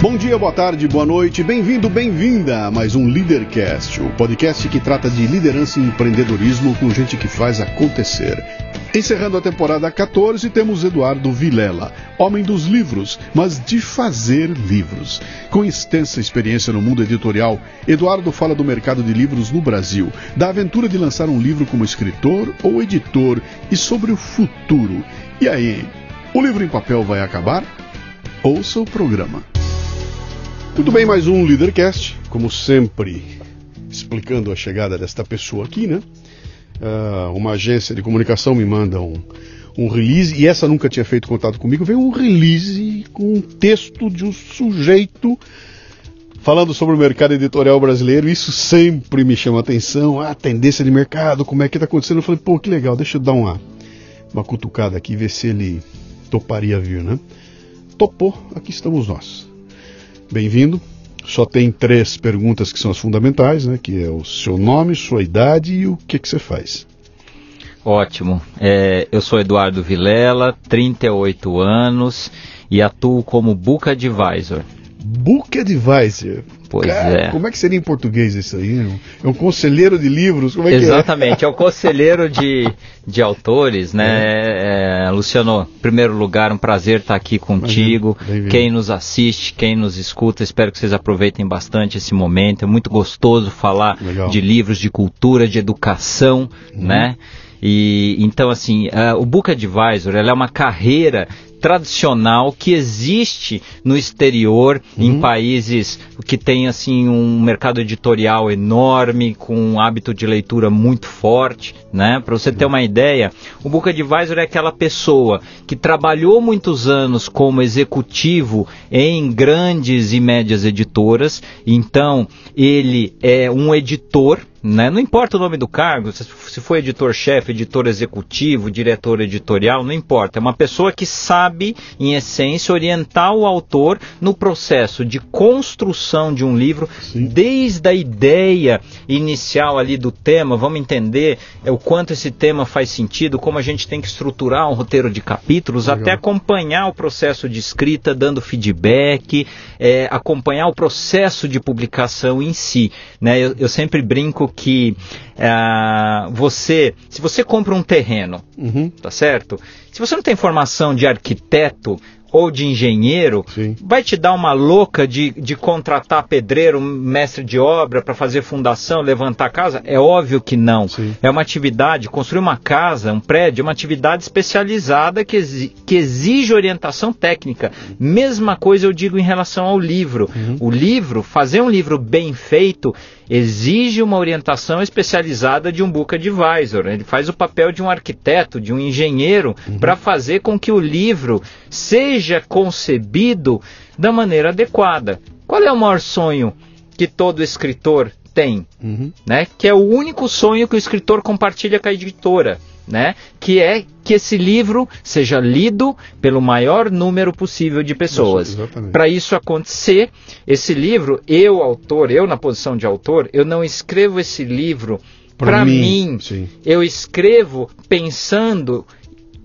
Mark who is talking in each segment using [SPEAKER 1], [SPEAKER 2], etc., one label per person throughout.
[SPEAKER 1] Bom dia, boa tarde, boa noite, bem-vindo, bem-vinda a mais um Leadercast, o podcast que trata de liderança e empreendedorismo com gente que faz acontecer. Encerrando a temporada 14, temos Eduardo Vilela, homem dos livros, mas de fazer livros. Com extensa experiência no mundo editorial, Eduardo fala do mercado de livros no Brasil, da aventura de lançar um livro como escritor ou editor e sobre o futuro. E aí, o livro em papel vai acabar? Ouça o programa. Muito bem, mais um Leadercast, como sempre, explicando a chegada desta pessoa aqui, né? Uh, uma agência de comunicação me manda um, um release, e essa nunca tinha feito contato comigo, veio um release com um texto de um sujeito falando sobre o mercado editorial brasileiro, isso sempre me chama atenção, a tendência de mercado, como é que está acontecendo. Eu falei, pô, que legal, deixa eu dar uma, uma cutucada aqui, ver se ele toparia vir, né? Topou, aqui estamos nós. Bem-vindo. Só tem três perguntas que são as fundamentais, né? Que é o seu nome, sua idade e o que, que você faz.
[SPEAKER 2] Ótimo. É, eu sou Eduardo Vilela, 38 anos e atuo como Book Advisor.
[SPEAKER 1] Book Advisor.
[SPEAKER 2] Pois Cara, é.
[SPEAKER 1] Como é que seria em português isso aí? É um conselheiro de livros? Como é
[SPEAKER 2] Exatamente, é? é o conselheiro de, de autores, né? É. É, Luciano, em primeiro lugar, um prazer estar aqui contigo. Quem nos assiste, quem nos escuta, espero que vocês aproveitem bastante esse momento. É muito gostoso falar Legal. de livros, de cultura, de educação, uhum. né? E então assim, uh, o Book Advisor é uma carreira tradicional que existe no exterior, uhum. em países que têm assim um mercado editorial enorme, com um hábito de leitura muito forte, né? Para você ter uma ideia, o Book Advisor é aquela pessoa que trabalhou muitos anos como executivo em grandes e médias editoras, então ele é um editor né? Não importa o nome do cargo, se for editor-chefe, editor executivo, diretor editorial, não importa. É uma pessoa que sabe, em essência, orientar o autor no processo de construção de um livro, Sim. desde a ideia inicial ali do tema. Vamos entender é, o quanto esse tema faz sentido, como a gente tem que estruturar um roteiro de capítulos, Legal. até acompanhar o processo de escrita, dando feedback, é, acompanhar o processo de publicação em si. Né? Eu, eu sempre brinco que uh, você, se você compra um terreno, uhum. tá certo? Se você não tem formação de arquiteto, ou de engenheiro, Sim. vai te dar uma louca de, de contratar pedreiro, mestre de obra para fazer fundação, levantar casa? É óbvio que não. Sim. É uma atividade, construir uma casa, um prédio, é uma atividade especializada que, exi que exige orientação técnica. Mesma coisa eu digo em relação ao livro. Uhum. O livro, fazer um livro bem feito, exige uma orientação especializada de um book advisor. Ele faz o papel de um arquiteto, de um engenheiro, uhum. para fazer com que o livro seja seja concebido da maneira adequada. Qual é o maior sonho que todo escritor tem? Uhum. Né? Que é o único sonho que o escritor compartilha com a editora. Né? Que é que esse livro seja lido pelo maior número possível de pessoas. Para isso acontecer, esse livro, eu, autor, eu na posição de autor, eu não escrevo esse livro para mim. mim eu escrevo pensando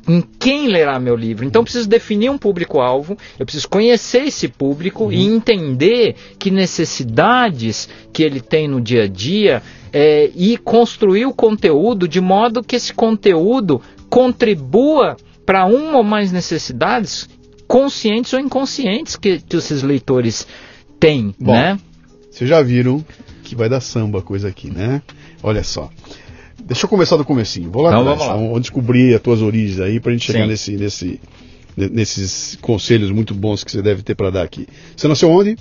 [SPEAKER 2] em quem lerá meu livro. Então eu preciso definir um público-alvo, eu preciso conhecer esse público uhum. e entender que necessidades que ele tem no dia a dia é, e construir o conteúdo de modo que esse conteúdo contribua para uma ou mais necessidades conscientes ou inconscientes que, que esses leitores têm, Bom, né?
[SPEAKER 1] Vocês já viram que vai dar samba a coisa aqui, né? Olha só. Deixa eu começar do comecinho. Vou lá então, atrás. Vamos, lá. vamos descobrir as tuas origens aí pra gente chegar nesse, nesse, nesses conselhos muito bons que você deve ter para dar aqui. Você nasceu onde?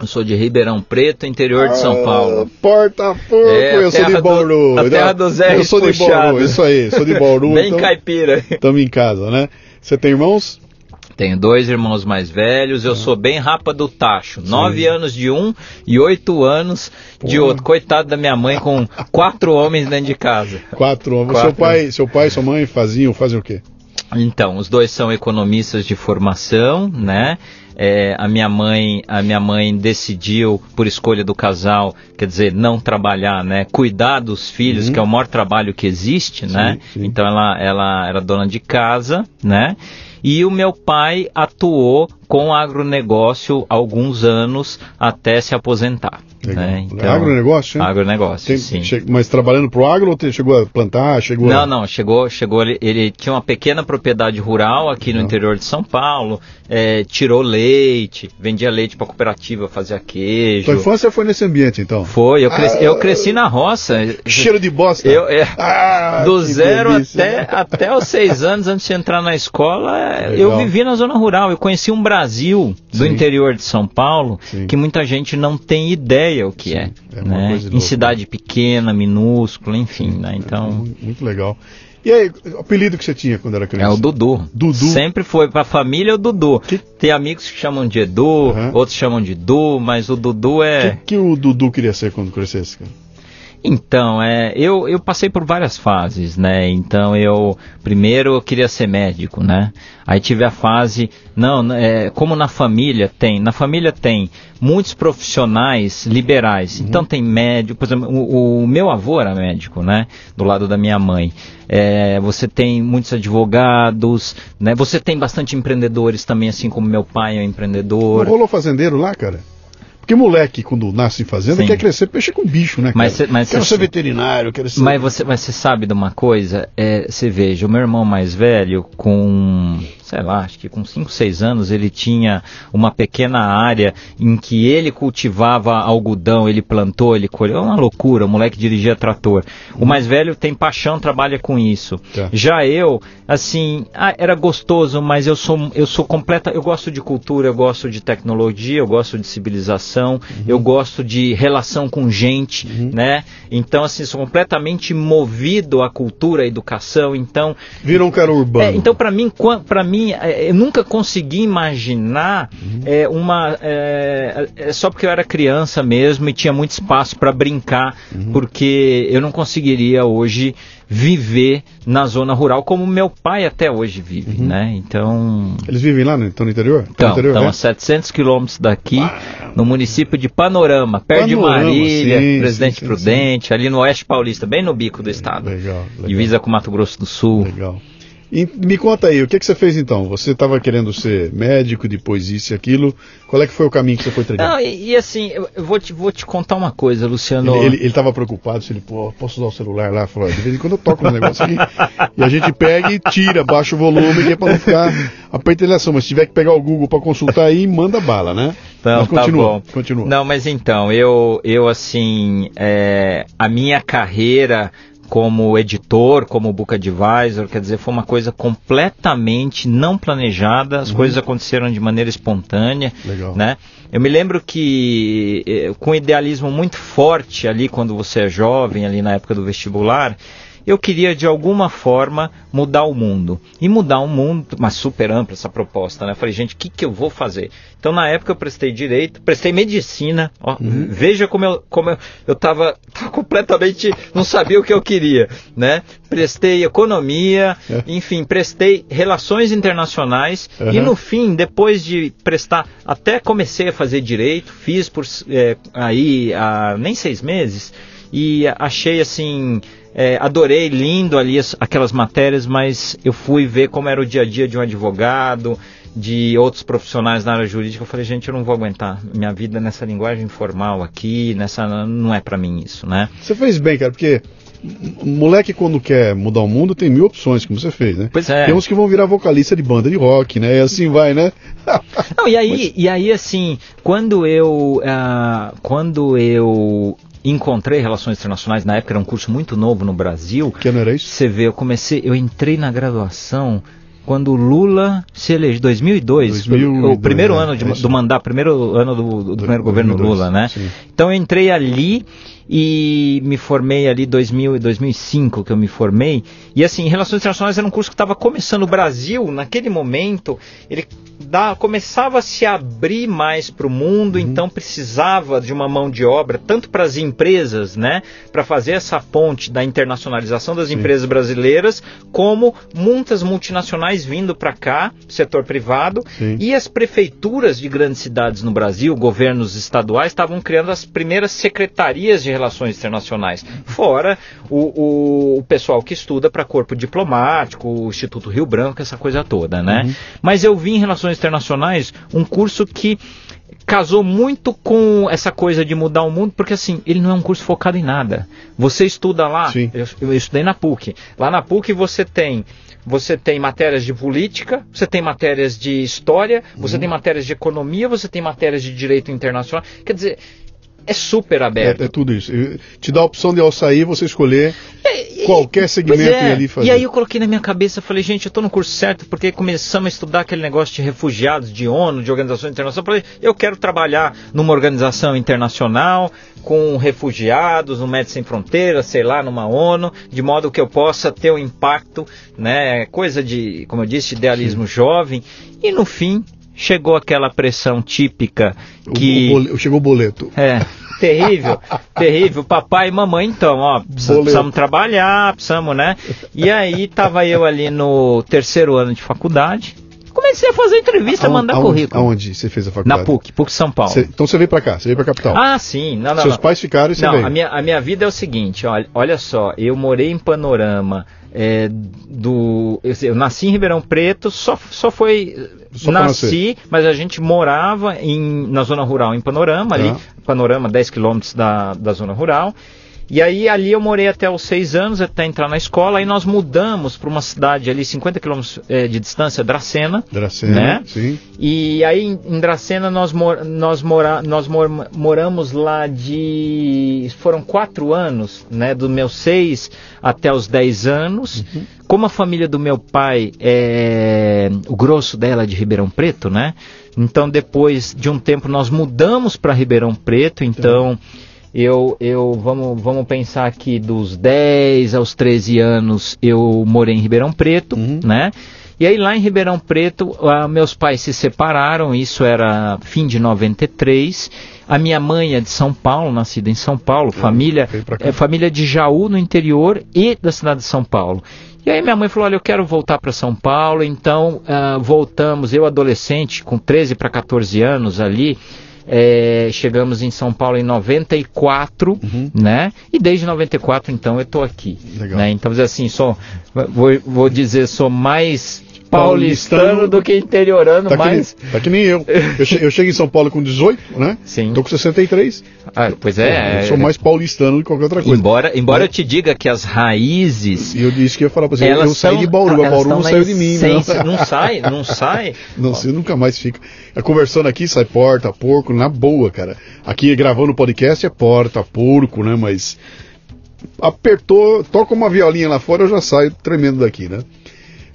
[SPEAKER 2] Eu sou de Ribeirão Preto, interior de São ah, Paulo.
[SPEAKER 1] Porta Fogo, é, eu sou de Bauru.
[SPEAKER 2] Do, a terra do Zé
[SPEAKER 1] Eu sou de Bauru, isso aí, sou de Bauru.
[SPEAKER 2] Bem então, caipira.
[SPEAKER 1] Estamos em casa, né? Você tem irmãos?
[SPEAKER 2] Tenho dois irmãos mais velhos, eu sou bem rapa do tacho. Sim. Nove anos de um e oito anos de outro. Coitado da minha mãe com quatro homens dentro de casa.
[SPEAKER 1] Quatro homens. Quatro. Seu pai, seu pai e sua mãe faziam, fazem o quê?
[SPEAKER 2] Então, os dois são economistas de formação, né? É, a minha mãe, a minha mãe decidiu por escolha do casal, quer dizer, não trabalhar, né? Cuidar dos filhos, uhum. que é o maior trabalho que existe, sim, né? Sim. Então ela, ela era dona de casa, né? E o meu pai atuou com agronegócio alguns anos até se aposentar. Né?
[SPEAKER 1] Então, agronegócio?
[SPEAKER 2] Hein? Agronegócio,
[SPEAKER 1] Tem,
[SPEAKER 2] sim.
[SPEAKER 1] Che, mas trabalhando para o agro ou chegou a plantar? Chegou
[SPEAKER 2] não,
[SPEAKER 1] a...
[SPEAKER 2] não, chegou, chegou ele, ele, tinha uma pequena propriedade rural aqui no interior de São Paulo, é, tirou leite, vendia leite para cooperativa, fazia queijo.
[SPEAKER 1] Sua infância foi nesse ambiente, então?
[SPEAKER 2] Foi, eu cresci, ah, eu cresci na roça.
[SPEAKER 1] Cheiro de bosta.
[SPEAKER 2] Eu, é, ah, do zero até, até os seis anos, antes de entrar na escola, Legal. eu vivi na zona rural. Eu conheci um Brasil do Sim. interior de São Paulo Sim. que muita gente não tem ideia o que Sim. é. é né? Em cidade pequena, minúscula, enfim. Né? Então,
[SPEAKER 1] é muito legal. E aí, o apelido que você tinha quando era criança?
[SPEAKER 2] É o Dudu.
[SPEAKER 1] Dudu.
[SPEAKER 2] Sempre foi pra família o Dudu. Que... Tem amigos que chamam de Edu, uhum. outros chamam de Du, mas o Dudu é.
[SPEAKER 1] O que, que o Dudu queria ser quando crescesse, cara?
[SPEAKER 2] Então, é, eu, eu passei por várias fases, né? Então eu primeiro eu queria ser médico, né? Aí tive a fase, não, é, como na família tem, na família tem muitos profissionais liberais. Uhum. Então tem médico, por exemplo, o, o, meu avô era médico, né? Do lado da minha mãe. É, você tem muitos advogados, né? Você tem bastante empreendedores também, assim como meu pai é um empreendedor.
[SPEAKER 1] Não rolou fazendeiro lá, cara? Porque moleque, quando nasce em fazenda, Sim. quer crescer peixe com bicho, né?
[SPEAKER 2] Mas, cê, mas
[SPEAKER 1] quero cê, ser veterinário, quero ser.
[SPEAKER 2] Mas você, mas você sabe de uma coisa? É, você veja, o meu irmão mais velho, com sei lá, acho que com 5, 6 anos ele tinha uma pequena área em que ele cultivava algodão, ele plantou, ele colheu. É uma loucura, o moleque dirigia trator. O mais velho tem paixão, trabalha com isso. Tá. Já eu, assim, ah, era gostoso, mas eu sou, eu sou completa, eu gosto de cultura, eu gosto de tecnologia, eu gosto de civilização, uhum. eu gosto de relação com gente, uhum. né? Então, assim, sou completamente movido à cultura, à educação, então...
[SPEAKER 1] Vira um cara urbano.
[SPEAKER 2] É, então, para mim, para mim mim, é, eu nunca consegui imaginar uhum. é, uma. É, é, só porque eu era criança mesmo e tinha muito espaço para brincar, uhum. porque eu não conseguiria hoje viver na zona rural como meu pai até hoje vive, uhum. né? Então...
[SPEAKER 1] Eles vivem lá, né? Estão no interior?
[SPEAKER 2] Então, estão é? a 700 quilômetros daqui, no município de Panorama, perto Panorama, de Marília, sim, Presidente sim, Prudente, sim. ali no Oeste Paulista, bem no bico do estado.
[SPEAKER 1] Legal, legal.
[SPEAKER 2] Divisa com Mato Grosso do Sul.
[SPEAKER 1] Legal. E me conta aí, o que, que você fez então? Você estava querendo ser médico, depois isso e aquilo. Qual é que foi o caminho que você foi trilhando?
[SPEAKER 2] Não, e, e, assim, eu vou te, vou te contar uma coisa, Luciano.
[SPEAKER 1] Ele estava preocupado se ele, pô, posso usar o celular lá? Falou, de vez em quando eu toco um negócio aqui. e a gente pega e tira, baixa o volume, que é para não ficar a peitelação. Mas se tiver que pegar o Google para consultar aí, manda bala, né?
[SPEAKER 2] Então, mas continua, tá bom.
[SPEAKER 1] continua.
[SPEAKER 2] Não, mas então, eu, eu assim, é, a minha carreira como editor, como book advisor, quer dizer, foi uma coisa completamente não planejada, as uhum. coisas aconteceram de maneira espontânea,
[SPEAKER 1] Legal.
[SPEAKER 2] né? Eu me lembro que eh, com um idealismo muito forte ali quando você é jovem, ali na época do vestibular, eu queria de alguma forma mudar o mundo. E mudar o mundo, mas super ampla essa proposta, né? Eu falei, gente, o que, que eu vou fazer? Então na época eu prestei direito, prestei medicina, ó, uhum. veja como eu como eu, eu tava, tava, completamente, não sabia o que eu queria, né? Prestei economia, é. enfim, prestei relações internacionais uhum. e no fim, depois de prestar, até comecei a fazer direito, fiz por é, aí há nem seis meses e achei assim é, adorei, lindo ali as, aquelas matérias, mas eu fui ver como era o dia a dia de um advogado, de outros profissionais na área jurídica. Eu falei, gente, eu não vou aguentar minha vida nessa linguagem formal aqui, nessa não é para mim isso, né?
[SPEAKER 1] Você fez bem, cara, porque moleque quando quer mudar o mundo tem mil opções, como você fez, né?
[SPEAKER 2] Pois é.
[SPEAKER 1] Tem uns que vão virar vocalista de banda de rock, né? E assim vai, né?
[SPEAKER 2] Não, e aí, Mas... e aí assim, quando eu, uh, quando eu encontrei relações internacionais na época era um curso muito novo no Brasil.
[SPEAKER 1] Que ano era isso?
[SPEAKER 2] Você vê, eu comecei, eu entrei na graduação quando Lula se elegeu, 2002, 2002 o primeiro é, ano de, é do mandato, primeiro ano do, do, primeiro 2002, governo Lula, né? Sim. Então eu entrei ali e me formei ali 2000 e 2005 que eu me formei. E assim, Relações Internacionais era um curso que estava começando no Brasil, naquele momento, ele da, começava a se abrir mais para o mundo, uhum. então precisava de uma mão de obra, tanto para as empresas, né, para fazer essa ponte da internacionalização das Sim. empresas brasileiras, como muitas multinacionais vindo para cá, setor privado, Sim. e as prefeituras de grandes cidades no Brasil, governos estaduais, estavam criando as primeiras secretarias de relações internacionais. Fora o, o, o pessoal que estuda para corpo diplomático, o Instituto Rio Branco, essa coisa toda, né? Uhum. Mas eu vi em relações internacionais um curso que casou muito com essa coisa de mudar o mundo, porque assim, ele não é um curso focado em nada. Você estuda lá, eu, eu, estudei na PUC. Lá na PUC você tem você tem matérias de política, você tem matérias de história, você uhum. tem matérias de economia, você tem matérias de direito internacional. Quer dizer, é super aberto.
[SPEAKER 1] É, é, tudo isso. Te dá a opção de ao sair você escolher é, qualquer segmento é. e ali fazer.
[SPEAKER 2] E aí eu coloquei na minha cabeça, falei, gente, eu estou no curso certo porque começamos a estudar aquele negócio de refugiados, de ONU, de organizações internacionais. Eu falei, eu quero trabalhar numa organização internacional com refugiados, no Médicos Sem Fronteiras, sei lá, numa ONU, de modo que eu possa ter um impacto, né, coisa de, como eu disse, idealismo Sim. jovem. E no fim, chegou aquela pressão típica que.
[SPEAKER 1] O, o chegou o boleto.
[SPEAKER 2] É. Terrível, terrível. Papai e mamãe, então, ó, precisamos, precisamos trabalhar, precisamos, né? E aí tava eu ali no terceiro ano de faculdade. Comecei a fazer entrevista, mandar
[SPEAKER 1] aonde,
[SPEAKER 2] currículo.
[SPEAKER 1] Aonde você fez a faculdade?
[SPEAKER 2] Na PUC, PUC São Paulo.
[SPEAKER 1] Cê, então você veio para cá, você veio para capital.
[SPEAKER 2] Ah, sim. Não, não,
[SPEAKER 1] Seus
[SPEAKER 2] não.
[SPEAKER 1] pais ficaram e você
[SPEAKER 2] não,
[SPEAKER 1] veio.
[SPEAKER 2] A minha, a minha vida é o seguinte, olha, olha só, eu morei em Panorama, é, do, eu, eu, nasci em Ribeirão Preto, só, só foi. Só nasci, mas a gente morava em, na zona rural em Panorama, ali, tá. Panorama, 10 quilômetros da, da zona rural. E aí ali eu morei até os seis anos, até entrar na escola, aí nós mudamos para uma cidade ali, 50 quilômetros é, de distância, Dracena.
[SPEAKER 1] Dracena, né? sim.
[SPEAKER 2] E aí em Dracena nós, mor nós, mora nós mor moramos lá de... foram quatro anos, né? Dos meus seis até os dez anos. Uhum. Como a família do meu pai, é o grosso dela é de Ribeirão Preto, né? Então depois de um tempo nós mudamos para Ribeirão Preto, então... Uhum eu, eu vamos, vamos pensar aqui dos 10 aos 13 anos eu morei em Ribeirão Preto, uhum. né? E aí lá em Ribeirão Preto, uh, meus pais se separaram, isso era fim de 93. A minha mãe é de São Paulo, nascida em São Paulo, família é família de Jaú no interior e da cidade de São Paulo. E aí minha mãe falou, olha, eu quero voltar para São Paulo, então uh, voltamos, eu adolescente, com 13 para 14 anos ali, é, chegamos em São Paulo em 94, uhum. né? E desde 94, então, eu estou aqui. Legal. Né? Então, assim, sou, vou, vou dizer, sou mais paulistano do que interiorano,
[SPEAKER 1] tá
[SPEAKER 2] mas...
[SPEAKER 1] Que nem, tá que nem eu. Eu, che eu chego em São Paulo com 18, né?
[SPEAKER 2] Sim.
[SPEAKER 1] Tô com 63.
[SPEAKER 2] Ah, pois é.
[SPEAKER 1] Eu sou mais paulistano do que qualquer outra coisa.
[SPEAKER 2] Embora, embora eu te diga que as raízes...
[SPEAKER 1] E eu disse que ia falar pra você, eu saí de Bauru, a Bauru não saiu de mim,
[SPEAKER 2] não. Não sai, não sai.
[SPEAKER 1] Não sei, nunca mais fica. É, conversando aqui, sai porta, porco, na boa, cara. Aqui gravando o podcast é porta, porco, né? Mas apertou, toca uma violinha lá fora, eu já saio tremendo daqui, né?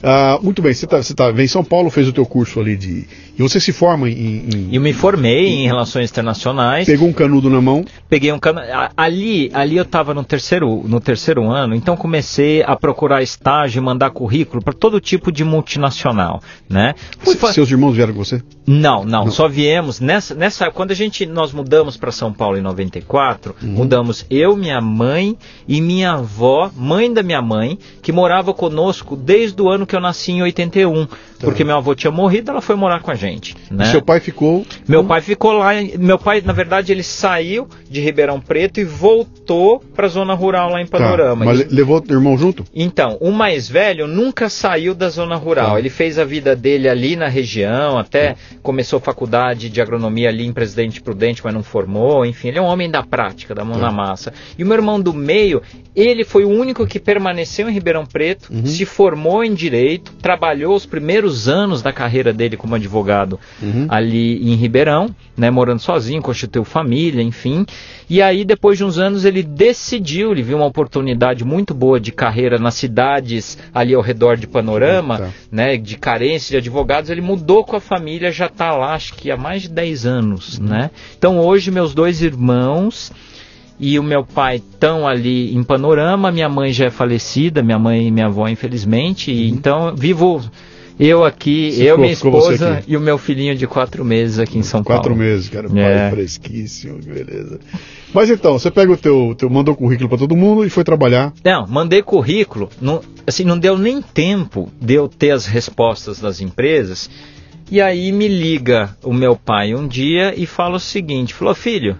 [SPEAKER 1] Ah, muito bem, você, tá, você tá, vem em São Paulo, fez o teu curso ali de. E você se forma em. em
[SPEAKER 2] eu me formei em, em Relações Internacionais.
[SPEAKER 1] Pegou um canudo na mão?
[SPEAKER 2] Peguei um canudo. Ali, ali eu estava no terceiro, no terceiro ano, então comecei a procurar estágio mandar currículo para todo tipo de multinacional. Né?
[SPEAKER 1] Fui... Seus irmãos vieram com você?
[SPEAKER 2] Não, não, não, só viemos. Nessa, nessa, quando a gente, nós mudamos para São Paulo em 94, uhum. mudamos eu, minha mãe e minha avó, mãe da minha mãe, que morava conosco desde o ano que que eu nasci em 81. Tá. Porque meu avô tinha morrido, ela foi morar com a gente. Né?
[SPEAKER 1] E seu pai ficou?
[SPEAKER 2] Meu pai ficou lá. Meu pai, na verdade, ele saiu de Ribeirão Preto e voltou para a zona rural lá em tá. Panorama.
[SPEAKER 1] Tá. Mas e... levou o irmão junto?
[SPEAKER 2] Então, o mais velho nunca saiu da zona rural. Tá. Ele fez a vida dele ali na região, até tá. começou faculdade de agronomia ali em Presidente Prudente, mas não formou. Enfim, ele é um homem da prática, da mão tá. na massa. E o meu irmão do meio, ele foi o único que permaneceu em Ribeirão Preto, uhum. se formou em direito direito, trabalhou os primeiros anos da carreira dele como advogado uhum. ali em Ribeirão, né, morando sozinho, constituiu família, enfim. E aí, depois de uns anos, ele decidiu, ele viu uma oportunidade muito boa de carreira nas cidades ali ao redor de Panorama, tá. né, de carência de advogados, ele mudou com a família, já está lá, acho que há mais de 10 anos, uhum. né? Então, hoje, meus dois irmãos e o meu pai estão ali em Panorama, minha mãe já é falecida, minha mãe e minha avó, infelizmente, e uhum. então vivo eu aqui, eu, minha esposa e o meu filhinho de quatro meses aqui em São
[SPEAKER 1] quatro
[SPEAKER 2] Paulo.
[SPEAKER 1] Quatro meses, cara, é. pai fresquíssimo, beleza. Mas então, você pega o teu, teu mandou currículo para todo mundo e foi trabalhar?
[SPEAKER 2] Não, mandei currículo, não, assim, não deu nem tempo de eu ter as respostas das empresas, e aí me liga o meu pai um dia e fala o seguinte, falou, filho,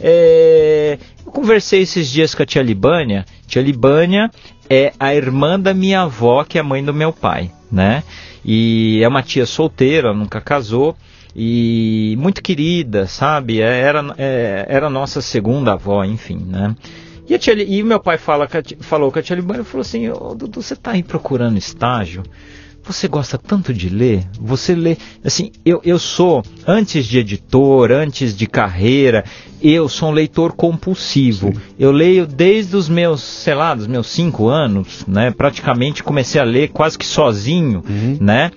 [SPEAKER 2] É, eu conversei esses dias com a tia Libânia. Tia Libânia é a irmã da minha avó, que é a mãe do meu pai, né? E é uma tia solteira, nunca casou e muito querida, sabe? É, era, é, era nossa segunda avó, enfim, né? E, a tia, e meu pai fala, falou com a tia Libânia, falou assim, oh, Dudu, você está aí procurando estágio? Você gosta tanto de ler? Você lê, assim, eu, eu sou, antes de editor, antes de carreira, eu sou um leitor compulsivo. Sim. Eu leio desde os meus, sei lá, dos meus cinco anos, né? Praticamente comecei a ler quase que sozinho, uhum. né?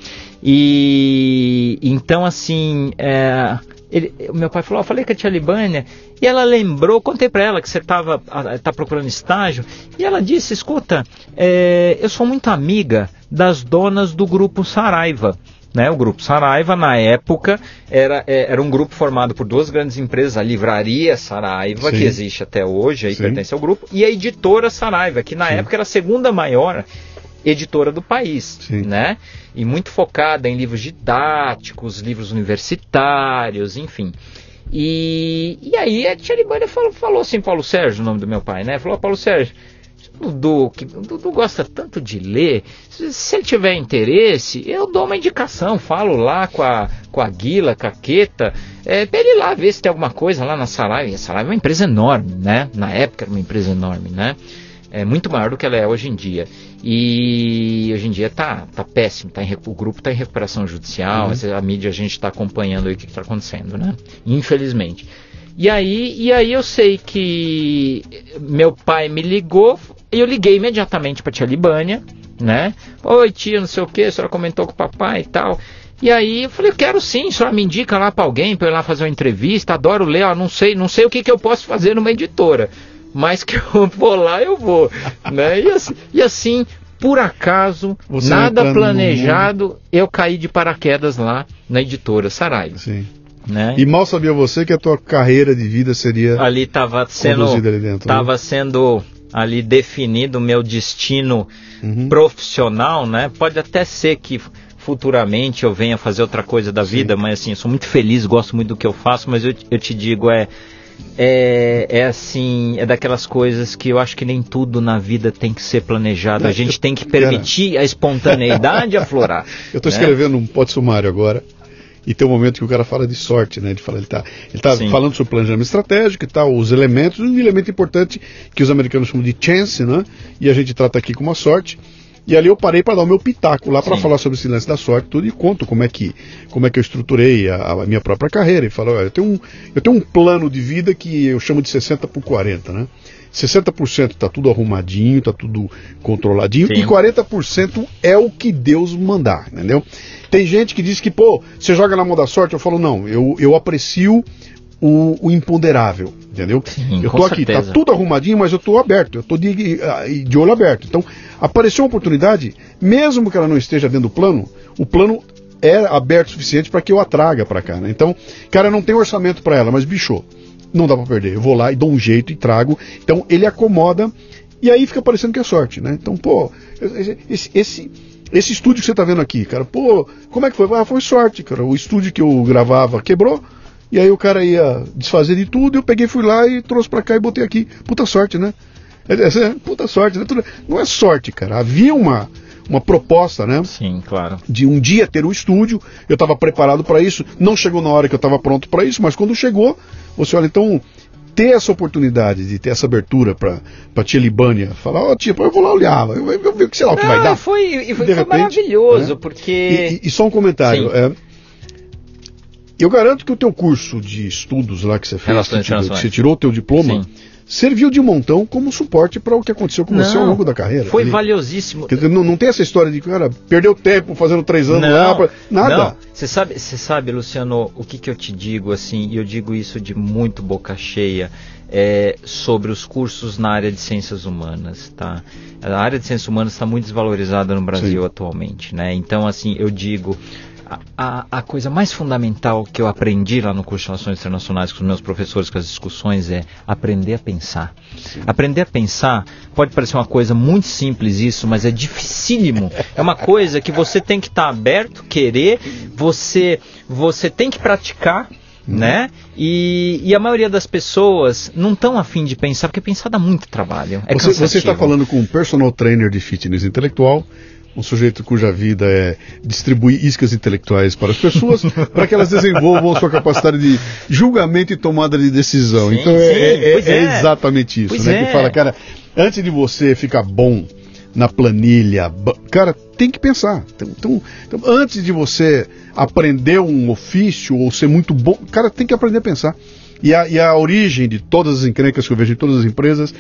[SPEAKER 2] E então, assim, é, ele, meu pai falou, eu falei com a tia Libânia, e ela lembrou, contei para ela que você estava tá procurando estágio, e ela disse, escuta, é, eu sou muito amiga das donas do grupo Saraiva. Né, o grupo Saraiva, na época, era, é, era um grupo formado por duas grandes empresas, a Livraria Saraiva, Sim. que existe até hoje, aí Sim. pertence ao grupo, e a Editora Saraiva, que na Sim. época era a segunda maior editora do país, Sim. né? E muito focada em livros didáticos, livros universitários, enfim. E, e aí a tia Libânia falou, falou assim, Paulo Sérgio, o nome do meu pai, né? Falou, Paulo Sérgio, Dudu, que Dudu gosta tanto de ler, se, se, ele tiver interesse, eu dou uma indicação, falo lá com a, com a Guila, Caqueta, é, pra ele ir lá ver se tem alguma coisa lá na Saraiva. E a Saraiva é uma empresa enorme, né? Na época era uma empresa enorme, né? É muito maior do que ela é hoje em dia. E hoje em dia tá, tá péssimo, tá em, o grupo está em recuperação judicial, uhum. a mídia a gente está acompanhando o que está acontecendo, né? Infelizmente. E aí, e aí eu sei que meu pai me ligou, e eu liguei imediatamente para tia Libânia, né? Oi tia, não sei o que, a senhora comentou com o papai e tal. E aí eu falei, eu quero sim, a senhora me indica lá para alguém para eu ir lá fazer uma entrevista, adoro ler, ó, não sei, não sei o que, que eu posso fazer numa editora mas que eu vou lá, eu vou. né? E assim, e assim por acaso, Você nada planejado, eu caí de paraquedas lá na editora Saraiva. Sim.
[SPEAKER 1] Né? E mal sabia você que a tua carreira de vida seria
[SPEAKER 2] ali estava sendo ali dentro, tava né? sendo ali definido o meu destino uhum. profissional, né? Pode até ser que futuramente eu venha fazer outra coisa da vida, Sim. mas assim, eu sou muito feliz, gosto muito do que eu faço, mas eu, eu te digo é é, é assim, é daquelas coisas que eu acho que nem tudo na vida tem que ser planejado. a gente tem que permitir cara... a espontaneidade aflorar.
[SPEAKER 1] Eu estou né? escrevendo um pote sumário agora. E tem um momento que o cara fala de sorte, né? Ele fala, ele está ele tá falando sobre planejamento estratégico e tal, os elementos, um elemento importante que os americanos chamam de chance, né? E a gente trata aqui como a sorte. E ali eu parei para dar o meu pitaco lá para falar sobre esse lance da sorte, tudo e conto como é que como é que eu estruturei a, a minha própria carreira e falo, olha, eu tenho um eu tenho um plano de vida que eu chamo de 60 por 40, né? 60% está tudo arrumadinho, está tudo controladinho, Sim. e 40% é o que Deus mandar, entendeu? Tem gente que diz que, pô, você joga na mão da sorte, eu falo, não, eu, eu aprecio o, o imponderável, entendeu? Sim, eu tô aqui, tá certeza. tá tudo arrumadinho, mas eu tô aberto, eu tô de, de olho aberto. Então, apareceu uma oportunidade, mesmo que ela não esteja dentro do plano, o plano é aberto o suficiente para que eu a traga para cá, né? Então, cara, não tem orçamento para ela, mas bicho, não dá para perder. Eu vou lá e dou um jeito e trago. Então, ele acomoda e aí fica parecendo que é sorte, né? Então, pô, esse, esse esse estúdio que você tá vendo aqui, cara, pô, como é que foi? Ah, foi sorte, cara. O estúdio que eu gravava quebrou, e aí o cara ia desfazer de tudo, eu peguei, fui lá e trouxe para cá e botei aqui. Puta sorte, né? É, é, é, puta sorte, né? Não é sorte, cara. Havia uma, uma proposta, né?
[SPEAKER 2] Sim, claro.
[SPEAKER 1] De um dia ter um estúdio. Eu estava preparado para isso. Não chegou na hora que eu estava pronto para isso, mas quando chegou, você olha, então ter essa oportunidade de ter essa abertura para a tia Libânia falar, ó, oh, tia, eu vou lá olhar, eu, eu, eu, sei lá o que vai dar.
[SPEAKER 2] Foi, foi, foi repente, maravilhoso, né? porque.
[SPEAKER 1] E, e, e, só um comentário. É, eu garanto que o teu curso de estudos lá que você fez, que, que você tirou o teu diploma, Sim. serviu de montão como suporte para o que aconteceu com não, você ao longo da carreira.
[SPEAKER 2] Foi ali. valiosíssimo.
[SPEAKER 1] Não, não, tem essa história de, cara, perdeu tempo fazendo três anos
[SPEAKER 2] não,
[SPEAKER 1] lá, pra... nada.
[SPEAKER 2] Você sabe, você sabe, Luciano, o que, que eu te digo, assim, e eu digo isso de muito boca cheia, é, sobre os cursos na área de ciências humanas, tá? A área de ciências humanas está muito desvalorizada no Brasil Sim. atualmente, né? Então, assim, eu digo, a, a, coisa mais fundamental que eu aprendi lá no curso de Relações Internacionais com os meus professores, com as discussões, é aprender a pensar. Sim. Aprender a pensar pode parecer uma coisa muito simples isso, mas é dificílimo. É uma coisa que você tem que estar tá aberto, querer, você, você tem que praticar né? E, e, a maioria das pessoas não estão afim de pensar, porque pensar dá muito trabalho. É
[SPEAKER 1] você, você está falando com um personal trainer de fitness intelectual, um sujeito cuja vida é distribuir iscas intelectuais para as pessoas, para que elas desenvolvam a sua capacidade de julgamento e tomada de decisão. Sim, então é, sim, é, é, é, exatamente isso, né? Que é. fala, cara, antes de você ficar bom na planilha. Cara, tem que pensar. Então, então, então, antes de você aprender um ofício ou ser muito bom, cara, tem que aprender a pensar. E a, e a origem de todas as encrencas que eu vejo em todas as empresas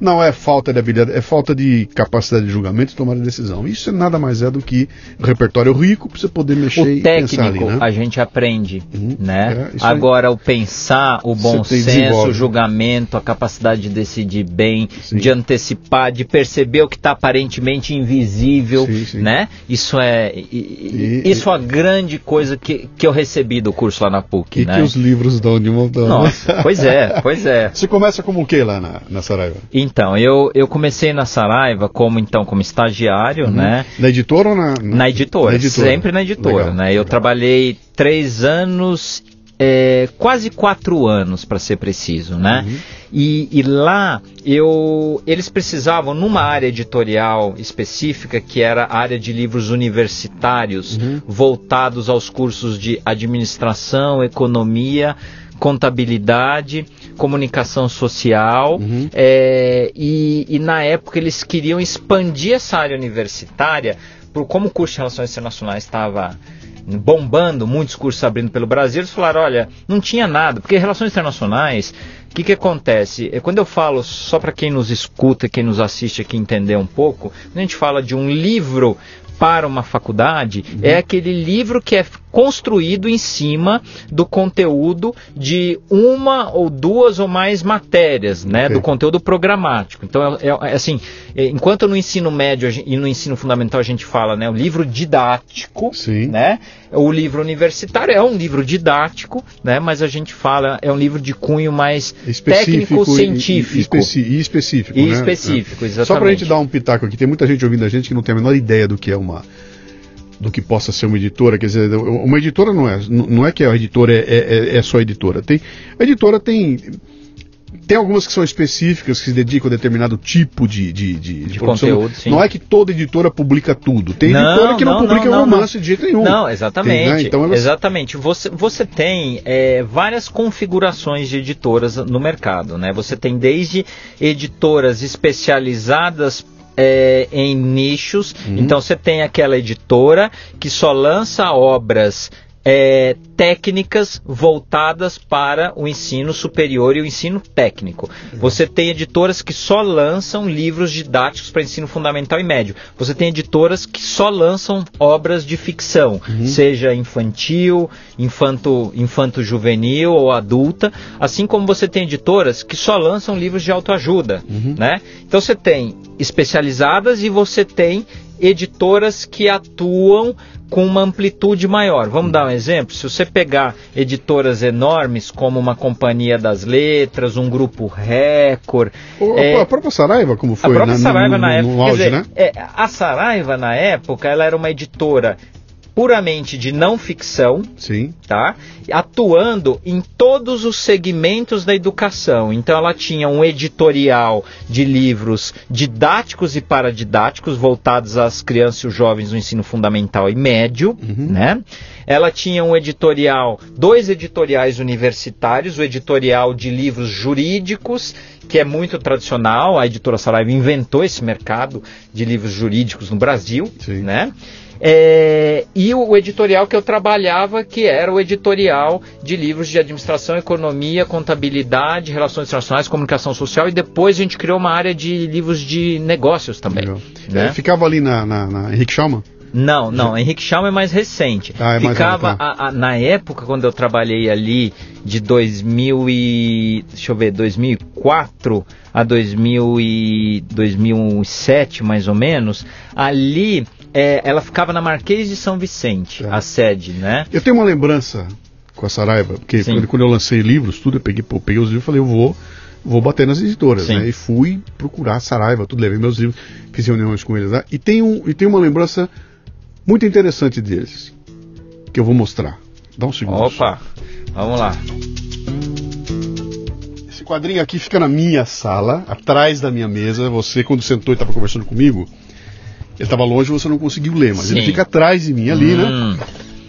[SPEAKER 1] não é falta de habilidade, é falta de capacidade de julgamento e tomar decisão. Isso nada mais é do que repertório rico para você poder mexer o
[SPEAKER 2] e técnico, pensar ali, né? a gente aprende, uhum, né? É, Agora aí. o pensar, o bom senso, o julgamento, a capacidade de decidir bem, sim. de antecipar, de perceber o que está aparentemente invisível, sim, sim. né? Isso é e, isso é a grande coisa que, que eu recebi do curso lá na PUC,
[SPEAKER 1] e
[SPEAKER 2] né?
[SPEAKER 1] que os livros dão de montão.
[SPEAKER 2] Nossa, pois é, pois é.
[SPEAKER 1] Você começa como o que lá na, na Saraiva?
[SPEAKER 2] E então, eu, eu comecei na Saraiva como então como estagiário, uhum. né?
[SPEAKER 1] Na editora ou na,
[SPEAKER 2] na... na editora? Na editora. Sempre na editora, legal, né? Legal. Eu trabalhei três anos, é, quase quatro anos para ser preciso, né? Uhum. E, e, lá eu, eles precisavam numa área editorial específica que era a área de livros universitários uhum. voltados aos cursos de administração, economia contabilidade, comunicação social, uhum. é, e, e na época eles queriam expandir essa área universitária, por como o curso de Relações Internacionais estava bombando, muitos cursos abrindo pelo Brasil, eles falaram, olha, não tinha nada, porque relações internacionais, o que, que acontece? É, quando eu falo, só para quem nos escuta, quem nos assiste aqui entender um pouco, quando a gente fala de um livro para uma faculdade uhum. é aquele livro que é construído em cima do conteúdo de uma ou duas ou mais matérias, né, okay. do conteúdo programático. Então, é, é, é assim, é, enquanto no ensino médio e no ensino fundamental a gente fala, né, o livro didático, Sim. né, o livro universitário é um livro didático, né, mas a gente fala é um livro de cunho mais técnico científico
[SPEAKER 1] e, especi e específico,
[SPEAKER 2] e
[SPEAKER 1] né?
[SPEAKER 2] específico, exatamente.
[SPEAKER 1] Só para a gente dar um pitaco aqui, tem muita gente ouvindo a gente que não tem a menor ideia do que é uma do que possa ser uma editora. Quer dizer, uma editora não é, não é que a editora é, é, é só editora. Tem, a editora tem. Tem algumas que são específicas, que se dedicam a determinado tipo de, de, de,
[SPEAKER 2] de conteúdo. Sim.
[SPEAKER 1] Não é que toda editora publica tudo. Tem não, editora que não, não publica não, romance de jeito nenhum.
[SPEAKER 2] Não, exatamente. Tem, né? então elas... Exatamente. Você, você tem é, várias configurações de editoras no mercado. Né? Você tem desde editoras especializadas é, em nichos. Uhum. Então você tem aquela editora que só lança obras é, técnicas voltadas para o ensino superior e o ensino técnico. Você tem editoras que só lançam livros didáticos para ensino fundamental e médio. Você tem editoras que só lançam obras de ficção, uhum. seja infantil, infanto, infanto juvenil ou adulta, assim como você tem editoras que só lançam livros de autoajuda, uhum. né? Então você tem especializadas e você tem editoras que atuam com uma amplitude maior. Vamos dar um exemplo? Se você pegar editoras enormes como uma Companhia das Letras, um grupo Record.
[SPEAKER 1] O, é, a própria Saraiva, como foi?
[SPEAKER 2] A própria na, Saraiva no, na época. No auge, dizer, né? é, a Saraiva, na época, ela era uma editora puramente de não ficção,
[SPEAKER 1] Sim.
[SPEAKER 2] tá? Atuando em todos os segmentos da educação. Então ela tinha um editorial de livros didáticos e paradidáticos voltados às crianças e os jovens no ensino fundamental e médio, uhum. né? Ela tinha um editorial, dois editoriais universitários, o editorial de livros jurídicos, que é muito tradicional, a editora Saraiva inventou esse mercado de livros jurídicos no Brasil, Sim. né? É, e o, o, editorial que eu trabalhava, que era o editorial de livros de administração, economia, contabilidade, relações internacionais, comunicação social, e depois a gente criou uma área de livros de negócios também.
[SPEAKER 1] Né? É, ficava ali na, na, na Henrique Schaumann?
[SPEAKER 2] Não, não, Henrique Schaumann é mais recente. Ah, é Ficava, mais a, a, na época, quando eu trabalhei ali, de 2000 e... deixa eu ver, 2004 a 2000 e, 2007, mais ou menos, ali é, ela ficava na Marquês de São Vicente, é. a sede, né?
[SPEAKER 1] Eu tenho uma lembrança com a Saraiva, porque quando, quando, eu lancei livros, tudo, eu peguei, peguei os livros e falei, eu vou, vou bater nas editoras, Sim. né? E fui procurar a Saraiva, tudo, levei meus livros, fiz reuniões com eles lá. E tem, um, e tem uma lembrança muito interessante deles, que eu vou mostrar. Dá um segundo.
[SPEAKER 2] Opa! Vamos lá.
[SPEAKER 1] Esse quadrinho aqui fica na minha sala, atrás da minha mesa. Você, quando sentou e estava conversando comigo, ele estava longe você não conseguiu ler, mas Sim. ele fica atrás de mim ali, né?
[SPEAKER 2] hum. né?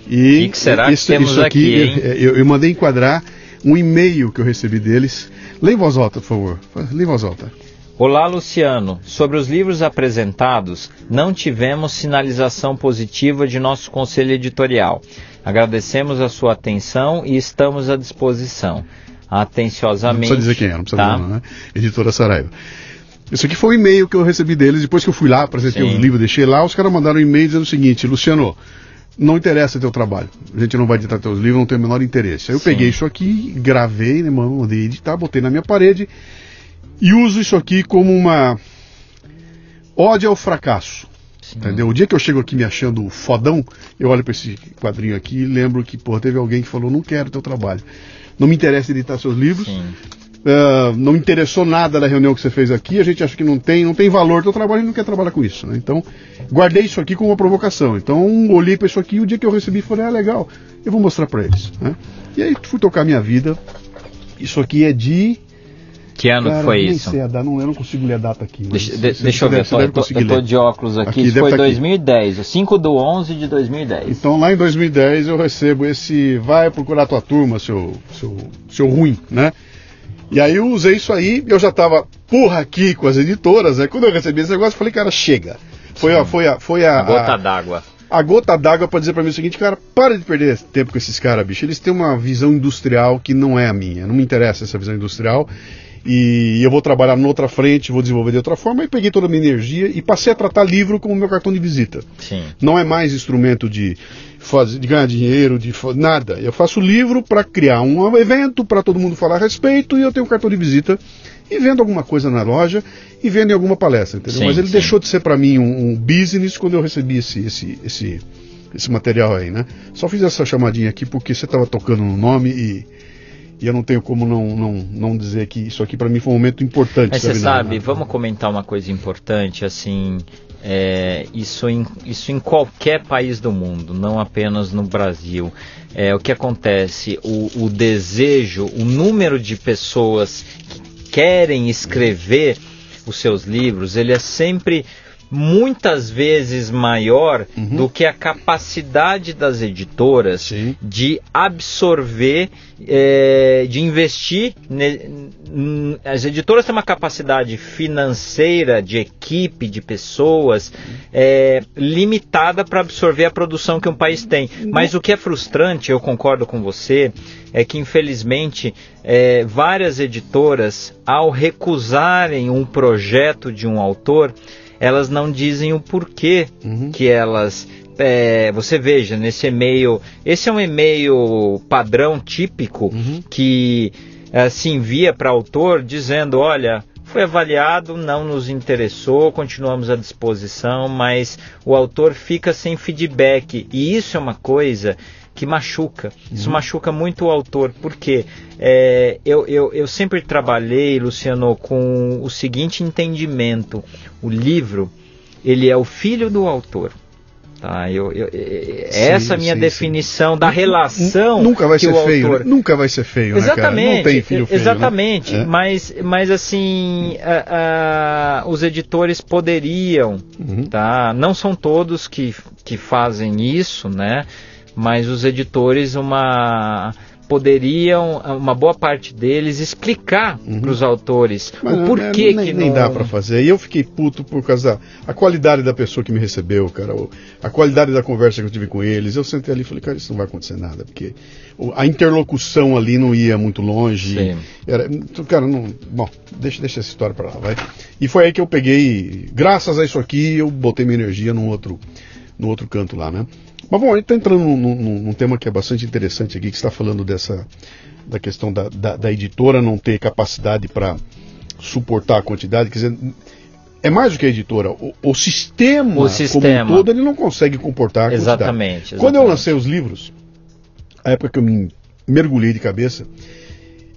[SPEAKER 2] E que será isso, que temos isso aqui, aqui
[SPEAKER 1] eu, eu, mandei enquadrar um e-mail que eu recebi deles. Lê em voz alta, por favor. Lê em voz alta.
[SPEAKER 2] Olá, Luciano. Sobre os livros apresentados, não tivemos sinalização positiva de nosso conselho editorial. Agradecemos a sua atenção e estamos à disposição. Atenciosamente.
[SPEAKER 1] Não precisa dizer quem é, não precisa tá? dizer, né? Editora Saraiva. Isso aqui foi o um e-mail que eu recebi deles, depois que eu fui lá, apresentei o livro, deixei lá, os caras mandaram um e-mail dizendo o seguinte, Luciano, não interessa teu trabalho. A gente não vai editar teus livros, não tem o menor interesse. Aí eu Sim. peguei isso aqui, gravei, né, mandei editar, botei na minha parede e uso isso aqui como uma ódio ao fracasso. Sim. Entendeu? O dia que eu chego aqui me achando fodão, eu olho para esse quadrinho aqui e lembro que, pô, teve alguém que falou, não quero teu trabalho. Não me interessa editar seus livros. Sim uh, não interessou nada da reunião que você fez aqui, a gente acha que não tem, não tem valor do trabalho, a gente não quer trabalhar com isso. Né? Então, guardei isso aqui como uma provocação. Então, olhei para isso aqui e o dia que eu recebi, falei, ah, legal, eu vou mostrar para eles. Né? E aí fui tocar minha vida. Isso aqui é de
[SPEAKER 2] que ano Cara, foi isso?
[SPEAKER 1] Data, não, eu não consigo ler a data aqui.
[SPEAKER 2] Deixa, de, deixa eu ver, eu tô, de óculos aqui. aqui isso foi 2010, aqui. 5 do 11 de 2010.
[SPEAKER 1] Então lá em 2010 eu recebo esse vai procurar tua turma, seu, seu, seu ruim, né? E aí eu usei isso aí, eu já estava porra aqui com as editoras, né? Quando eu recebi esse negócio, eu falei, cara, chega. Foi a, foi a, foi a,
[SPEAKER 2] a gota d'água.
[SPEAKER 1] A gota d'água para dizer para mim o seguinte, cara, para de perder tempo com esses caras, bicho. Eles têm uma visão industrial que não é a minha. Não me interessa essa visão industrial. E eu vou trabalhar noutra frente, vou desenvolver de outra forma. E peguei toda a minha energia e passei a tratar livro como meu cartão de visita.
[SPEAKER 2] Sim.
[SPEAKER 1] Não é mais instrumento de fazer, de ganhar dinheiro, de nada. Eu faço livro para criar um evento para todo mundo falar a respeito e eu tenho um cartão de visita e vendo alguma coisa na loja e vendo em alguma palestra, entendeu? Sim, Mas ele sim. deixou de ser para mim um, um, business quando eu recebi esse, esse, esse, esse material aí, né? Só fiz essa chamadinha aqui porque você estava tocando no nome e, e eu não tenho como não, não, não dizer que isso aqui para mim foi um momento importante.
[SPEAKER 2] Mas você sabe, vamos comentar uma coisa importante, assim, é, isso, em, isso em qualquer país do mundo, não apenas no Brasil. É, o que acontece? O, o desejo, o número de pessoas que querem escrever os seus livros, ele é sempre muitas vezes maior uhum. do que a capacidade das editoras Sim. de absorver, é, de investir. Ne, as editoras têm uma capacidade financeira, de equipe, de pessoas, é, limitada para absorver a produção que um país tem. Mas o que é frustrante, eu concordo com você, é que infelizmente é, várias editoras, ao recusarem um projeto de um autor, elas não dizem o porquê uhum. que elas. É, você veja, nesse e-mail. Esse é um e-mail padrão típico uhum. que é, se envia para autor dizendo: olha. Foi avaliado, não nos interessou, continuamos à disposição, mas o autor fica sem feedback. E isso é uma coisa que machuca. Isso uhum. machuca muito o autor, porque é, eu, eu, eu sempre trabalhei, Luciano, com o seguinte entendimento: o livro ele é o filho do autor. Tá, eu, eu, sim, essa é a minha sim, definição sim. da relação
[SPEAKER 1] nunca vai ser feio nunca vai ser feio
[SPEAKER 2] exatamente
[SPEAKER 1] né, não tem filho feio,
[SPEAKER 2] exatamente né? mas mas assim a, a, os editores poderiam uhum. tá não são todos que, que fazem isso né mas os editores uma poderiam uma boa parte deles explicar uhum. para os autores mas, o porquê
[SPEAKER 1] é, nem,
[SPEAKER 2] que
[SPEAKER 1] nem
[SPEAKER 2] não...
[SPEAKER 1] dá para fazer. E eu fiquei puto por causa da a qualidade da pessoa que me recebeu, cara, a qualidade da conversa que eu tive com eles. Eu sentei ali e falei, cara, isso não vai acontecer nada, porque a interlocução ali não ia muito longe. Sim. Era, então, cara, não, bom, deixa, deixa essa história para lá, vai. E foi aí que eu peguei, graças a isso aqui, eu botei minha energia no outro no outro canto lá, né? Mas bom, a gente está entrando num, num, num, tema que é bastante interessante aqui, que está falando dessa da questão da, da, da editora não ter capacidade para suportar a quantidade, quer dizer, é mais do que a editora, o, o, sistema,
[SPEAKER 2] o sistema
[SPEAKER 1] como um todo ele não consegue comportar a
[SPEAKER 2] exatamente, exatamente.
[SPEAKER 1] Quando eu lancei os livros, a época que eu me mergulhei de cabeça,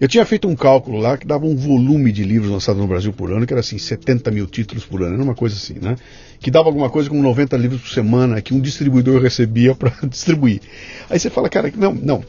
[SPEAKER 1] eu tinha feito um cálculo lá que dava um volume de livros lançados no Brasil por ano, que era assim, 70 mil títulos por ano, era uma coisa assim, né? Que dava alguma coisa como 90 livros por semana que um distribuidor recebia para distribuir. Aí você fala, cara, não, não.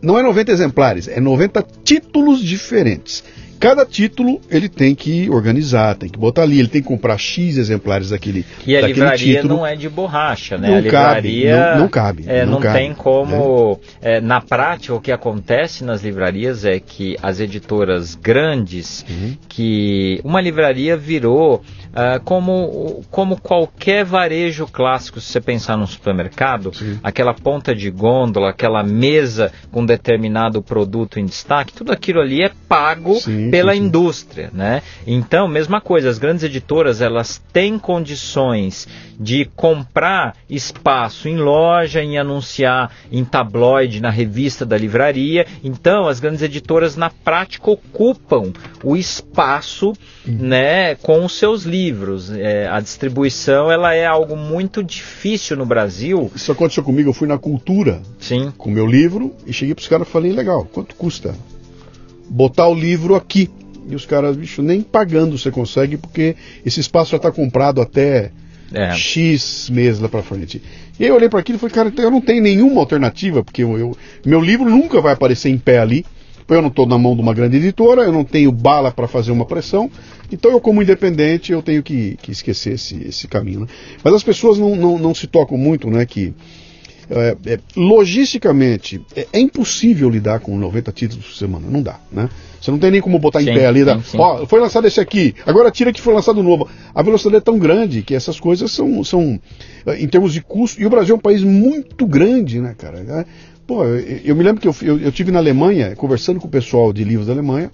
[SPEAKER 1] não é 90 exemplares, é 90 títulos diferentes. Cada título ele tem que organizar, tem que botar ali, ele tem que comprar X exemplares daquele
[SPEAKER 2] E a
[SPEAKER 1] daquele
[SPEAKER 2] livraria
[SPEAKER 1] título.
[SPEAKER 2] não é de borracha, né?
[SPEAKER 1] Não
[SPEAKER 2] a livraria
[SPEAKER 1] cabe, não- não cabe,
[SPEAKER 2] é,
[SPEAKER 1] não
[SPEAKER 2] não,
[SPEAKER 1] cabe,
[SPEAKER 2] tem como. é, na prática, o que acontece nas livrarias é que as editoras grandes,
[SPEAKER 1] Uhum.
[SPEAKER 2] que uma livraria virou ah, como, como qualquer varejo clássico, se você pensar num supermercado,
[SPEAKER 1] Sim.
[SPEAKER 2] aquela ponta de gôndola, aquela mesa com determinado produto em destaque, tudo aquilo ali é pago
[SPEAKER 1] Sim,
[SPEAKER 2] pela
[SPEAKER 1] sim, sim.
[SPEAKER 2] indústria, né? Então, mesma coisa, as grandes editoras, elas têm condições de comprar espaço em loja, em anunciar em tabloide, na revista da livraria. Então, as grandes editoras, na prática, ocupam o espaço, né, com os seus livros. É, a distribuição, ela é algo muito difícil no Brasil.
[SPEAKER 1] Isso aconteceu comigo, eu fui na cultura
[SPEAKER 2] Sim,
[SPEAKER 1] com meu livro e cheguei pros caras e falei, legal, quanto custa botar o livro aqui? E os caras, bicho, nem pagando você consegue, porque esse espaço já está comprado até
[SPEAKER 2] é.
[SPEAKER 1] X meses lá pra frente. E aí eu olhei para aquilo e falei, cara, eu não tenho nenhuma alternativa, porque eu, eu- meu livro nunca vai aparecer em pé ali. Eu não estou na mão de uma grande editora, eu não tenho bala para fazer uma pressão, então eu, como independente, eu tenho que, que esquecer esse, esse caminho. né? Mas as pessoas não, não, não se tocam muito, né? Que é, é, logisticamente é, é impossível lidar com 90 títulos por semana, não dá, né? Você não tem nem como botar em
[SPEAKER 2] Sim,
[SPEAKER 1] pé ali, da,
[SPEAKER 2] sim, sim.
[SPEAKER 1] ó, foi lançado esse aqui, agora tira que foi lançado novo. A velocidade é tão grande que essas coisas são, são eh, em termos de custo, e o Brasil é um país muito grande, né, cara? É, Pô, eu, eu me lembro que eu, eu, eu tive na Alemanha, conversando com o pessoal de livros da Alemanha,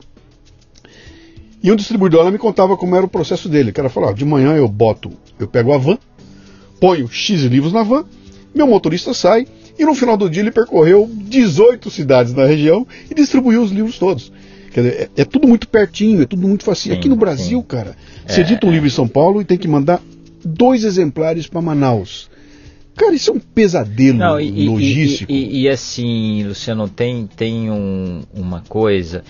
[SPEAKER 1] e um distribuidor lá me contava como era o processo dele. O cara falou, ó, de manhã eu boto, eu pego a van, ponho X livros na van, meu motorista sai, e no final do dia ele percorreu 18 cidades na região e distribuiu os livros todos. Quer dizer, é, é tudo muito pertinho, é tudo muito facinho.
[SPEAKER 2] Sim,
[SPEAKER 1] Aqui no Brasil,
[SPEAKER 2] sim.
[SPEAKER 1] cara, você edita um livro em São Paulo e tem que mandar dois exemplares para Manaus. Cara, isso é um pesadelo
[SPEAKER 2] Não, e, e-
[SPEAKER 1] logístico.
[SPEAKER 2] E, e- e assim, Luciano, tem, tem um- uma coisa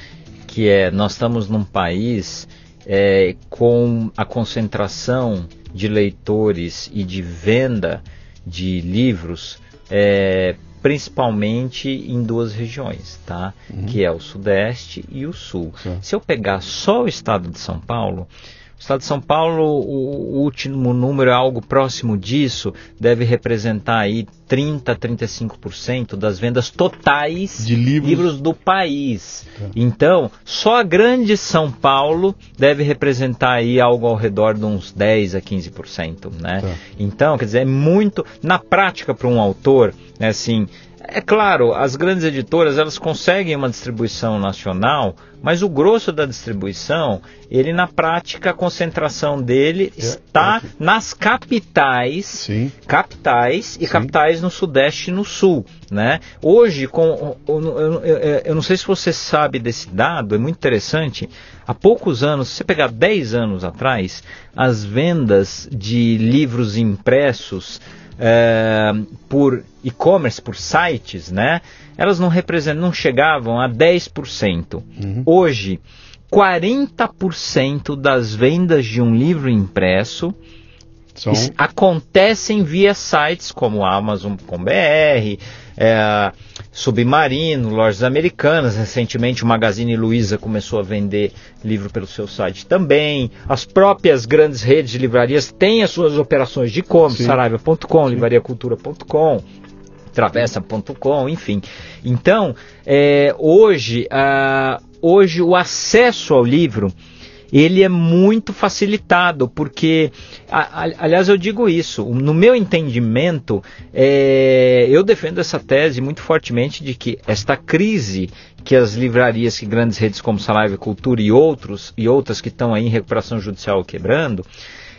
[SPEAKER 2] que é, nós estamos num país é, com a concentração de leitores e de venda de livros, é, principalmente em duas regiões, tá? Que é o Sudeste e o Sul. Se eu pegar só o estado de São Paulo, o estado de São Paulo, o último número é algo próximo disso, deve representar aí 30 a 35% das vendas totais
[SPEAKER 1] De livros.
[SPEAKER 2] do país.
[SPEAKER 1] Tá.
[SPEAKER 2] Então, só a grande São Paulo deve representar aí algo ao redor de uns 10 a 15%, né?
[SPEAKER 1] Tá.
[SPEAKER 2] Então, quer dizer, é muito na prática para um autor, né, assim, é claro, as grandes editoras elas conseguem uma distribuição nacional, mas o grosso da distribuição, ele na prática a concentração dele
[SPEAKER 1] É,
[SPEAKER 2] está nas capitais
[SPEAKER 1] Sim.
[SPEAKER 2] capitais e
[SPEAKER 1] Sim.
[SPEAKER 2] capitais no sudeste e no sul, né? Hoje, com, eu não sei se você sabe desse dado, é muito interessante. Há poucos anos, se você pegar 10 anos atrás, as vendas de livros impressos eh, por e-commerce, por sites, né? Elas não representam, não chegavam a 10%.
[SPEAKER 1] Uhum.
[SPEAKER 2] Hoje, 40% das vendas de um livro impresso es- acontecem via sites como Amazon.com.br, é, Submarino, lojas americanas. Recentemente o Magazine Luiza começou a vender livro pelo seu site também. As próprias grandes redes de livrarias têm as suas operações de e-commerce, saraiva.com, livrariacultura.com travessa.com, enfim. Então, é, hoje, ah, hoje o acesso ao livro ele é muito facilitado, porque, a- a- aliás, eu digo isso, no meu entendimento, é, eu defendo essa tese muito fortemente de que esta crise que as livrarias, que grandes redes como Saraiva Cultura e outros e outras que estão aí em recuperação judicial quebrando,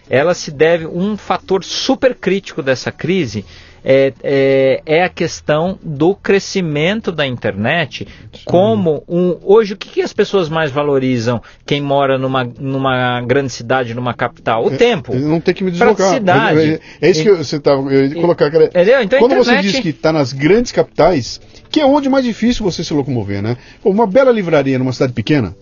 [SPEAKER 2] ela se deve um fator super crítico dessa crise é, é, é a questão do crescimento da internet como um hoje o que, que as pessoas mais valorizam quem mora numa, numa grande cidade numa capital o tempo
[SPEAKER 1] Eu não tem que me deslocar.
[SPEAKER 2] Praticidade.
[SPEAKER 1] É, é isso que você estava. Eu ia colocar.
[SPEAKER 2] Entendeu? Então
[SPEAKER 1] quando você
[SPEAKER 2] internet-
[SPEAKER 1] diz que está nas grandes capitais, que é onde é mais difícil você se locomover, né? Pô, uma bela livraria numa cidade pequena,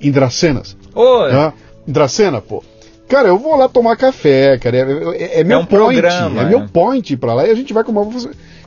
[SPEAKER 1] em Dracenas.
[SPEAKER 2] Ô,
[SPEAKER 1] Tá? Em Dracena, pô. Cara, eu vou lá tomar café, cara. É, é, é meu
[SPEAKER 2] um
[SPEAKER 1] point.
[SPEAKER 2] programa,
[SPEAKER 1] é,
[SPEAKER 2] é.
[SPEAKER 1] meu point pra lá e a gente vai com uma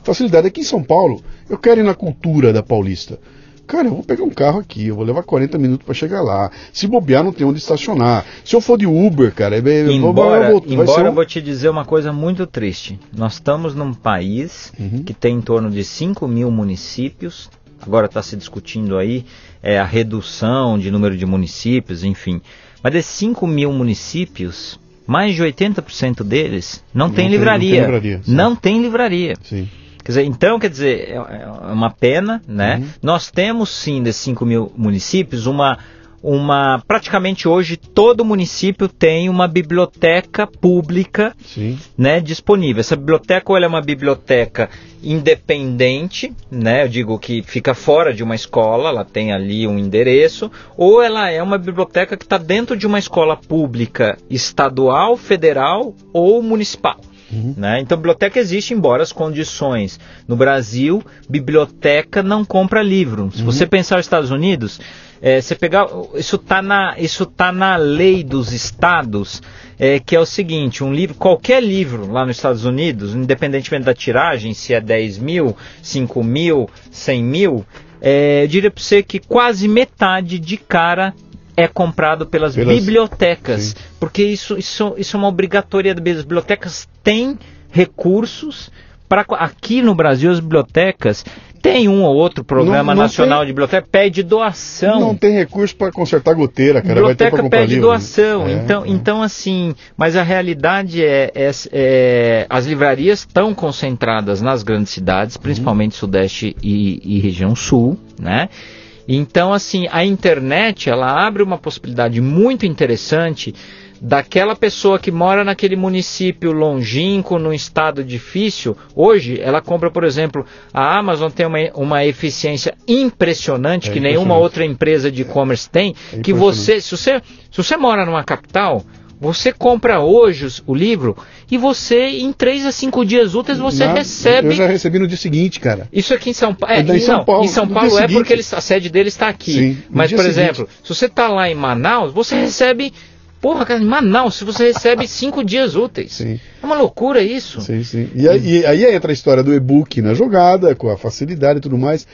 [SPEAKER 1] facilidade. Aqui em São Paulo, eu quero ir na cultura da Paulista. Cara, eu vou pegar um carro aqui, eu vou levar 40 minutos para chegar lá. Se bobear, não tem onde estacionar. Se eu for de Uber, cara, é,
[SPEAKER 2] embora, eu vou, embora um... eu vou te dizer uma coisa muito triste. Nós estamos num país uhum. que tem em torno de 5 mil municípios. Agora está se discutindo aí é, a redução de número de municípios, enfim. Mas desses 5 mil municípios, mais de 80% deles não, não tem, tem livraria. Não tem livraria. Não tem livraria.
[SPEAKER 1] Sim.
[SPEAKER 2] Quer dizer, então, quer dizer, é, é uma pena, né? Uhum. Nós temos sim, desses 5 mil municípios, uma, uma. Praticamente hoje todo município tem uma biblioteca pública né, disponível. Essa biblioteca ou ela é uma biblioteca independente, né? Eu digo que fica fora de uma escola, ela tem ali um endereço, ou ela é uma biblioteca que está dentro de uma escola pública estadual, federal ou municipal. Uhum. Né? Então, biblioteca existe, embora as condições. No Brasil, biblioteca não compra livro. Se uhum. você pensar nos Estados Unidos, é, você pegar. Isso está na, isso tá na lei dos estados, é, que é o seguinte: um livro, qualquer livro lá nos Estados Unidos, independentemente da tiragem, se é 10 mil, 5 mil, 100 mil, é, eu diria para você que quase metade de cara é comprado pelas, pelas... bibliotecas, Sim. porque isso, isso, isso é uma obrigatoriedade. As bibliotecas têm recursos para aqui no Brasil as bibliotecas tem um ou outro programa não, não nacional tem, de biblioteca pede doação.
[SPEAKER 1] Não tem recurso para consertar goteira, cara.
[SPEAKER 2] Biblioteca pede
[SPEAKER 1] livro.
[SPEAKER 2] doação. É, então, é. então assim, mas a realidade é, é, é as livrarias estão concentradas nas grandes cidades, principalmente uhum. sudeste e, e região sul, né? Então, assim, a internet ela abre uma possibilidade muito interessante daquela pessoa que mora naquele município longínquo, num estado difícil, hoje ela compra, por exemplo, a Amazon tem uma, uma eficiência impressionante é que nenhuma outra empresa de e-commerce tem, é que você se, você, se você mora numa capital, você compra hoje o livro e você, em 3 a 5 dias úteis, você Na, recebe.
[SPEAKER 1] Eu já recebi no dia seguinte, cara.
[SPEAKER 2] Isso aqui em São Paulo. É, em São não, Paulo, em São Paulo é porque ele, a sede dele está aqui. Sim, Mas, por seguinte. exemplo, se você está lá em Manaus, você recebe. Porra, cara, em Manaus, se você recebe cinco dias úteis. Sim. É uma loucura isso.
[SPEAKER 1] Sim, sim. E aí, e aí entra a história do e-book na jogada, com a facilidade e tudo mais.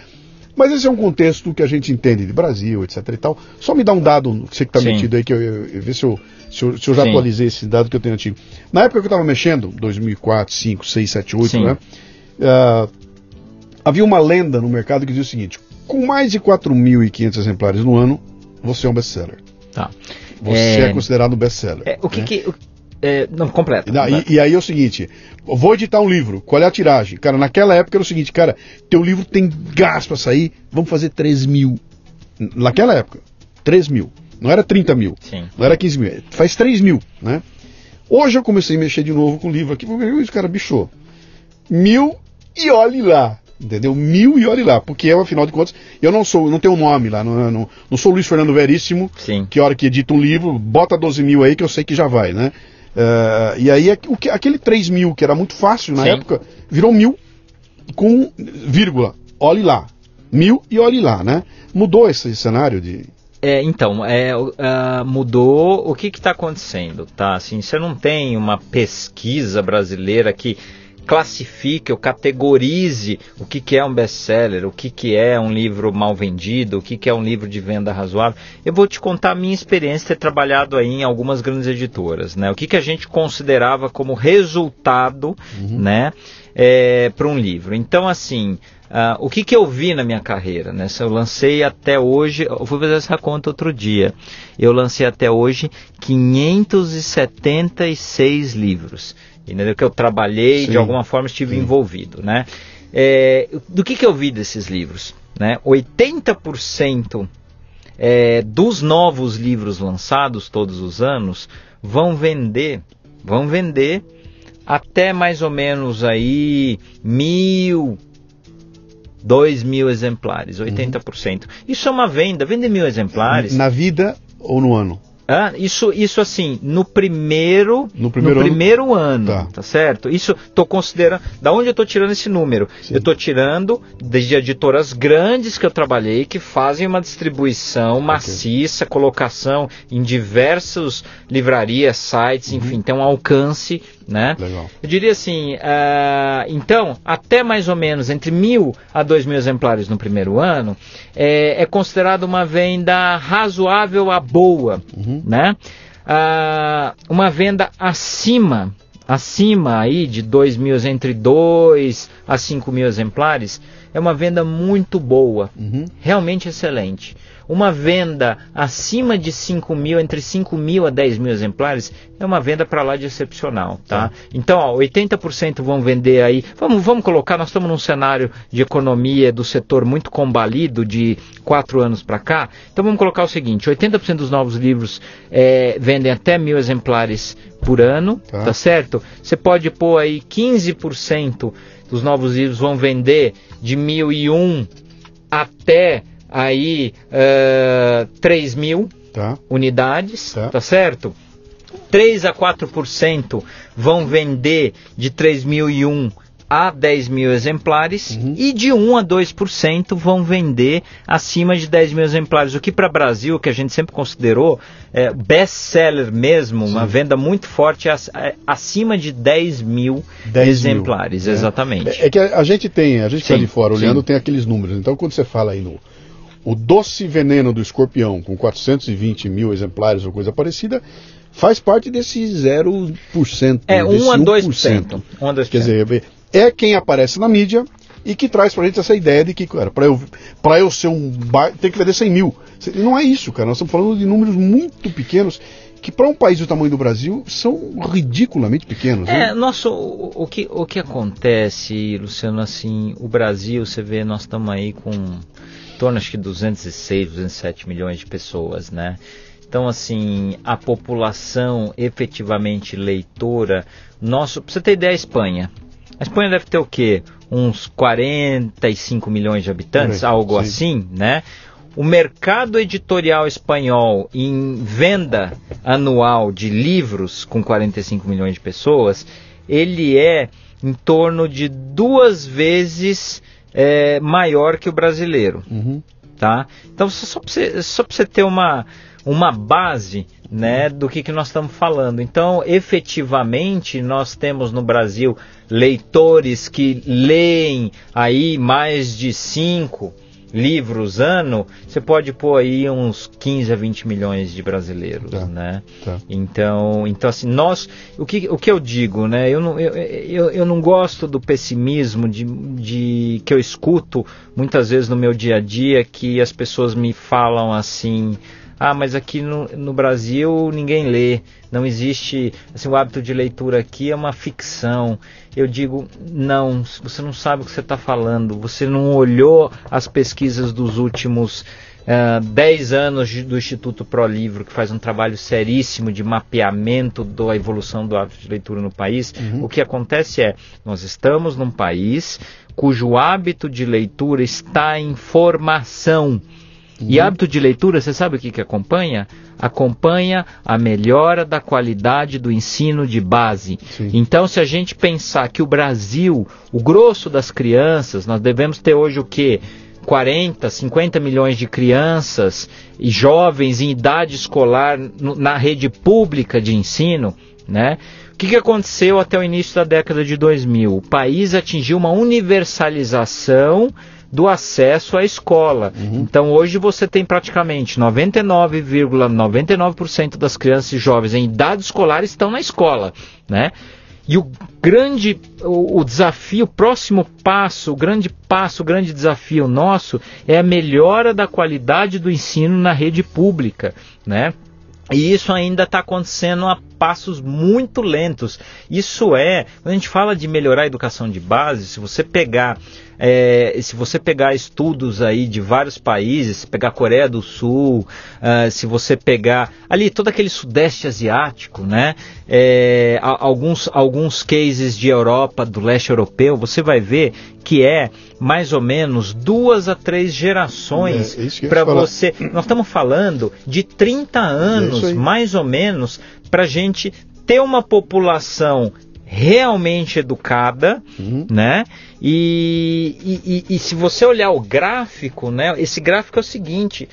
[SPEAKER 1] Mas esse é um contexto que a gente entende de Brasil, etc e tal. Só me dá um dado, você que está metido aí, que eu, eu, eu ver se eu, se eu, se eu já Sim. atualizei esse dado que eu tenho antigo. Na época que eu estava mexendo, 2004, 5, 6, 7, 8, Sim. né? Uh, havia uma lenda no mercado que dizia o seguinte: com mais de 4.500 exemplares no ano, você é um best-seller.
[SPEAKER 2] Tá.
[SPEAKER 1] Você é, é considerado um best-seller.
[SPEAKER 2] É, o que, né? que é, não, completo.
[SPEAKER 1] E, e, aí é o seguinte, vou editar um livro, qual é a tiragem? Cara, naquela época era o seguinte, cara, teu livro tem gás para sair, vamos fazer 3 mil. Naquela época, 3 mil. Não era 30 mil,
[SPEAKER 2] Sim.
[SPEAKER 1] não era 15 mil, faz 3 mil, né? Hoje eu comecei a mexer de novo com o livro aqui, porque o cara bichou. Mil e olhe lá. Entendeu? Mil e olhe lá, porque eu, afinal de contas, eu não sou, não tenho nome lá, não, não, não sou Luiz Fernando Veríssimo,
[SPEAKER 2] Sim.
[SPEAKER 1] que hora que edita um livro, bota 12 mil aí que eu sei que já vai, né? Uh, e aí o que, aquele 3 mil, que era muito fácil na Sim. época, virou mil com vírgula. Olhe lá. Mil e olhe lá, né? Mudou esse cenário de.
[SPEAKER 2] É, então, é, uh, mudou. O que está acontecendo? Tá? Assim, você não tem uma pesquisa brasileira que classifique ou categorize o que, que é um best-seller, o que, que é um livro mal vendido, o que, que é um livro de venda razoável. Eu vou te contar a minha experiência de ter trabalhado aí em algumas grandes editoras. Né? O que, que a gente considerava como resultado uhum. né, é, para um livro. Então, assim, Uh, o que, que eu vi na minha carreira? Né? Eu lancei até hoje, eu fui fazer essa conta outro dia, eu lancei até hoje 576 livros entendeu? Que eu trabalhei, Sim. de alguma forma estive Sim. envolvido, né? É, do que, que eu vi desses livros? Né? 80% é, dos novos livros lançados todos os anos vão vender, vão vender até mais ou menos aí mil, dois mil exemplares, 80%. Uhum. Isso é uma venda, vender mil exemplares.
[SPEAKER 1] Na vida ou no ano?
[SPEAKER 2] Ah, isso, isso assim, no primeiro, no primeiro, no ano, primeiro ano tá. tá. certo? Isso estou considerando. Da onde eu estou tirando esse número? Sim. Eu estou tirando desde editoras grandes que eu trabalhei que fazem uma distribuição maciça, okay. colocação em diversos livrarias, sites, uhum. enfim, tem um alcance né? Legal. Eu diria assim, uh, então, até mais ou menos entre mil a dois mil exemplares no primeiro ano, é, é considerado uma venda razoável a boa, uhum. né? Uh, uma venda acima, acima aí de dois mil, entre 2 a 5 mil exemplares, é uma venda muito boa, uhum. realmente excelente. Uma venda acima de 5 mil, entre 5 mil a 10 mil exemplares, é uma venda para lá de excepcional, tá? Então, ó, 80% vão vender aí. Vamos, vamos colocar, nós estamos num cenário de economia do setor muito combalido de 4 anos para cá. Então, vamos colocar o seguinte: 80% dos novos livros é, vendem até mil exemplares por ano, tá, tá certo? Você pode pôr aí 15% dos novos livros vão vender de 1001 até aí uh, 3 mil tá. unidades, tá. tá certo? 3 a 4% vão vender de 3001 a 10 mil exemplares uhum. e de 1 a 2% vão vender acima de 10 mil exemplares. O que para o Brasil, que a gente sempre considerou é, best-seller mesmo, Sim. uma venda muito forte, é, é acima de 10 mil 10 exemplares, mil, exatamente.
[SPEAKER 1] É, é, que a, gente tem, a gente está de fora olhando, Sim. tem aqueles números. Então quando você fala aí no o doce veneno do escorpião, com 420 mil exemplares ou coisa parecida, faz parte desse 0%.
[SPEAKER 2] É, 1 a 2%. 1 a 2%.
[SPEAKER 1] Quer dizer, é quem aparece na mídia e que traz pra gente essa ideia de que, cara, pra eu, pra eu ser um bar, tem que vender 100 mil. Não é isso, cara. Nós estamos falando de números muito pequenos que para um país do tamanho do Brasil são ridiculamente pequenos.
[SPEAKER 2] Né? É, nosso, o, o, que, o que acontece, Luciano, assim, o Brasil, você vê, nós estamos aí com torno acho que 206, 207 milhões de pessoas, né? Então, assim, a população efetivamente leitora, nosso, pra você ter ideia, a Espanha. A Espanha deve ter o quê? Uns 45 milhões de habitantes, algo sim. assim, né? O mercado editorial espanhol em venda anual de livros com 45 milhões de pessoas, ele é em torno de duas vezes é, maior que o brasileiro. Uhum. Tá? Então, só para você ter uma, uma base né, do que, que nós estamos falando. Então, efetivamente, nós temos no Brasil leitores que leem aí mais de cinco livros ano, você pode pôr aí uns 15 a 20 milhões de brasileiros, tá, né? Tá. Então, então assim, nós, o que, o que eu digo, né? Eu não, eu, eu, eu não gosto do pessimismo de, de que eu escuto muitas vezes no meu dia a dia que as pessoas me falam assim, ah, mas aqui no, no, Brasil ninguém lê, não existe, assim, o hábito de leitura aqui é uma ficção. Eu digo, não, você não sabe o que você está falando, você não olhou as pesquisas dos últimos uh, 10 anos de, do Instituto Pro Livro, que faz um trabalho seríssimo de mapeamento da evolução do hábito de leitura no país. Uhum. O que acontece é, nós estamos num país cujo hábito de leitura está em formação. E uhum. hábito de leitura, você sabe o que, que acompanha? Acompanha a melhora da qualidade do ensino de base. Sim. Então, se a gente pensar que o Brasil, o grosso das crianças, nós devemos ter hoje o quê? 40, 50 milhões de crianças e jovens em idade escolar na rede pública de ensino, né? O que, que aconteceu até o início da década de 2000? O país atingiu uma universalização do acesso à escola. Uhum. Então hoje você tem praticamente 99,99% ,99 das crianças e jovens em idade escolar estão na escola, né? E o grande, o, o, desafio, o próximo passo, o grande passo, o grande desafio nosso é a melhora da qualidade do ensino na rede pública, né? E isso ainda está acontecendo a passos muito lentos. Isso é, quando a gente fala de melhorar a educação de base, se você pegar é, se você pegar estudos aí de vários países, se pegar a Coreia do Sul, uh, se você pegar ali todo aquele sudeste asiático, né? É, alguns, alguns cases de Europa, do leste europeu, você vai ver que é mais ou menos duas a três gerações é, é para você. Nós estamos falando de 30 anos menos, mais ou menos, para a gente ter uma população realmente educada, uhum. né? E, e, e, se você olhar o gráfico, né? Esse gráfico é o seguinte: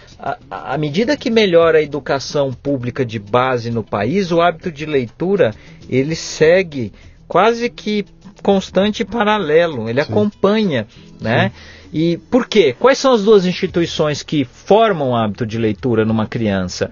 [SPEAKER 2] à medida que melhora a educação pública de base no país, o hábito de leitura ele segue quase que constante e paralelo. Ele Sim. acompanha, né? Sim. E por quê? Quais são as duas instituições que formam o hábito de leitura numa criança?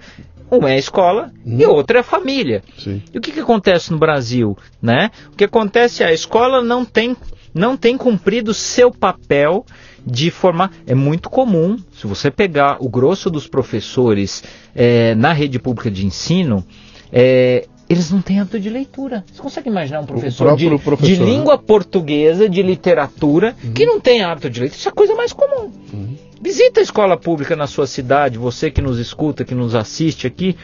[SPEAKER 2] Uma é a escola hum. e outra é a família. Sim. E o que, que acontece no Brasil? Né? O que acontece é a escola não tem, não tem cumprido seu papel de formar. É muito comum, se você pegar o grosso dos professores é, na rede pública de ensino, é, eles não têm hábito de leitura. Você consegue imaginar um professor, de, professor, de, língua né? portuguesa, de literatura, uhum. que não tem hábito de leitura? Isso é a coisa mais comum. Uhum. Visita a escola pública na sua cidade, você que nos escuta, que nos assiste aqui,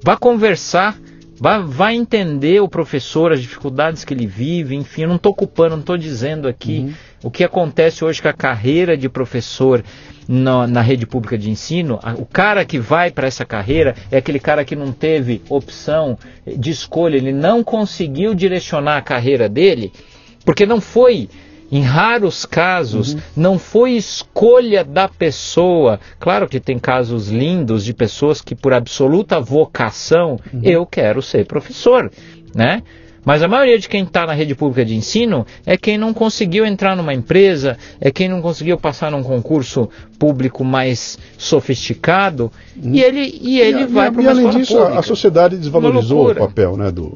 [SPEAKER 2] vá conversar, vá, vá entender o professor, as dificuldades que ele vive, enfim, eu não estou ocupando, não estou dizendo aqui uhum. o que acontece hoje com a carreira de professor na, na rede pública de ensino. o cara que vai para essa carreira é aquele cara que não teve opção de escolha, ele não conseguiu direcionar a carreira dele, porque não foi em raros casos, uhum. não foi escolha da pessoa. Claro que tem casos lindos de pessoas que, por absoluta vocação, uhum. eu quero ser professor, né? Mas a maioria de quem está na rede pública de ensino é quem não conseguiu entrar numa empresa, é quem não conseguiu passar num concurso público mais sofisticado uhum. e ele, e ele e, vai para uma E além disso, pública.
[SPEAKER 1] a sociedade desvalorizou o papel né, do,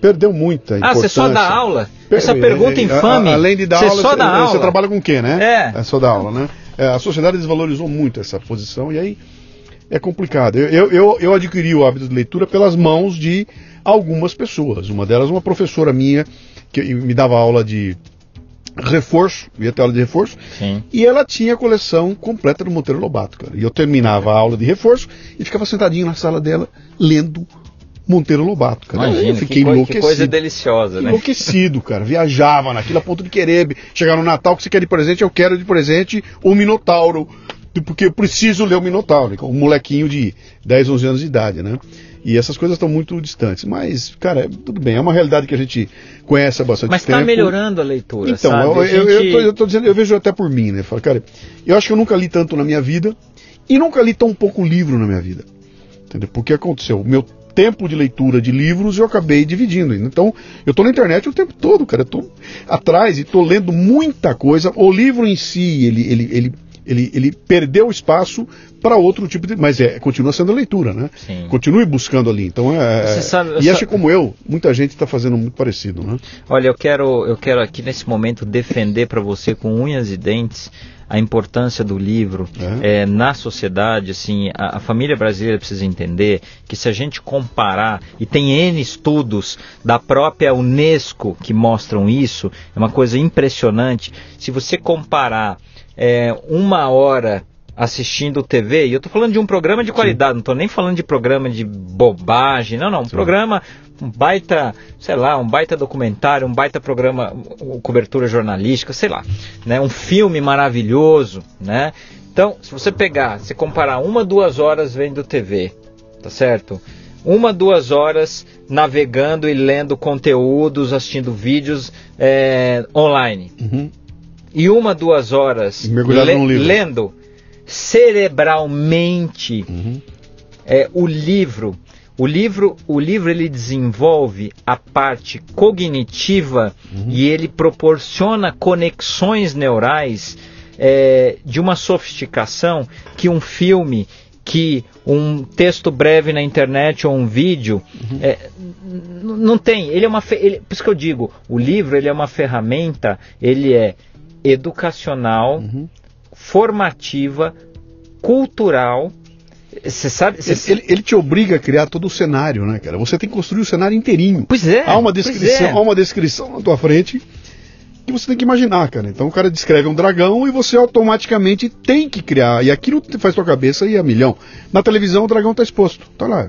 [SPEAKER 1] perdeu muita importância. Ah, você
[SPEAKER 2] só dá aula? Essa pergunta infame.
[SPEAKER 1] além de dar
[SPEAKER 2] você
[SPEAKER 1] aula,
[SPEAKER 2] só
[SPEAKER 1] você,
[SPEAKER 2] dá
[SPEAKER 1] você
[SPEAKER 2] aula.
[SPEAKER 1] trabalha com o quê, né?
[SPEAKER 2] É.
[SPEAKER 1] É só dar aula, né? É, a sociedade desvalorizou muito essa posição e aí é complicado. Eu, eu, eu adquiri o hábito de leitura pelas mãos de algumas pessoas. Uma delas, uma professora minha, que me dava aula de reforço, ia ter aula de reforço, Sim. e ela tinha a coleção completa do Monteiro Lobato, cara. E eu terminava a aula de reforço e ficava sentadinho na sala dela, lendo Monteiro Lobato, cara.
[SPEAKER 2] Imagina, eu fiquei que enlouquecido. Que coisa deliciosa, né?
[SPEAKER 1] Enlouquecido, cara. Viajava naquilo a ponto de querer. Chegar no Natal, que você quer de presente, eu quero de presente o Minotauro. Porque eu preciso ler o Minotauro. Um molequinho de 10, 11 anos de idade, né? E essas coisas estão muito distantes. Mas, cara, tudo bem. É uma realidade que a gente conhece há bastante
[SPEAKER 2] Mas
[SPEAKER 1] tá tempo.
[SPEAKER 2] Mas está melhorando a leitura,
[SPEAKER 1] Então,
[SPEAKER 2] sabe?
[SPEAKER 1] eu, eu, gente... eu, tô, eu, tô, dizendo, eu vejo até por mim, né? Falo, cara, eu acho que eu nunca li tanto na minha vida e nunca li tão pouco livro na minha vida. Entendeu? Porque aconteceu. O meu tempo de leitura de livros eu acabei dividindo. Então, eu estou na internet o tempo todo, cara. Eu estou atrás e estou lendo muita coisa. O livro em si, ele, ele, ele, ele, ele perdeu espaço para outro tipo de. Mas é, continua sendo leitura, né? Sim. Continue buscando ali. Então é. Sabe, e acha como eu, muita gente está fazendo muito parecido, né?
[SPEAKER 2] Olha, eu quero, eu quero aqui nesse momento defender para você com unhas e dentes a importância do livro é. É, na sociedade, assim, a, a, família brasileira precisa entender que se a gente comparar, e tem N estudos da própria Unesco que mostram isso, é uma coisa impressionante, se você comparar é, uma hora assistindo TV, e eu estou falando de um programa de qualidade, Sim. não estou nem falando de programa de bobagem, não, não, um Sim. programa, um baita, sei lá, um baita documentário, um baita programa, cobertura jornalística, sei lá, né, um filme maravilhoso, né? Então, se você pegar, se comparar uma, duas horas vendo TV, tá certo? Uma, duas horas navegando e lendo conteúdos, assistindo vídeos é, online. Uhum. E uma, duas horas le lendo cerebralmente uhum. é, o livro. O livro, o livro ele desenvolve a parte cognitiva uhum. e ele proporciona conexões neurais é, de uma sofisticação que um filme, que um texto breve na internet ou um vídeo uhum. é, não tem. Ele é uma, ele, por isso que eu digo, o livro ele é uma ferramenta, ele é educacional. Uhum formativa, cultural. Você sabe. Cê...
[SPEAKER 1] Ele, ele, te obriga a criar todo o cenário, né, cara? Você tem que construir o cenário inteirinho.
[SPEAKER 2] Pois é.
[SPEAKER 1] Há uma descrição, é. há uma descrição na tua frente que você tem que imaginar, cara. Então o cara descreve um dragão e você automaticamente tem que criar. E aquilo faz tua cabeça ir a milhão. Na televisão o dragão está exposto. Tá lá.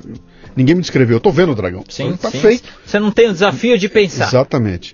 [SPEAKER 1] Ninguém me descreveu. Eu tô vendo o dragão.
[SPEAKER 2] Sim, tá sim. feito. Você não tem o desafio de pensar.
[SPEAKER 1] Exatamente.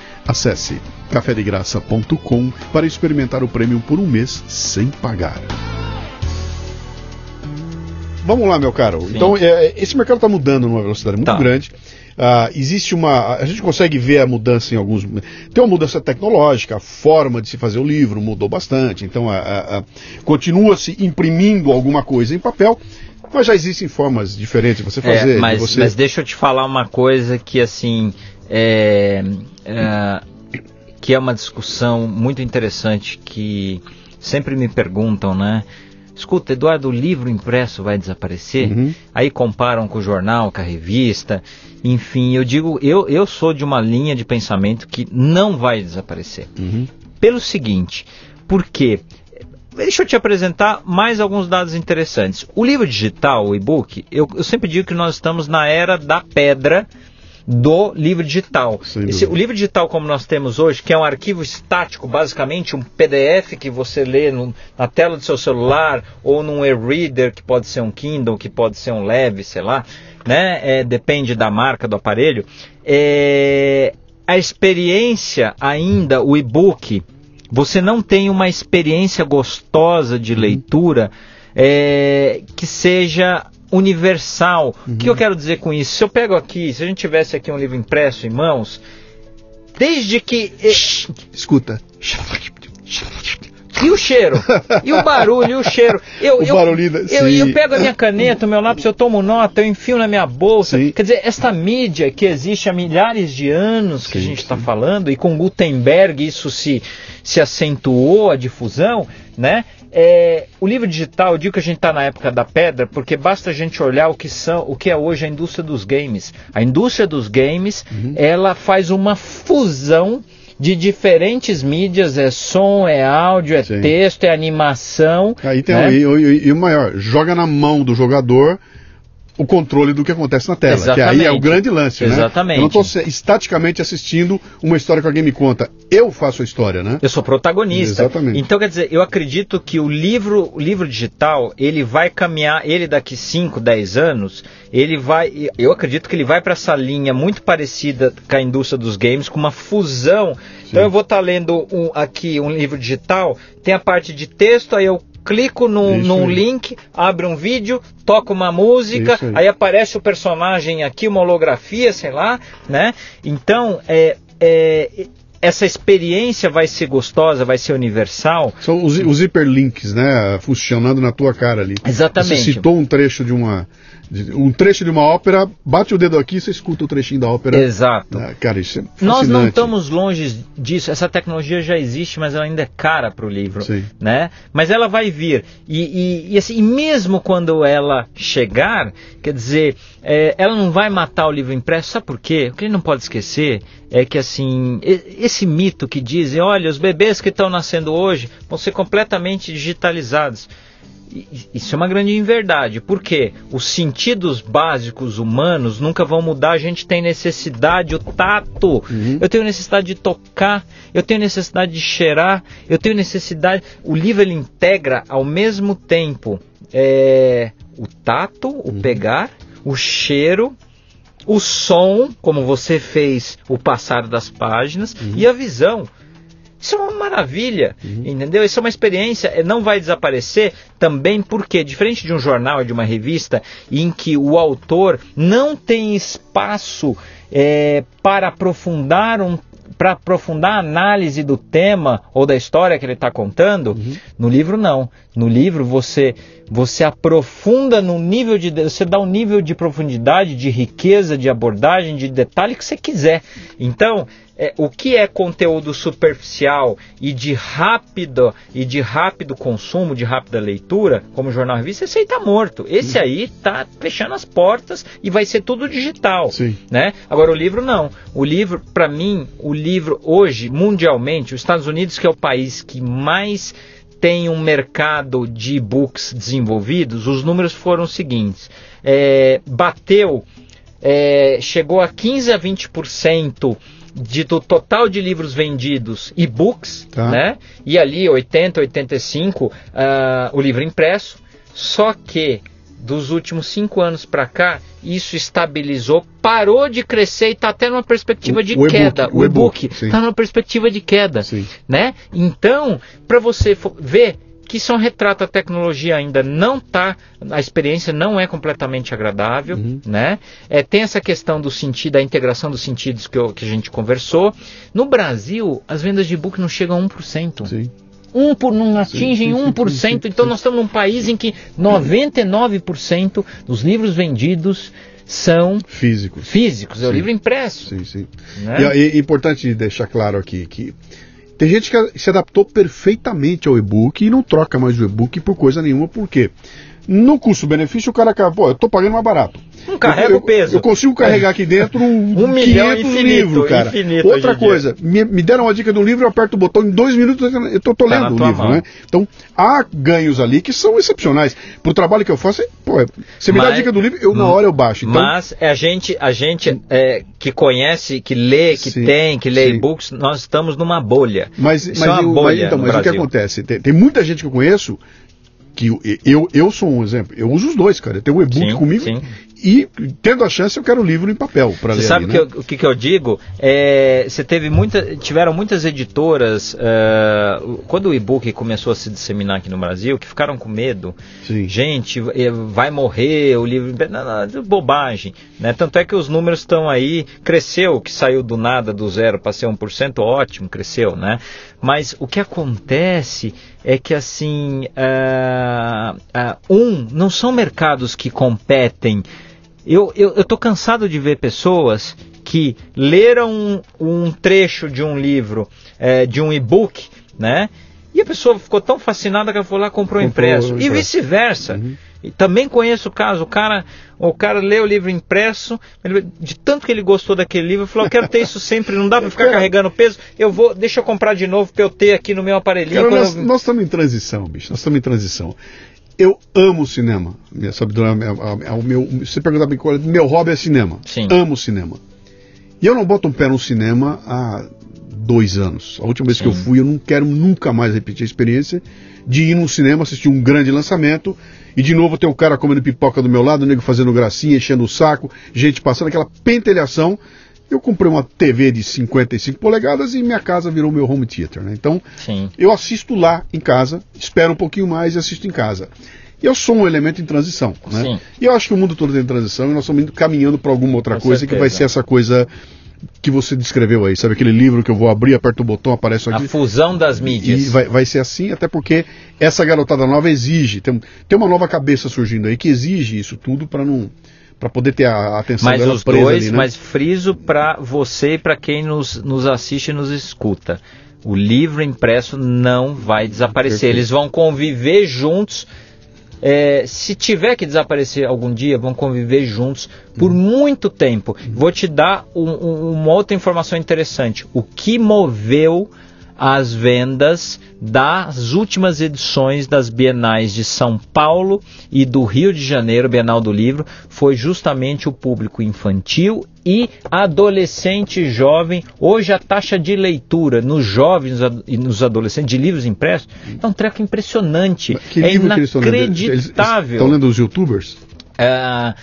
[SPEAKER 1] Acesse cafedegraça.com para experimentar o prêmio por um mês sem pagar. Vamos lá, meu caro. Sim. Então, é, esse mercado está mudando numa velocidade muito tá. grande. Uh, existe uma. A gente consegue ver a mudança em alguns. Tem uma mudança tecnológica, a forma de se fazer o livro mudou bastante. Então, continua-se imprimindo alguma coisa em papel, mas já existem formas diferentes de você é, fazer.
[SPEAKER 2] É, mas,
[SPEAKER 1] você...
[SPEAKER 2] mas deixa eu te falar uma coisa que, assim. É, é, que é uma discussão muito interessante que sempre me perguntam, né? Escuta, Eduardo, o livro impresso vai desaparecer? Uhum. Aí comparam com o jornal, com a revista. Enfim, eu digo, eu, eu sou de uma linha de pensamento que não vai desaparecer. Uhum. Pelo seguinte, porque Deixa eu te apresentar mais alguns dados interessantes. O livro digital, o e-book, eu, eu sempre digo que nós estamos na era da pedra do livro digital. Esse, o livro digital como nós temos hoje, que é um arquivo estático, basicamente um PDF que você lê no, na tela do seu celular ou num e-reader que pode ser um Kindle, que pode ser um Leve, sei lá, né? É, depende da marca do aparelho. É, a experiência ainda, o e-book, você não tem uma experiência gostosa de uhum. leitura é, que seja universal. Uhum. O que eu quero dizer com isso? Se eu pego aqui, se a gente tivesse aqui um livro impresso em mãos, desde que.
[SPEAKER 1] Escuta.
[SPEAKER 2] E o cheiro? E o barulho, e o cheiro? Eu, o eu, barulho, eu, eu, pego a minha caneta, o meu lápis, eu tomo nota, eu enfio na minha bolsa. Sim. Quer dizer, esta mídia que existe há milhares de anos que sim, a gente está falando, e com Gutenberg isso se, se acentuou, a difusão, né? É, o livro digital, eu digo que a gente está na época da pedra, porque basta a gente olhar o que são, o que é hoje a indústria dos games. A indústria dos games, uhum. ela faz uma fusão de diferentes mídias, é som, é áudio, é Sim. texto, é animação.
[SPEAKER 1] Aí tem né? e, o maior, joga na mão do jogador o controle do que acontece na tela. Exatamente. Que aí é o grande lance,
[SPEAKER 2] né? Exatamente.
[SPEAKER 1] Eu não estou estaticamente assistindo uma história que alguém me conta. Eu faço a história, né?
[SPEAKER 2] Eu sou protagonista. Exatamente. Então, quer dizer, eu acredito que o livro, o livro digital, ele vai caminhar, ele daqui 5, 10 anos, ele vai, eu acredito que ele vai para essa linha muito parecida com a indústria dos games, com uma fusão. Sim. Então eu vou estar tá lendo um, aqui um livro digital, tem a parte de texto, aí eu clico num, num link, abre um vídeo, toca uma música, aí. aí. aparece o personagem aqui, uma holografia, sei lá, né? Então, é, é, essa experiência vai ser gostosa, vai ser universal.
[SPEAKER 1] São os, os hiperlinks, né? Funcionando na tua cara ali.
[SPEAKER 2] Exatamente.
[SPEAKER 1] Você citou um trecho de uma um trecho de uma ópera, bate o dedo aqui e você escuta o trechinho da ópera.
[SPEAKER 2] Exato.
[SPEAKER 1] Ah, cara, isso é
[SPEAKER 2] fascinante. Nós não estamos longe disso. Essa tecnologia já existe, mas ela ainda é cara para o livro, Sim. né? Mas ela vai vir e, e, e, assim, e mesmo quando ela chegar, quer dizer, é, ela não vai matar o livro impresso. Sabe por quê? O que gente não pode esquecer é que assim esse mito que dizem, olha, os bebês que estão nascendo hoje vão ser completamente digitalizados. Isso é uma grande inverdade, porque os sentidos básicos humanos nunca vão mudar. A gente tem necessidade, o tato. Uhum. Eu tenho necessidade de tocar, eu tenho necessidade de cheirar, eu tenho necessidade. O livro ele integra ao mesmo tempo é, o tato, o uhum. pegar, o cheiro, o som, como você fez o passar das páginas, uhum. e a visão. Isso é uma maravilha, uhum. entendeu? Isso é uma experiência, eh, não vai desaparecer também porque, diferente de um jornal, de uma revista, em que o autor não tem espaço é, para aprofundar um para aprofundar a análise do tema ou da história que ele está contando, uhum. no livro não. No livro você você aprofunda no nível de você dá um nível de profundidade, de riqueza, de abordagem, de detalhe que você quiser. Então é, o que é conteúdo superficial e de rápido e de rápido consumo, de rápida leitura, como jornal revista, esse aí está morto. Esse aí está fechando as portas e vai ser tudo digital,
[SPEAKER 1] Sim.
[SPEAKER 2] né? Agora o livro não. O livro, para mim, o livro hoje mundialmente, os Estados Unidos que é o país que mais tem um mercado de e-books desenvolvidos, os números foram os seguintes: é, bateu, é, chegou a 15 a 20% de, do total de livros vendidos e-books,
[SPEAKER 1] Tá.
[SPEAKER 2] né? E ali 80, 85 ah, o livro impresso. Só que dos últimos cinco anos para cá, isso estabilizou, parou de crescer e está até numa perspectiva de
[SPEAKER 1] o
[SPEAKER 2] queda.
[SPEAKER 1] o e-book,
[SPEAKER 2] está numa perspectiva de queda
[SPEAKER 1] Sim.
[SPEAKER 2] né? Então, para você ver que um retrato, a tecnologia ainda não tá, a experiência não é completamente agradável,
[SPEAKER 1] Uhum.
[SPEAKER 2] né? É, tem essa questão do sentido, da integração dos sentidos que, eu- que a gente conversou. No Brasil, as vendas de e-book não chegam a 1%.
[SPEAKER 1] Sim.
[SPEAKER 2] Um por, não atingem
[SPEAKER 1] sim, sim,
[SPEAKER 2] 1%.
[SPEAKER 1] sim,
[SPEAKER 2] então nós estamos num país em que 99% dos livros vendidos são
[SPEAKER 1] Físicos.
[SPEAKER 2] físicos, é o
[SPEAKER 1] Sim.
[SPEAKER 2] livro impresso.
[SPEAKER 1] Sim, sim.
[SPEAKER 2] né?
[SPEAKER 1] E é importante deixar claro aqui que tem gente que se adaptou perfeitamente ao e-book e não troca mais o e-book por coisa nenhuma, por quê? No custo-benefício, o cara, acaba, pô, eu tô pagando mais barato.
[SPEAKER 2] Não carrega
[SPEAKER 1] eu,
[SPEAKER 2] o peso.
[SPEAKER 1] Eu consigo carregar aqui dentro um,
[SPEAKER 2] milhão
[SPEAKER 1] 500
[SPEAKER 2] infinito,
[SPEAKER 1] livros, cara.
[SPEAKER 2] infinito
[SPEAKER 1] Outra coisa, me, me deram uma dica de um livro, eu aperto o botão, em dois minutos eu tô, tô
[SPEAKER 2] Tá
[SPEAKER 1] lendo o
[SPEAKER 2] tua
[SPEAKER 1] livro,
[SPEAKER 2] mão.
[SPEAKER 1] né? Então, há ganhos ali que são excepcionais. Pro trabalho que eu faço, é, pô, você me dá a
[SPEAKER 2] Mas-
[SPEAKER 1] dica do livro, eu na hora eu baixo. Então,
[SPEAKER 2] Mas é a gente, a gente é, que conhece, que lê, que
[SPEAKER 1] Sim,
[SPEAKER 2] tem, que lê e-books, nós estamos numa bolha.
[SPEAKER 1] Mas,
[SPEAKER 2] Isso
[SPEAKER 1] mas,
[SPEAKER 2] é uma
[SPEAKER 1] eu- mas
[SPEAKER 2] bolha
[SPEAKER 1] então,
[SPEAKER 2] no
[SPEAKER 1] mas o que acontece? Tem, tem muita gente que eu conheço que eu, eu, sou um exemplo. Eu uso os dois, cara. Eu tenho o e-book comigo
[SPEAKER 2] sim.
[SPEAKER 1] e, tendo a chance, eu quero o livro em papel para
[SPEAKER 2] Você
[SPEAKER 1] ler.
[SPEAKER 2] sabe
[SPEAKER 1] ali,
[SPEAKER 2] que
[SPEAKER 1] né?
[SPEAKER 2] o que, que eu digo? É, você teve muita, tiveram muitas editoras é, quando o e-book começou a se disseminar aqui no Brasil, que ficaram com medo.
[SPEAKER 1] Sim.
[SPEAKER 2] Gente, é, vai morrer o livro. Não, não, bobagem. Né? Tanto é que os números estão aí. Cresceu, que saiu do nada, do zero para ser 1%, ótimo, cresceu. Né? Mas o que acontece é que, assim, ah, ah, um, não são mercados que competem. Eu, eu, eu tô cansado de ver pessoas que leram um, um trecho de um livro, eh, de um e-book, né? E a pessoa ficou tão fascinada que ela foi lá e comprou
[SPEAKER 1] Comprou
[SPEAKER 2] impresso. E vice-versa.
[SPEAKER 1] Uhum.
[SPEAKER 2] E também conheço o caso, o cara, o cara lê o livro impresso, ele- de tanto que ele gostou daquele livro, falou, eu quero ter isso sempre, não dá para ficar
[SPEAKER 1] Cara.
[SPEAKER 2] carregando peso, eu vou, deixa eu comprar de novo para eu ter aqui no meu aparelhinho.
[SPEAKER 1] Cara, nós,
[SPEAKER 2] eu-
[SPEAKER 1] nós estamos em transição, bicho. Nós estamos em transição. Eu amo cinema. Minha, sabe, do- é, é- é o meu, você perguntar mim qual é, meu hobby é cinema.
[SPEAKER 2] Sim.
[SPEAKER 1] Amo cinema. E eu não boto um pé no cinema há dois anos. A última vez que eu
[SPEAKER 2] Sim.
[SPEAKER 1] fui, eu não quero nunca mais repetir a experiência de ir num cinema, assistir um grande lançamento e de novo ter o cara comendo pipoca do meu lado, o nego fazendo gracinha, enchendo o saco, gente passando aquela pentelhação. Eu comprei uma TV de 55 polegadas e minha casa virou meu home theater, né? Então,
[SPEAKER 2] Sim.
[SPEAKER 1] eu assisto lá em casa, espero um pouquinho mais e assisto em casa. E eu sou um elemento em transição, né?
[SPEAKER 2] Sim.
[SPEAKER 1] E eu acho que o mundo todo tem transição e nós estamos caminhando para alguma outra
[SPEAKER 2] Com
[SPEAKER 1] coisa que vai
[SPEAKER 2] certeza.
[SPEAKER 1] ser essa coisa que você descreveu aí, sabe aquele livro que eu vou abrir, aperto o botão, aparece
[SPEAKER 2] A
[SPEAKER 1] aqui.
[SPEAKER 2] fusão das mídias.
[SPEAKER 1] E vai, vai ser assim, até porque essa garotada nova exige, tem, tem uma nova cabeça surgindo aí que exige isso tudo para não para poder ter a a atenção
[SPEAKER 2] Mas
[SPEAKER 1] dela
[SPEAKER 2] os
[SPEAKER 1] presa
[SPEAKER 2] dois,
[SPEAKER 1] ali, né?
[SPEAKER 2] mas friso para você e para quem nos, nos assiste e nos escuta. O livro impresso não vai desaparecer.
[SPEAKER 1] Perfeito.
[SPEAKER 2] Eles vão conviver juntos. É, se tiver que desaparecer algum dia, vão conviver juntos por muito tempo. Vou te dar um- um- uma outra informação interessante. O que moveu as vendas das últimas edições das Bienais de São Paulo e do Rio de Janeiro, Bienal do Livro, foi justamente o público infantil e adolescente jovem. Hoje a taxa de leitura nos jovens e nos adolescentes de livros impressos é um treco impressionante.
[SPEAKER 1] Que
[SPEAKER 2] é inacreditável.
[SPEAKER 1] Estão lendo os youtubers?
[SPEAKER 2] Ah,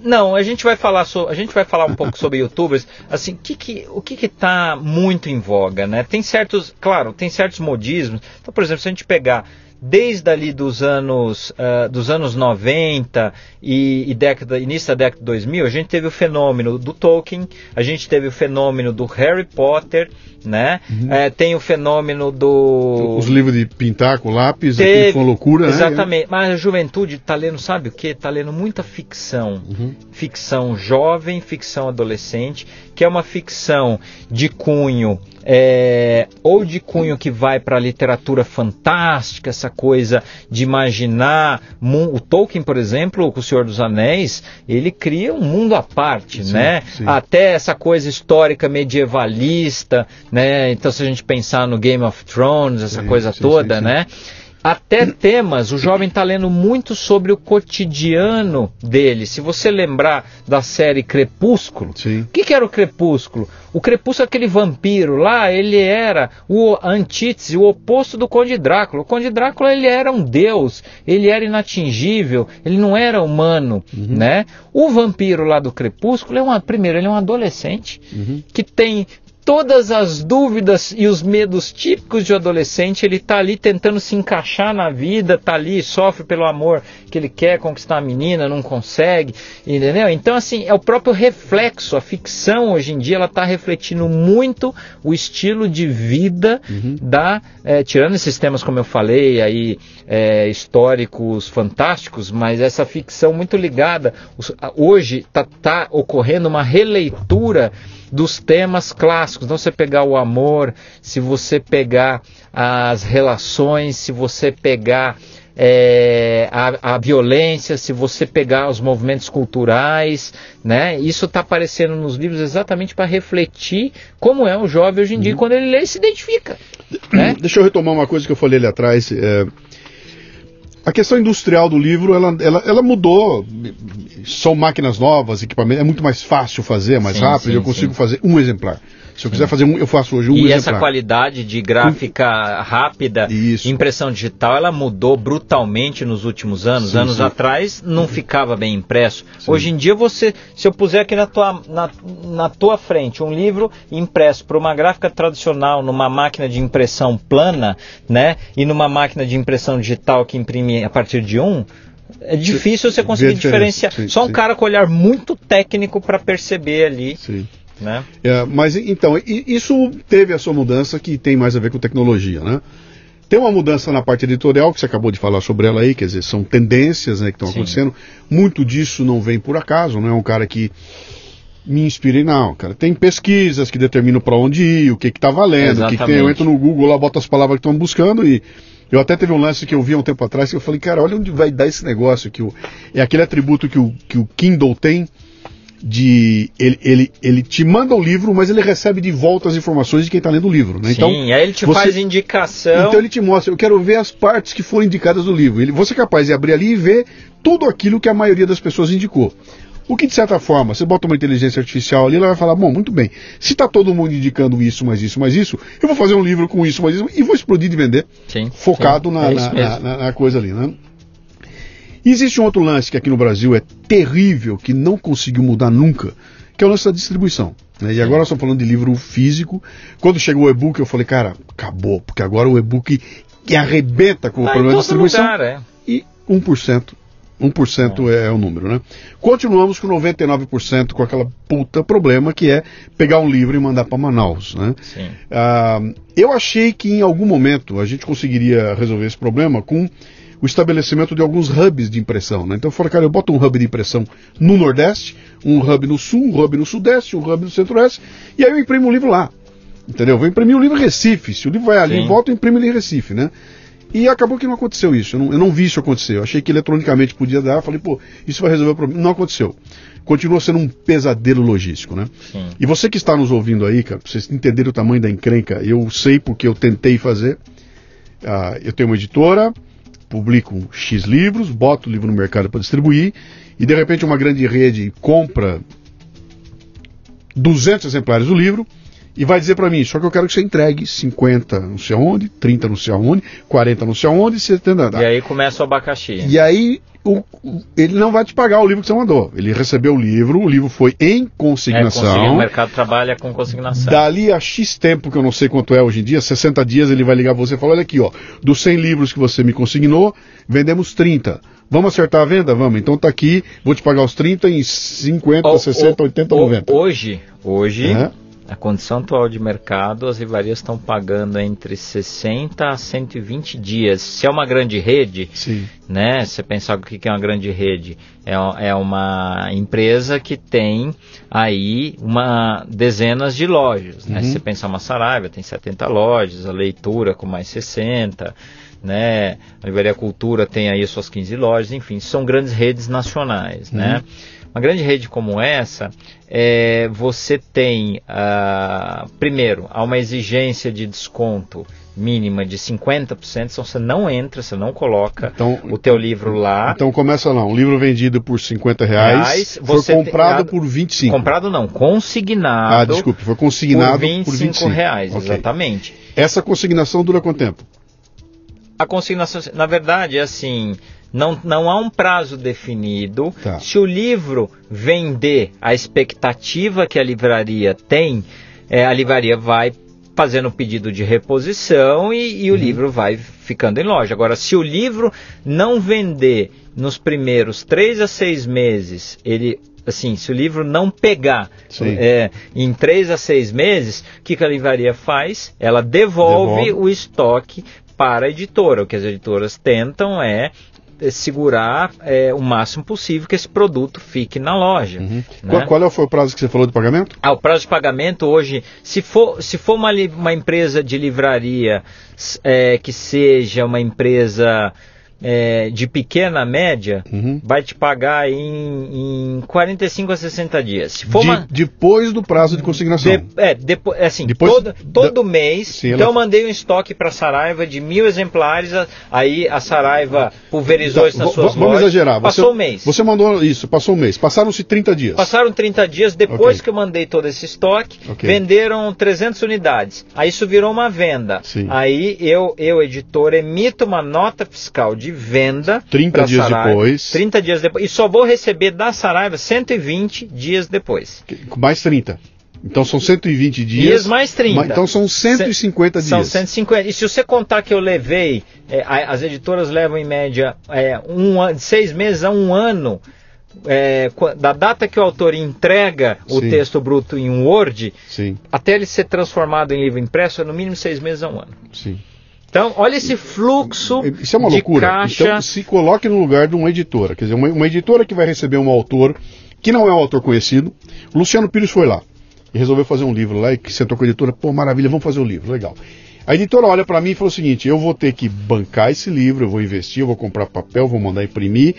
[SPEAKER 2] não, a gente vai falar so, a gente vai falar um pouco sobre YouTubers. Assim, que que, o que está muito em voga, né? Tem certos, claro, tem certos modismos. Então, por exemplo, se a gente pegar desde ali dos anos ah, dos anos 90 e, e década, início da década de 2000, a gente teve o fenômeno do Tolkien, a gente teve o fenômeno do Harry Potter, né? Eh, tem o fenômeno do
[SPEAKER 1] Os livros de pintar com lápis,
[SPEAKER 2] Teve,
[SPEAKER 1] uma loucura, né?
[SPEAKER 2] Exatamente. Mas a juventude está lendo, sabe o que? Está lendo muita ficção.
[SPEAKER 1] Uhum.
[SPEAKER 2] Ficção jovem, ficção adolescente. Que é uma ficção de cunho é, ou de cunho que vai para a literatura fantástica, essa coisa de imaginar. O Tolkien, por exemplo, com O Senhor dos Anéis, ele cria um mundo à parte, sim, né? Sim. Até essa coisa histórica medievalista, né? Então, se a gente pensar no Game of Thrones, essa sim, coisa toda, né? Até temas. O jovem está lendo muito sobre o cotidiano dele. Se você lembrar da série Crepúsculo, o que, que, era o Crepúsculo? O Crepúsculo, aquele vampiro lá, ele era o antítese, o oposto do Conde Drácula. O Conde Drácula ele era um deus, ele era inatingível, ele não era humano, uhum. né? O vampiro lá do Crepúsculo é uma, primeiro ele é um adolescente uhum. que tem todas as dúvidas e os medos típicos de um adolescente, ele está ali tentando se encaixar na vida, está ali, sofre pelo amor que ele quer conquistar a menina, não consegue, entendeu? Então, assim, é o próprio reflexo, a ficção hoje em dia, ela está refletindo muito o estilo de vida uhum. da, é, tirando esses temas, como eu falei, aí, é, históricos fantásticos, mas essa ficção muito ligada, hoje está tá ocorrendo uma releitura dos temas clássicos. Então, você pegar o amor, se você pegar as relações, se você pegar é, a, a, violência, se você pegar os movimentos culturais, né? Isso está aparecendo nos livros exatamente para refletir como é o jovem hoje em dia. Uhum. Quando ele lê, ele se identifica. Né?
[SPEAKER 1] Deixa eu retomar uma coisa que eu falei ali atrás. É, a questão industrial do livro, ela, ela, ela mudou. São máquinas novas, equipamentos, é muito mais fácil fazer, mais sim, rápido. Sim, eu consigo sim. fazer um exemplar. Se eu quiser fazer um, eu faço hoje um
[SPEAKER 2] e
[SPEAKER 1] exemplar.
[SPEAKER 2] E essa qualidade de gráfica rápida, Isso. impressão digital, ela mudou brutalmente nos últimos anos. Sim, anos sim. atrás não ficava bem impresso. Sim. Hoje em dia você, se eu puser aqui na tua, na, na tua frente um livro impresso por uma gráfica tradicional numa máquina de impressão plana, né, e numa máquina de impressão digital que imprime a partir de um, é difícil você conseguir diferenciar. Sim, Só um sim. cara com olhar muito técnico para perceber ali. Sim. Né?
[SPEAKER 1] É, mas então, isso teve a sua mudança que tem mais a ver com tecnologia, né? Tem uma mudança na parte editorial, que você acabou de falar sobre ela aí, quer dizer, são tendências né, que estão acontecendo. Muito disso não vem por acaso, não é um cara que me inspirei, não, cara. Tem pesquisas que determinam para onde ir, o que está valendo, o que, que, tem. Eu entro no Google lá, boto as palavras que estão buscando e. Eu até teve um lance que eu vi há um tempo atrás que eu falei, cara, olha onde vai dar esse negócio. Que o, é aquele atributo que o, que o Kindle tem de ele, ele, ele te manda o livro, mas ele recebe de volta as informações de quem está lendo o livro. Né?
[SPEAKER 2] Então, Sim, aí ele te você, faz indicação.
[SPEAKER 1] Então ele te mostra, eu quero ver as partes que foram indicadas no livro. Ele, você é capaz de abrir ali e ver tudo aquilo que a maioria das pessoas indicou. O que, de certa forma, você bota uma inteligência artificial ali, ela vai falar, bom, muito bem, se está todo mundo indicando isso, mais isso, mais isso, eu vou fazer um livro com isso, mais isso, e vou explodir de vender, sim, focado sim, na, é na, na, na, coisa ali, né? E existe um outro lance que aqui no Brasil é terrível, que não conseguiu mudar nunca, que é o lance da distribuição. Né? E agora nós estamos falando de livro físico. Quando chegou o e-book, eu falei, cara, acabou, porque agora o e-book que arrebenta com o tá problema da distribuição. Lugar, é. E 1%. 1% é. é o número, né? Continuamos com 99% com aquela puta problema que é pegar um livro e mandar para Manaus, né? Sim. Ah, eu achei que em algum momento a gente conseguiria resolver esse problema com o estabelecimento de alguns hubs de impressão. Né? Então eu falei, cara, eu boto um hub de impressão no Nordeste, um hub no Sul, um hub no Sudeste, um hub no Centro-Oeste, e aí eu imprimo o livro lá. Entendeu? Vou imprimir o livro em Recife. Se o livro vai ali, Sim. volta, eu imprimo ele em Recife, né? E acabou que não aconteceu isso. Eu não, eu não, vi isso acontecer. Eu achei que eletronicamente podia dar. Falei, pô, isso vai resolver o problema. Não aconteceu. Continua sendo um pesadelo logístico, né? Sim. E você que está nos ouvindo aí, cara, pra vocês entenderem o tamanho da encrenca, eu sei porque eu tentei fazer. Uh, eu tenho uma editora, publico X livros, boto o livro no mercado para distribuir, e de repente uma grande rede compra 200 exemplares do livro e vai dizer para mim, só que eu quero que você entregue 50 não sei aonde, 30 não sei aonde, 40 não sei aonde, 70...
[SPEAKER 2] E aí começa o abacaxi.
[SPEAKER 1] E aí o, ele não vai te pagar o livro que você mandou. Ele recebeu o livro, o livro foi em consignação. É,
[SPEAKER 2] o mercado trabalha com consignação.
[SPEAKER 1] Dali a X tempo, que eu não sei quanto é hoje em dia, 60 dias, ele vai ligar você e falar: olha aqui, ó, dos 100 livros que você me consignou, vendemos 30. Vamos acertar a venda? Vamos. Então tá aqui, vou te pagar os 30 em 50, oh, 60, oh, 80, oh, 90.
[SPEAKER 2] Hoje, hoje. É Na condição atual de mercado, as livrarias estão pagando entre 60 a 120 dias. Se é uma grande rede,
[SPEAKER 1] Sim.
[SPEAKER 2] né? Você pensar o que é uma grande rede? É, é uma empresa que tem aí uma dezenas de lojas, né?
[SPEAKER 1] Uhum.
[SPEAKER 2] Se você pensar uma Saraiva, tem 70 lojas, a Leitura com mais 60, né? A Livraria Cultura tem aí suas 15 lojas, enfim, são grandes redes nacionais, né? Uma grande rede como essa, é, você tem, uh, primeiro, há uma exigência de desconto mínima de 50%, então você não entra, você não coloca
[SPEAKER 1] Então-
[SPEAKER 2] o teu livro lá.
[SPEAKER 1] Então começa lá, um livro vendido por 50 reais,
[SPEAKER 2] Reais,
[SPEAKER 1] foi comprado
[SPEAKER 2] tem-
[SPEAKER 1] por 25.
[SPEAKER 2] Comprado não, consignado.
[SPEAKER 1] Ah, desculpe, foi consignado
[SPEAKER 2] por 25,
[SPEAKER 1] por 25
[SPEAKER 2] reais,
[SPEAKER 1] Ok.
[SPEAKER 2] exatamente.
[SPEAKER 1] Essa consignação dura quanto tempo?
[SPEAKER 2] A consignação, na verdade, é assim, não, não há um prazo definido.
[SPEAKER 1] Tá.
[SPEAKER 2] Se o livro vender a expectativa que a livraria tem, é, a livraria vai fazendo o pedido de reposição e, e
[SPEAKER 1] Uhum.
[SPEAKER 2] o livro vai ficando em loja. Agora, se o livro não vender nos primeiros três a seis meses, ele assim, se o livro não pegar é, em três a seis meses, o que, que a livraria faz? Ela devolve,
[SPEAKER 1] Devolve.
[SPEAKER 2] o estoque para a editora. O que as editoras tentam é, segurar é, o máximo possível que esse produto fique na loja. né?
[SPEAKER 1] Qual, qual é foi o prazo que você falou de pagamento?
[SPEAKER 2] Ah, o prazo de pagamento hoje, se for, se for uma, uma empresa de livraria é, que seja uma empresa é, de pequena média,
[SPEAKER 1] Uhum.
[SPEAKER 2] vai te pagar em, em 45 a 60 dias. Se for
[SPEAKER 1] De-
[SPEAKER 2] uma,
[SPEAKER 1] depois do prazo de consignação.
[SPEAKER 2] de- é, depois, assim,
[SPEAKER 1] Depois
[SPEAKER 2] todo, todo
[SPEAKER 1] da-
[SPEAKER 2] mês.
[SPEAKER 1] Sim,
[SPEAKER 2] então
[SPEAKER 1] ela-
[SPEAKER 2] eu mandei um estoque para Saraiva de mil exemplares. a- Aí a Saraiva pulverizou isso nas
[SPEAKER 1] V-
[SPEAKER 2] suas
[SPEAKER 1] Vamos
[SPEAKER 2] lojas.
[SPEAKER 1] exagerar. Você,
[SPEAKER 2] Passou um mês.
[SPEAKER 1] Você mandou isso, passou um mês. Passaram-se 30 dias.
[SPEAKER 2] Passaram 30 dias depois
[SPEAKER 1] Ok.
[SPEAKER 2] que eu mandei todo esse estoque,
[SPEAKER 1] Ok.
[SPEAKER 2] venderam 300 unidades. Aí isso virou uma venda.
[SPEAKER 1] Sim.
[SPEAKER 2] Aí eu, eu, editor, emito uma nota fiscal de venda.
[SPEAKER 1] 30
[SPEAKER 2] pra
[SPEAKER 1] dias
[SPEAKER 2] Saraiva,
[SPEAKER 1] depois.
[SPEAKER 2] 30 dias depois. E só vou receber da Saraiva 120 dias depois.
[SPEAKER 1] Mais 30. Então são 120 dias.
[SPEAKER 2] Dias mais 30.
[SPEAKER 1] Ma- Então são 150
[SPEAKER 2] São
[SPEAKER 1] dias.
[SPEAKER 2] 150. E se você contar que eu levei, é, as editoras levam em média é, um seis meses a um ano. é, da data que o autor entrega o
[SPEAKER 1] Sim.
[SPEAKER 2] texto bruto em um Word,
[SPEAKER 1] Sim,
[SPEAKER 2] até ele ser transformado em livro impresso, é no mínimo seis meses a um ano.
[SPEAKER 1] sim.
[SPEAKER 2] Então, olha esse fluxo
[SPEAKER 1] Isso é uma
[SPEAKER 2] de
[SPEAKER 1] loucura.
[SPEAKER 2] caixa.
[SPEAKER 1] Então se coloque no lugar de uma editora. Quer dizer, uma, uma editora que vai receber um autor que não é um autor conhecido. O Luciano Pires foi lá e resolveu fazer um livro lá e que sentou com a editora. Pô, maravilha, vamos fazer o livro, legal. A editora olha para mim e falou o seguinte: eu vou ter que bancar esse livro, eu vou investir, eu vou comprar papel, vou mandar imprimir.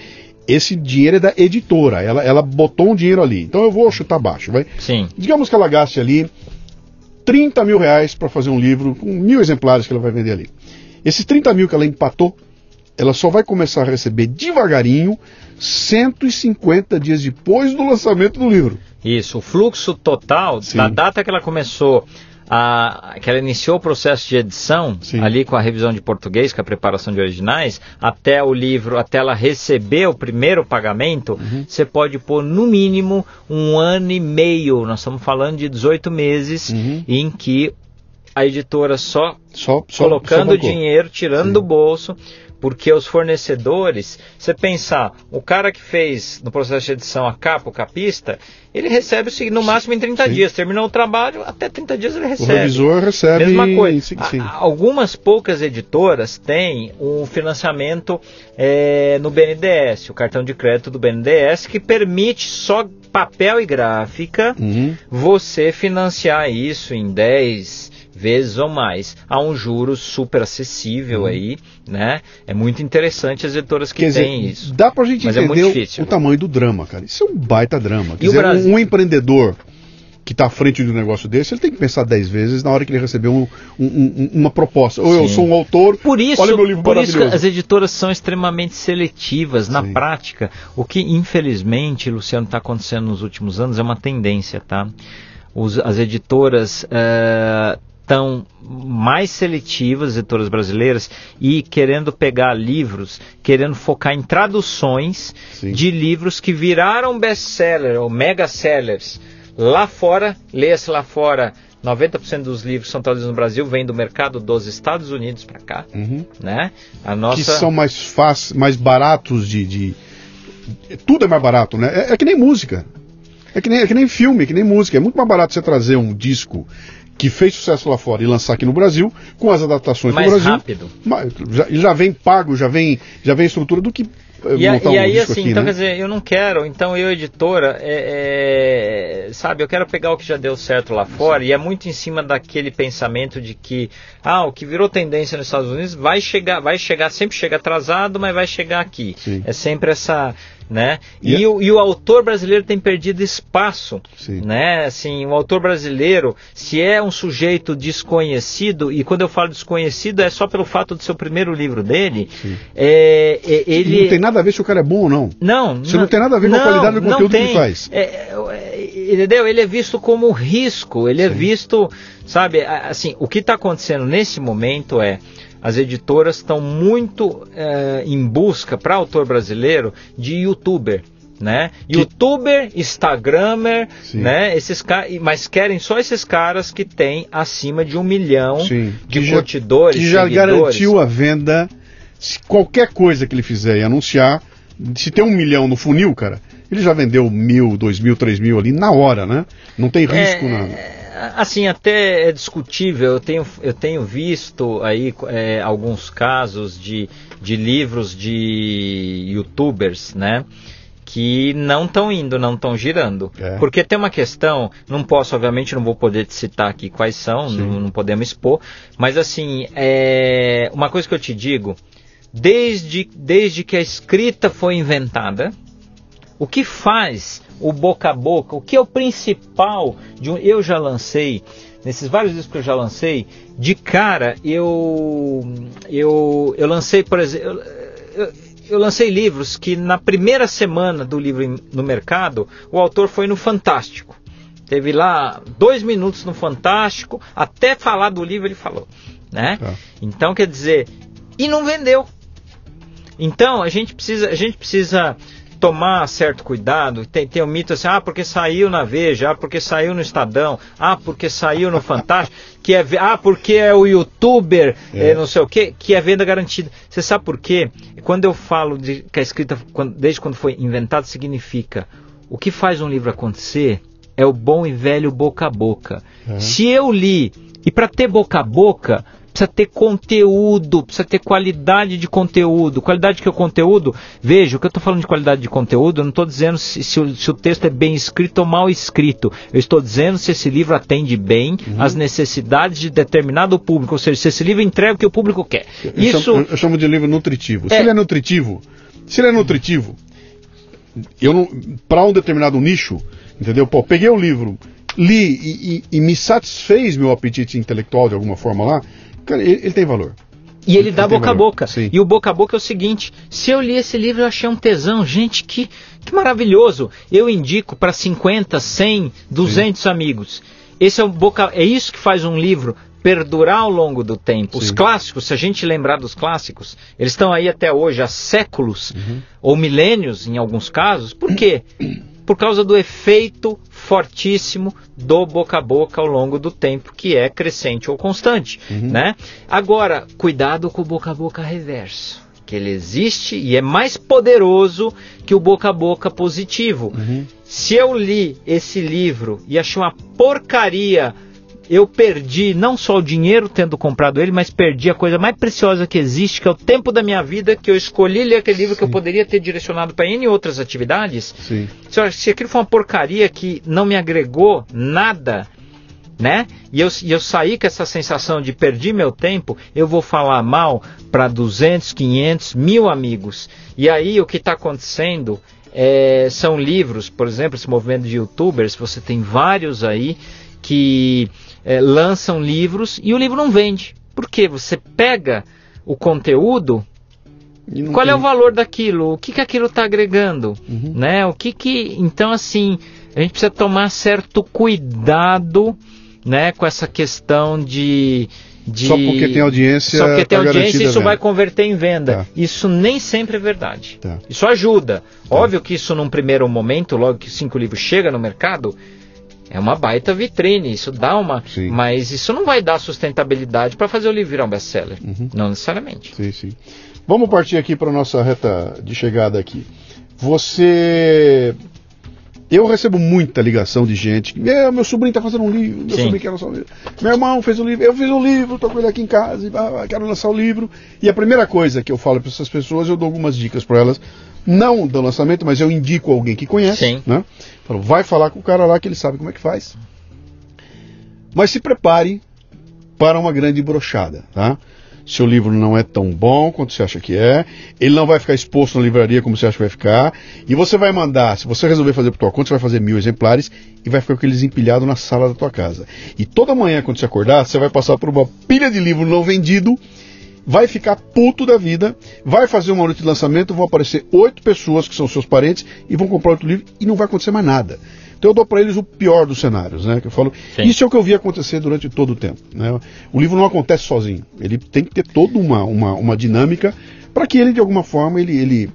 [SPEAKER 1] Esse dinheiro é da editora. Ela, ela botou um dinheiro ali. Então eu vou chutar baixo, vai.
[SPEAKER 2] Sim,
[SPEAKER 1] Digamos que ela gaste ali 30 mil reais para fazer um livro com mil exemplares que ela vai vender ali. Esses 30 mil que ela empatou, ela só vai começar a receber devagarinho 150 dias depois do lançamento do livro.
[SPEAKER 2] isso. O fluxo total,
[SPEAKER 1] Sim.
[SPEAKER 2] da data que ela começou, a, que ela iniciou o processo de edição,
[SPEAKER 1] Sim.
[SPEAKER 2] ali com a revisão de português, com a preparação de originais, até o livro, até ela receber o primeiro pagamento,
[SPEAKER 1] Uhum.
[SPEAKER 2] você pode pôr no mínimo um ano e meio. Nós estamos falando de 18 meses
[SPEAKER 1] Uhum.
[SPEAKER 2] em que a editora só
[SPEAKER 1] Só, só
[SPEAKER 2] colocando
[SPEAKER 1] só
[SPEAKER 2] dinheiro, tirando
[SPEAKER 1] Sim.
[SPEAKER 2] do bolso, porque os fornecedores, você pensar, o cara que fez no processo de edição a capa, o capista, ele recebe o no máximo em 30
[SPEAKER 1] Sim.
[SPEAKER 2] dias. Terminou o trabalho, até 30 dias ele
[SPEAKER 1] O
[SPEAKER 2] recebe.
[SPEAKER 1] revisor recebe.
[SPEAKER 2] Mesma coisa.
[SPEAKER 1] Sim, sim.
[SPEAKER 2] algumas poucas editoras têm um financiamento é, no BNDES, o cartão de crédito do BNDES, que permite só papel e gráfica
[SPEAKER 1] Uhum.
[SPEAKER 2] você financiar isso em 10 vezes ou mais a um juros super acessível
[SPEAKER 1] Uhum.
[SPEAKER 2] aí, né? É muito interessante as editoras que
[SPEAKER 1] Quer dizer,
[SPEAKER 2] têm isso.
[SPEAKER 1] dá pra gente
[SPEAKER 2] Mas é
[SPEAKER 1] entender
[SPEAKER 2] muito
[SPEAKER 1] o- tamanho do drama, cara. Isso é um baita drama. Quer
[SPEAKER 2] E
[SPEAKER 1] dizer,
[SPEAKER 2] Brasil?
[SPEAKER 1] um, empreendedor que está à frente de um negócio desse, ele tem que pensar dez vezes na hora que ele receber um- um- um- uma proposta. Ou eu
[SPEAKER 2] Sim.
[SPEAKER 1] sou um autor,
[SPEAKER 2] Por isso,
[SPEAKER 1] olha meu livro
[SPEAKER 2] por isso as editoras são extremamente seletivas na
[SPEAKER 1] Sim.
[SPEAKER 2] prática. O que, infelizmente, Luciano, está acontecendo nos últimos anos é uma tendência, tá? Os- as editoras estão mais seletivas, as editoras brasileiras, e querendo pegar livros, querendo focar em traduções
[SPEAKER 1] Sim.
[SPEAKER 2] de livros que viraram best-seller ou mega-sellers. Lá fora, leia-se lá fora, 90% dos livros que são traduzidos no Brasil vêm do mercado dos Estados Unidos para cá,
[SPEAKER 1] Uhum.
[SPEAKER 2] né? A nossa
[SPEAKER 1] que são mais fáceis, mais baratos de, de- Tudo é mais barato, né? É, é que nem música. É que, nem, é que nem filme, é que nem música. É muito mais barato você trazer um disco que fez sucesso lá fora e lançar aqui no Brasil, com as adaptações
[SPEAKER 2] mais
[SPEAKER 1] no Brasil.
[SPEAKER 2] rápido.
[SPEAKER 1] Já, já vem pago, já vem, já vem estrutura do que
[SPEAKER 2] eh, e, montar e um aí assim, aqui, então né? quer dizer, eu não quero, então eu editora, é, é, sabe, eu quero pegar o que já deu certo lá fora Sim. e é muito em cima daquele pensamento de que, ah, o que virou tendência nos Estados Unidos vai chegar, vai chegar, sempre chega atrasado, mas vai chegar aqui. Sim. É sempre essa né? E, e, o, e, o, autor brasileiro tem perdido espaço, Sim. né? Assim, o autor brasileiro, se é um sujeito desconhecido, e quando eu falo desconhecido é só pelo fato de ser o primeiro livro dele, é, é, ele...
[SPEAKER 1] Não tem nada a ver se o cara é bom ou não.
[SPEAKER 2] Não.
[SPEAKER 1] Isso não, não tem nada a ver com a qualidade do conteúdo que ele faz.
[SPEAKER 2] É, é, entendeu? Ele é visto como risco, ele é Sim. é visto, sabe, assim, o que está acontecendo nesse momento é as editoras estão muito é, em busca para autor brasileiro de youtuber. Né? Que... Youtuber, Instagramer, Sim. né? Esses mas querem só esses caras que têm acima de um milhão Sim. de que curtidores.
[SPEAKER 1] Já, que já garantiu a venda. Se qualquer coisa que ele fizer e anunciar, se tem um milhão no funil, cara, ele já vendeu mil, dois mil, três mil ali na hora, né? Não tem risco é, nada
[SPEAKER 2] assim, até é discutível. Eu tenho, eu tenho visto aí é, alguns casos de, de livros de youtubers, né? Que não estão indo, não estão girando. É. Porque tem uma questão, não posso, obviamente, não vou poder te citar aqui quais são, não, não, podemos expor, mas assim, é, uma coisa que eu te digo, desde, desde que a escrita foi inventada, o que faz o boca a boca, o que é o principal de um. Eu já lancei, nesses vários discos que eu já lancei, de cara eu. Eu, eu lancei, por exemplo. Eu, eu lancei livros que na primeira semana do livro no mercado, o autor foi no Fantástico. Teve lá dois minutos no Fantástico, até falar do livro ele falou. Né? Tá. Então quer dizer, e não vendeu. Então a gente precisa, a gente precisa tomar certo cuidado. Tem, tem o um mito assim, ah, porque saiu na Veja, ah, porque saiu no Estadão, ah, porque saiu no Fantástico, que é, ah, porque é o youtuber, é. É, não sei o que, que é venda garantida. Você sabe por quê? Quando eu falo de que a escrita, quando, desde quando foi inventada, significa o que faz um livro acontecer é o bom e velho boca a boca. É. Se eu li, e para ter boca a boca, precisa ter conteúdo, precisa ter qualidade de conteúdo. Qualidade que é o conteúdo, veja, o que eu estou falando de qualidade de conteúdo, eu não estou dizendo se, se, o, se, o, texto é bem escrito ou mal escrito. Eu estou dizendo se esse livro atende bem uhum. às necessidades de determinado público, ou seja, se esse livro entrega o que o público quer.
[SPEAKER 1] Eu, Isso... chamo, eu chamo de livro nutritivo. Se é... ele é nutritivo, se ele é nutritivo, eu para um determinado nicho, entendeu? Pô, peguei o livro, li e, e, e, me satisfez meu apetite intelectual de alguma forma lá, Cara, ele, ele tem valor.
[SPEAKER 2] E ele, ele dá boca a boca. Sim. E o boca a boca é o seguinte: se eu li esse livro, eu achei um tesão. Gente, que, que maravilhoso. Eu indico para 50, 100, 200 Sim. amigos. Esse é, o boca, é isso que faz um livro perdurar ao longo do tempo. Sim. Os clássicos, se a gente lembrar dos clássicos, eles estão aí até hoje há séculos uhum. ou milênios em alguns casos. Por quê? por causa do efeito fortíssimo do boca a boca ao longo do tempo, que é crescente ou constante. Uhum. Né? Agora, cuidado com o boca a boca reverso. Que ele existe e é mais poderoso que o boca a boca positivo. Uhum. Se eu li esse livro e achei uma porcaria eu perdi não só o dinheiro tendo comprado ele, mas perdi a coisa mais preciosa que existe, que é o tempo da minha vida, que eu escolhi ler aquele livro Sim. que eu poderia ter direcionado para N outras atividades. Sim. Se, se aquilo foi uma porcaria que não me agregou nada, né? E eu, e eu saí com essa sensação de perdi meu tempo, eu vou falar mal para 200, 500, mil amigos. E aí o que está acontecendo é, são livros, por exemplo, esse movimento de youtubers, você tem vários aí que é, lançam livros e o livro não vende. Por quê? Você pega o conteúdo, qual tem... é o valor daquilo? O que, que aquilo está agregando? Uhum. Né? O que que. Então, assim, a gente precisa tomar certo cuidado né, com essa questão de. De...
[SPEAKER 1] Só porque tem audiência.
[SPEAKER 2] Só porque tem tá audiência, isso vai converter em venda. Tá. Isso nem sempre é verdade. Tá. Isso ajuda. Tá. Óbvio que isso num primeiro momento, logo que cinco livros chega no mercado, é uma baita vitrine, isso dá uma. Sim. Mas isso não vai dar sustentabilidade para fazer o livro virar um best-seller. Uhum. Não necessariamente.
[SPEAKER 1] Sim, sim. Vamos partir aqui para a nossa reta de chegada aqui. Você Eu recebo muita ligação de gente. Meu, meu sobrinho está fazendo um livro, meu Sim. sobrinho quer lançar um livro. Meu irmão fez um livro, eu fiz um livro, estou com ele aqui em casa, e, quero lançar o um livro. E a primeira coisa que eu falo para essas pessoas, eu dou algumas dicas para elas, não do lançamento, mas eu indico alguém que conhece. Sim. Né? Falo, vai falar com o cara lá que ele sabe como é que faz. Mas se prepare para uma grande brochada, tá? seu livro não é tão bom quanto você acha que é, ele não vai ficar exposto na livraria como você acha que vai ficar, e você vai mandar, se você resolver fazer por tua conta, você vai fazer mil exemplares e vai ficar com eles empilhados na sala da tua casa. E toda manhã, quando você acordar, você vai passar por uma pilha de livro não vendido, vai ficar puto da vida, vai fazer uma noite de lançamento, vão aparecer oito pessoas que são seus parentes e vão comprar outro livro e não vai acontecer mais nada. Então eu dou para eles o pior dos cenários, né? Que eu falo, Sim. isso é o que eu vi acontecer durante todo o tempo. Né? O livro não acontece sozinho. Ele tem que ter toda uma, uma, uma dinâmica para que ele, de alguma forma, ele, ele,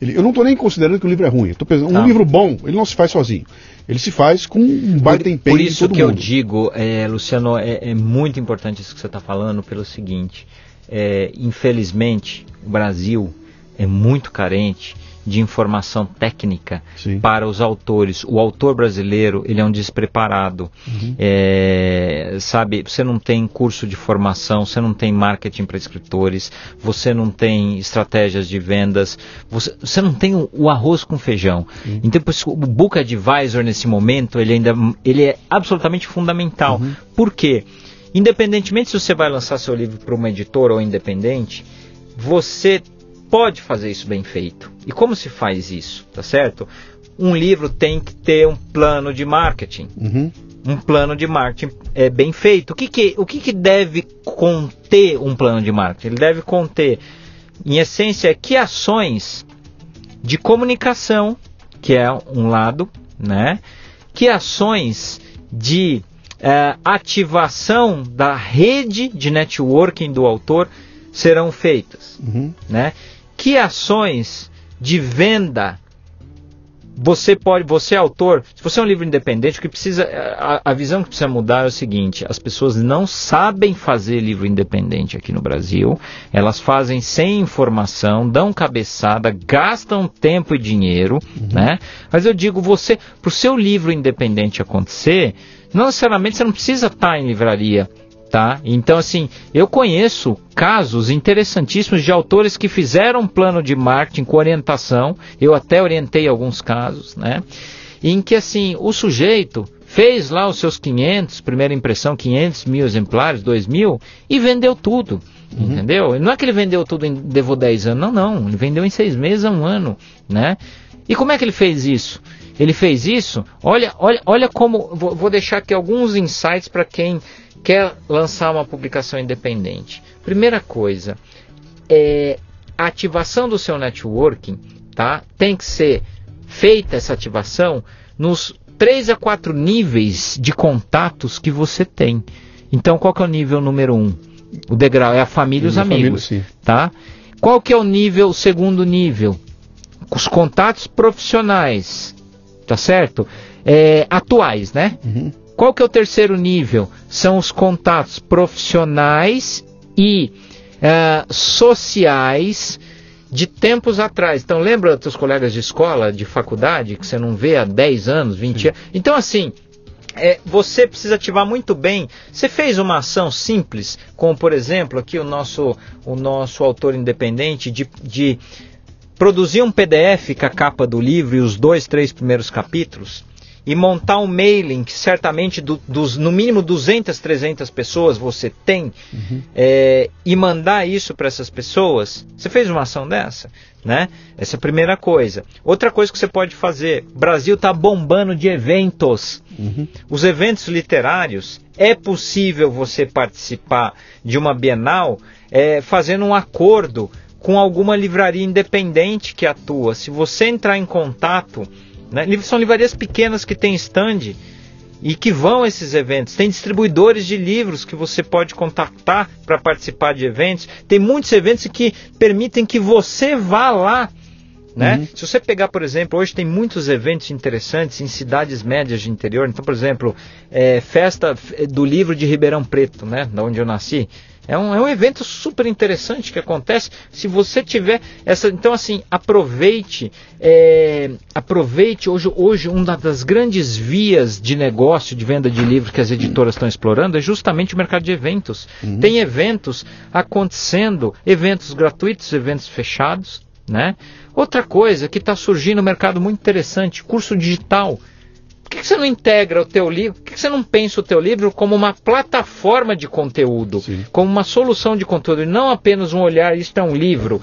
[SPEAKER 1] ele eu não estou nem considerando que o livro é ruim. Pensando, um tá. livro bom, ele não se faz sozinho. Ele se faz com um baita empenho.
[SPEAKER 2] Por isso que mundo. eu digo, é, Luciano, é, é, muito importante isso que você está falando, pelo seguinte: é, infelizmente, o Brasil é muito carente de informação técnica Sim. para os autores. O autor brasileiro ele é um despreparado, uhum. é, sabe? Você não tem curso de formação, você não tem marketing para escritores, você não tem estratégias de vendas, você, você não tem o, o arroz com feijão. Uhum. Então o Book Advisor nesse momento ele ainda ele é absolutamente fundamental. Uhum. Por quê? Independentemente se você vai lançar seu livro para uma editora ou independente, você pode fazer isso bem feito. E como se faz isso, tá certo? Um livro tem que ter um plano de marketing. Uhum. Um plano de marketing é bem feito. O que, que, o que, que deve conter um plano de marketing? Ele deve conter, em essência, que ações de comunicação, que é um lado, né? Que ações de é, ativação da rede de networking do autor serão feitas, uhum. né? que ações de venda você pode, você é autor, se você é um livro independente, o que precisa, a, a, visão que precisa mudar é o seguinte: as pessoas não sabem fazer livro independente aqui no Brasil, elas fazem sem informação, dão cabeçada, gastam tempo e dinheiro, uhum. né? Mas eu digo, você, para o seu livro independente acontecer, não necessariamente você não precisa estar em livraria Tá? Então, assim, eu conheço casos interessantíssimos de autores que fizeram um plano de marketing com orientação, eu até orientei alguns casos, né? Em que, assim, o sujeito fez lá os seus 500, primeira impressão, 500 mil exemplares, 2 mil, e vendeu tudo. Uhum. Entendeu? Não é que ele vendeu tudo em levou 10 anos, não, não. Ele vendeu em 6 meses a um ano, né? E como é que ele fez isso? Ele fez isso, olha, olha, olha como. Vou, vou deixar aqui alguns insights para quem quer lançar uma publicação independente? Primeira coisa, é, a ativação do seu networking tá? tem que ser feita essa ativação nos 3 a 4 níveis de contatos que você tem. Então, qual que é o nível número 1? Um? O degrau é a família e os amigos. Família, tá? Qual que é o nível, o segundo nível? Os contatos profissionais, tá certo? É, atuais, né? Uhum. Qual que é o terceiro nível? São os contatos profissionais e uh, sociais de tempos atrás. Então, lembra dos colegas de escola, de faculdade, que você não vê há 10 anos, 20 Sim. anos? Então, assim, é, você precisa ativar muito bem. Você fez uma ação simples, como por exemplo, aqui o nosso, o nosso autor independente, de, de produzir um PDF com a capa do livro e os dois, três primeiros capítulos e montar um mailing que certamente do, dos no mínimo 200, 300 pessoas você tem uhum. é, e mandar isso para essas pessoas, você fez uma ação dessa, né? Essa é a primeira coisa. Outra coisa que você pode fazer, Brasil está bombando de eventos. Uhum. Os eventos literários é possível você participar de uma Bienal é, fazendo um acordo com alguma livraria independente que atua. Se você entrar em contato né? São livrarias pequenas que têm stand e que vão a esses eventos. Tem distribuidores de livros que você pode contactar para participar de eventos. Tem muitos eventos que permitem que você vá lá. Né? Uhum. Se você pegar, por exemplo, hoje tem muitos eventos interessantes em cidades médias de interior. Então, por exemplo, é, festa do livro de Ribeirão Preto, né? da onde eu nasci. É um, é um evento super interessante que acontece. Se você tiver essa. Então, assim, aproveite. É, aproveite hoje, hoje, uma das grandes vias de negócio, de venda de livros que as editoras estão explorando é justamente o mercado de eventos. Uhum. Tem eventos acontecendo, eventos gratuitos, eventos fechados. Né? Outra coisa que está surgindo no mercado muito interessante, curso digital que, que você não integra o teu livro? Por que, você não pensa o teu livro como uma plataforma de conteúdo, Sim. como uma solução de conteúdo, e não apenas um olhar, isto é um livro?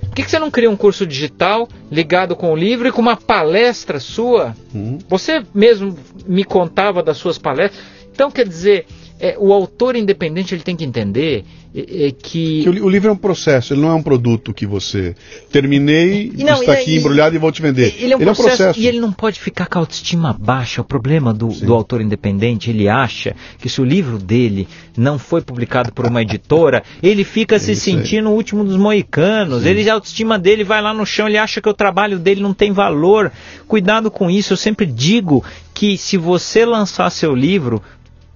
[SPEAKER 2] Por que, que você não cria um curso digital ligado com o livro e com uma palestra sua? Uhum. Você mesmo me contava das suas palestras. Então, quer dizer, é, o autor independente ele tem que entender é, é que...
[SPEAKER 1] que o, o, livro é um processo, ele não é um produto que você terminei, não, está aqui embrulhado e vou te vender.
[SPEAKER 2] Ele é um, ele processo, é um processo, e ele não pode ficar com a autoestima baixa. O problema do, do, autor independente, ele acha que se o livro dele não foi publicado por uma editora, ele fica é se sentindo o último dos moicanos. Ele, a autoestima dele vai lá no chão, ele acha que o trabalho dele não tem valor. Cuidado com isso. Eu sempre digo que se você lançar seu livro,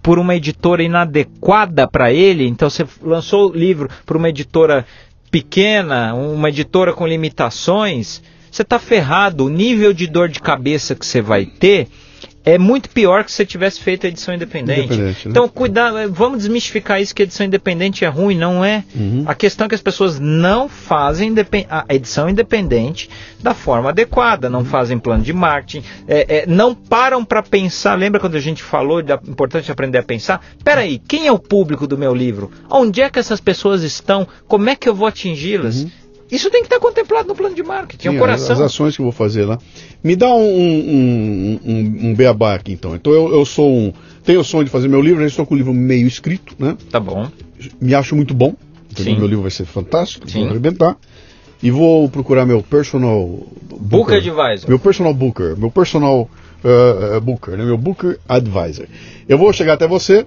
[SPEAKER 2] por uma editora inadequada para ele, então você lançou o livro por uma editora pequena, uma editora com limitações, você está ferrado. O nível de dor de cabeça que você vai ter é muito pior que se você tivesse feito a edição independente. independente né? Então, cuidado, vamos desmistificar isso que a edição independente é ruim, não é. Uhum. A questão é que as pessoas não fazem a edição independente da forma adequada, não uhum. fazem plano de marketing, é, é, não param para pensar. Lembra quando a gente falou da importância de aprender a pensar? Peraí, quem é o público do meu livro? Onde é que essas pessoas estão? Como é que eu vou atingi-las? Uhum. Isso tem que estar contemplado no plano de marketing, é Sim, é o coração.
[SPEAKER 1] As ações que eu vou fazer lá. Me dá um, um, um, um beabá aqui, então. Então eu, eu sou um. Tenho o sonho de fazer meu livro, já estou com o livro meio escrito, né?
[SPEAKER 2] Tá bom.
[SPEAKER 1] Me acho muito bom. Então meu livro vai ser fantástico, Sim. vou arrebentar. E vou procurar meu personal
[SPEAKER 2] Booker, Booker Advisor.
[SPEAKER 1] Meu personal Booker, meu personal uh, Booker, né? meu Booker Advisor. Eu vou chegar até você.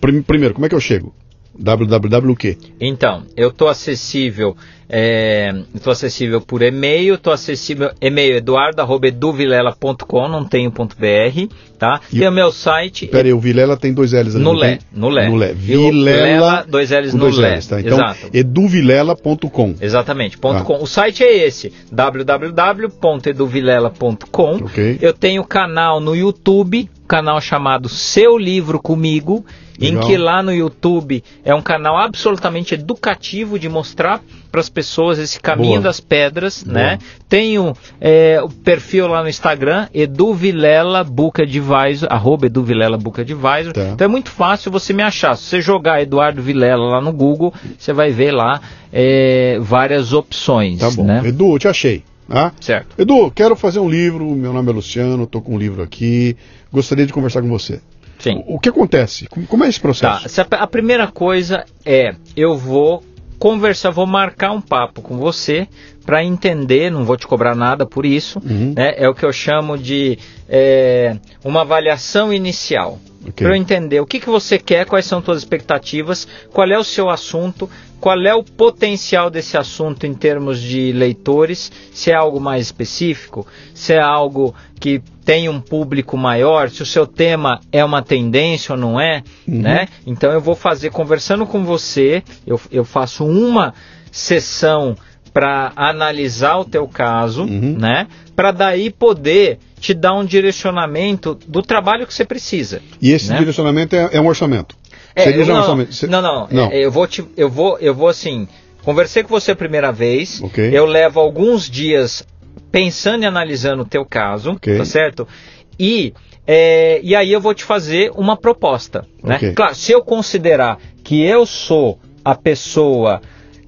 [SPEAKER 1] Primeiro, como é que eu chego? www o quê?
[SPEAKER 2] Então, eu estou acessível, é, estou acessível por e-mail, estou acessível e-mail eduardo@eduvilela.com, não tenho ponto .br, tá? E tem o meu site.
[SPEAKER 1] Peraí, o Vilela tem dois L's ali.
[SPEAKER 2] No Lé, no Lé.
[SPEAKER 1] No Lé. Vilela,
[SPEAKER 2] dois L's no dois Lé. L's,
[SPEAKER 1] tá? Então, Exato. eduvilela.com.
[SPEAKER 2] Exatamente, ponto ah. .com. O site é esse, www.eduvilela.com. Okay. Eu tenho canal no YouTube, canal chamado Seu Livro Comigo, Legal. em que lá no YouTube é um canal absolutamente educativo de mostrar para as pessoas esse caminho Boa. das pedras, Boa. né? Tenho é, o perfil lá no Instagram, Edu Vilela Buca Advisor, arroba Edu Vilela Buca Advisor. Tá. Então é muito fácil você me achar. Se você jogar Eduardo Vilela lá no Google, você vai ver lá é, várias opções.
[SPEAKER 1] Tá bom.
[SPEAKER 2] Né?
[SPEAKER 1] Edu, eu te achei. Ah?
[SPEAKER 2] Certo.
[SPEAKER 1] Edu, quero fazer um livro, meu nome é Luciano, estou com um livro aqui, gostaria de conversar com você.
[SPEAKER 2] Sim.
[SPEAKER 1] O, o que acontece? Como é esse processo?
[SPEAKER 2] Tá. A primeira coisa é, eu vou conversar, vou marcar um papo com você para entender, não vou te cobrar nada por isso, uhum. né? é o que eu chamo de é, uma avaliação inicial. Okay. Para eu entender o que, que você quer, quais são suas expectativas, qual é o seu assunto, qual é o potencial desse assunto em termos de leitores, se é algo mais específico, se é algo que tem um público maior, se o seu tema é uma tendência ou não é, uhum. né? Então eu vou fazer, conversando com você, eu, eu faço uma sessão para analisar o teu caso, uhum. né? Para daí poder te dar um direcionamento do trabalho que você precisa.
[SPEAKER 1] E esse né? direcionamento é, é um orçamento?
[SPEAKER 2] É, Seria não? Não, não, não. É, eu vou te, eu vou, eu vou assim. Conversei com você a primeira vez. Okay. Eu levo alguns dias pensando e analisando o teu caso, okay. tá certo? E é, e aí eu vou te fazer uma proposta, né? Okay. Claro, se eu considerar que eu sou a pessoa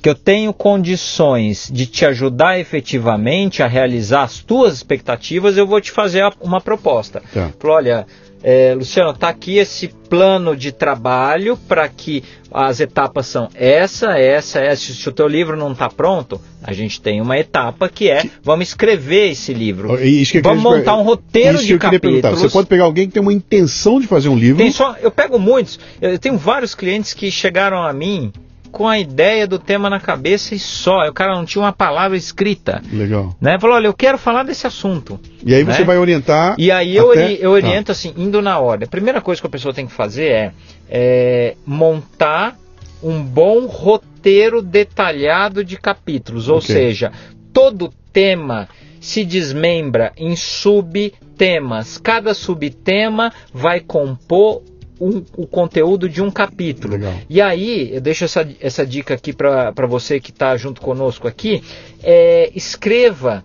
[SPEAKER 2] que eu tenho condições de te ajudar efetivamente a realizar as tuas expectativas, eu vou te fazer uma proposta. Tá. olha, é, Luciano, está aqui esse plano de trabalho para que as etapas são essa, essa, essa. Se o teu livro não está pronto, a gente tem uma etapa que é vamos escrever esse livro. vamos montar um roteiro de capítulos.
[SPEAKER 1] Você pode pegar alguém que tem uma intenção de fazer um livro.
[SPEAKER 2] Tem só, eu pego muitos. Eu tenho vários clientes que chegaram a mim com a ideia do tema na cabeça e só. O cara não tinha uma palavra escrita.
[SPEAKER 1] Legal.
[SPEAKER 2] Né? Falou, olha, eu quero falar desse assunto.
[SPEAKER 1] E aí né? você vai orientar.
[SPEAKER 2] E aí eu, até... eu oriento tá. assim, indo na ordem. A primeira coisa que a pessoa tem que fazer é, é montar um bom roteiro detalhado de capítulos, ou okay. seja, todo tema se desmembra em subtemas. Cada subtema vai compor um, o conteúdo de um capítulo. Legal. E aí, eu deixo essa, essa dica aqui para você que está junto conosco aqui. É, escreva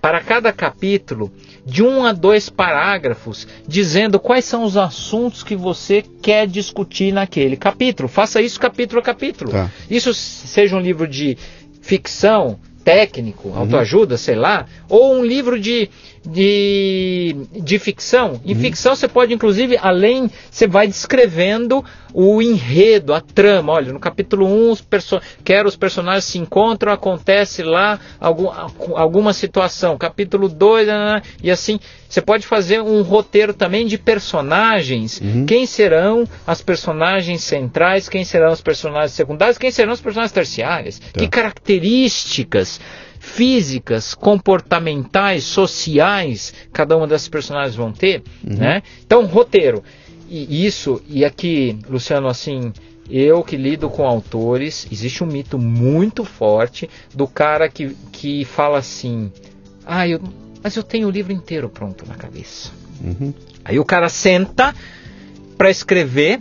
[SPEAKER 2] para cada capítulo de um a dois parágrafos dizendo quais são os assuntos que você quer discutir naquele capítulo. Faça isso capítulo a capítulo. Tá. Isso seja um livro de ficção, técnico, uhum. autoajuda, sei lá, ou um livro de, de, de ficção. Em uhum. ficção você pode, inclusive, além, você vai descrevendo o enredo, a trama. Olha, no capítulo 1, os quer os personagens se encontram, acontece lá algum, alguma situação. Capítulo 2, né, né, né, e assim. Você pode fazer um roteiro também de personagens. Uhum. Quem serão as personagens centrais, quem serão os personagens secundários, quem serão os personagens terciários. Tá. Que características físicas, comportamentais, sociais cada uma dessas personagens vão ter, uhum. né? Então, roteiro. E isso, e aqui, Luciano, assim, eu que lido com autores, existe um mito muito forte do cara que, que fala assim: ah, eu, mas eu tenho o livro inteiro pronto na cabeça. Uhum. Aí o cara senta para escrever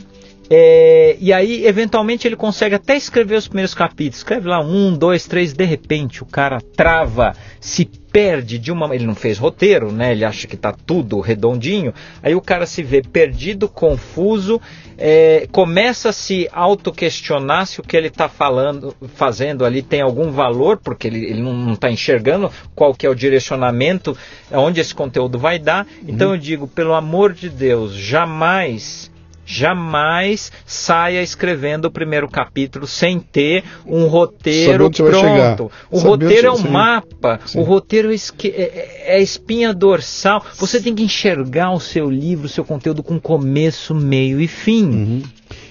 [SPEAKER 2] é, e aí, eventualmente, ele consegue até escrever os primeiros capítulos. Escreve lá um, dois, três, de repente o cara trava, se perde de uma. Ele não fez roteiro, né? Ele acha que está tudo redondinho. Aí o cara se vê perdido, confuso, é, começa a se auto-questionar se o que ele está falando, fazendo ali tem algum valor, porque ele, ele não está enxergando qual que é o direcionamento, onde esse conteúdo vai dar. Então uhum. eu digo, pelo amor de Deus, jamais jamais saia escrevendo o primeiro capítulo sem ter um roteiro pronto. O roteiro é um sim. mapa, sim. o roteiro é, é, é, espinha dorsal. Você tem que enxergar o seu livro, o seu conteúdo com começo, meio e fim.
[SPEAKER 1] Uhum.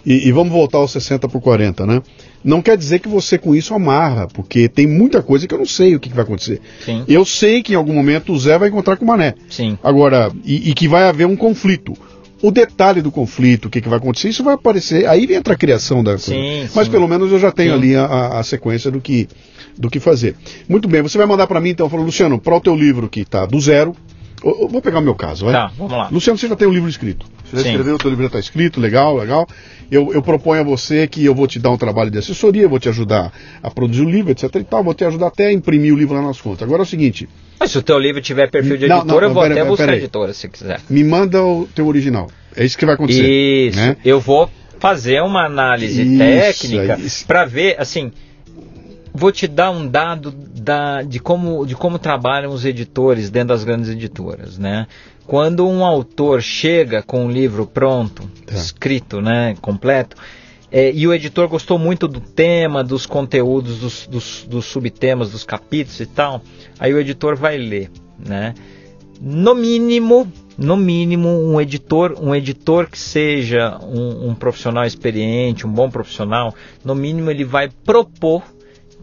[SPEAKER 1] E, e, vamos voltar aos 60 por 40, né? Não quer dizer que você com isso amarra, porque tem muita coisa que eu não sei o que, que vai acontecer. Sim. Eu sei que em algum momento o Zé vai encontrar com o Mané.
[SPEAKER 2] Sim.
[SPEAKER 1] Agora, e, e que vai haver um conflito o detalhe do conflito, o que, que vai acontecer, isso vai aparecer. Aí entra a criação da coisa. Sim, Mas sim. pelo menos eu já tenho sim. ali a, a, sequência do que, do que fazer. Muito bem, você vai mandar para mim então, falou, Luciano, para o teu livro que está do zero. Eu, eu vou pegar o meu caso, vai?
[SPEAKER 2] Tá, vamos lá.
[SPEAKER 1] Luciano, você já tem um livro escrito. Você já escreveu, o teu livro já está escrito, legal, legal. Eu, eu proponho a você que eu vou te dar um trabalho de assessoria, vou te ajudar a produzir o livro, etc e tal, vou te ajudar até a imprimir o livro lá nas contas. Agora é o seguinte,
[SPEAKER 2] mas se o teu livro tiver perfil de editora, não, eu vou até buscar editora se quiser.
[SPEAKER 1] Me manda o teu original. É isso que vai acontecer.
[SPEAKER 2] Isso. Né? Eu vou fazer uma análise isso, técnica para ver, assim, vou te dar um dado da, de, como, de como trabalham os editores dentro das grandes editoras, né? Quando um autor chega com um livro pronto, tá. escrito, né, completo, é, e o editor gostou muito do tema, dos conteúdos, dos, dos, dos, subtemas, dos capítulos e tal. Aí o editor vai ler, né? No mínimo, no mínimo, um editor, um editor que seja um, um profissional experiente, um bom profissional, no mínimo ele vai propor,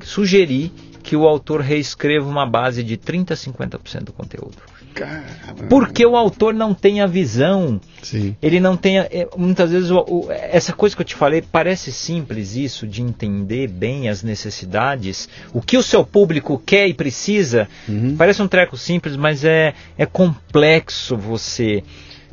[SPEAKER 2] sugerir que o autor reescreva uma base de 30 a 50% do conteúdo. Caramba. Porque o autor não tem a visão. Sim. Ele não tem. A, é, muitas vezes, o, o, essa coisa que eu te falei, parece simples isso, de entender bem as necessidades, o que o seu público quer e precisa. Uhum. Parece um treco simples, mas é, é complexo você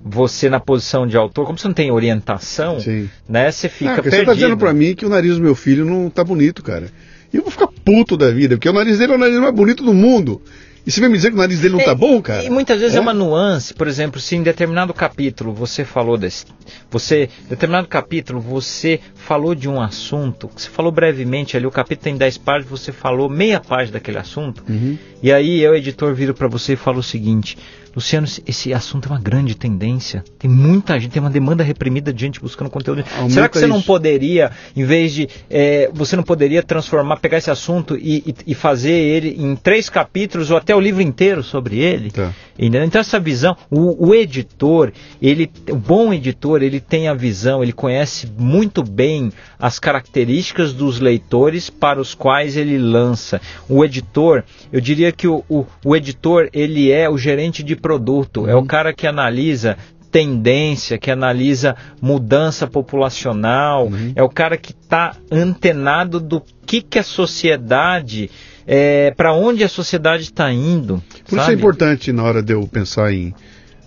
[SPEAKER 2] você na posição de autor, como você não tem orientação, Sim. né? Você fica ah, perdido. Você está
[SPEAKER 1] dizendo para mim que o nariz do meu filho não tá bonito, cara. E eu vou ficar puto da vida, porque o nariz dele é o nariz mais bonito do mundo. E você vai me dizer que o nariz dele não está é, bom, cara?
[SPEAKER 2] E muitas vezes é? é? uma nuance, por exemplo, se em determinado capítulo você falou desse. Você, em determinado capítulo, você falou de um assunto, você falou brevemente ali, o capítulo tem 10 páginas, você falou meia página daquele assunto, uhum. e aí eu, editor, viro para você e falo o seguinte: Luciano, esse assunto é uma grande tendência. Tem muita gente, tem uma demanda reprimida de gente buscando conteúdo. Aumenta Será que você isso. não poderia, em vez de. É, você não poderia transformar, pegar esse assunto e, e, e, fazer ele em três capítulos ou até o livro inteiro sobre ele? Tá. Então, essa visão, o, o, editor, ele, o bom editor, ele tem a visão, ele conhece muito bem as características dos leitores para os quais ele lança. O editor, eu diria que o, o, o editor, ele é o gerente de produto, é o uhum. cara que analisa tendência, que analisa mudança populacional, uhum. é o cara que está antenado do que, que a sociedade, é, para onde a sociedade está indo.
[SPEAKER 1] Por sabe? isso é importante, na hora de eu pensar em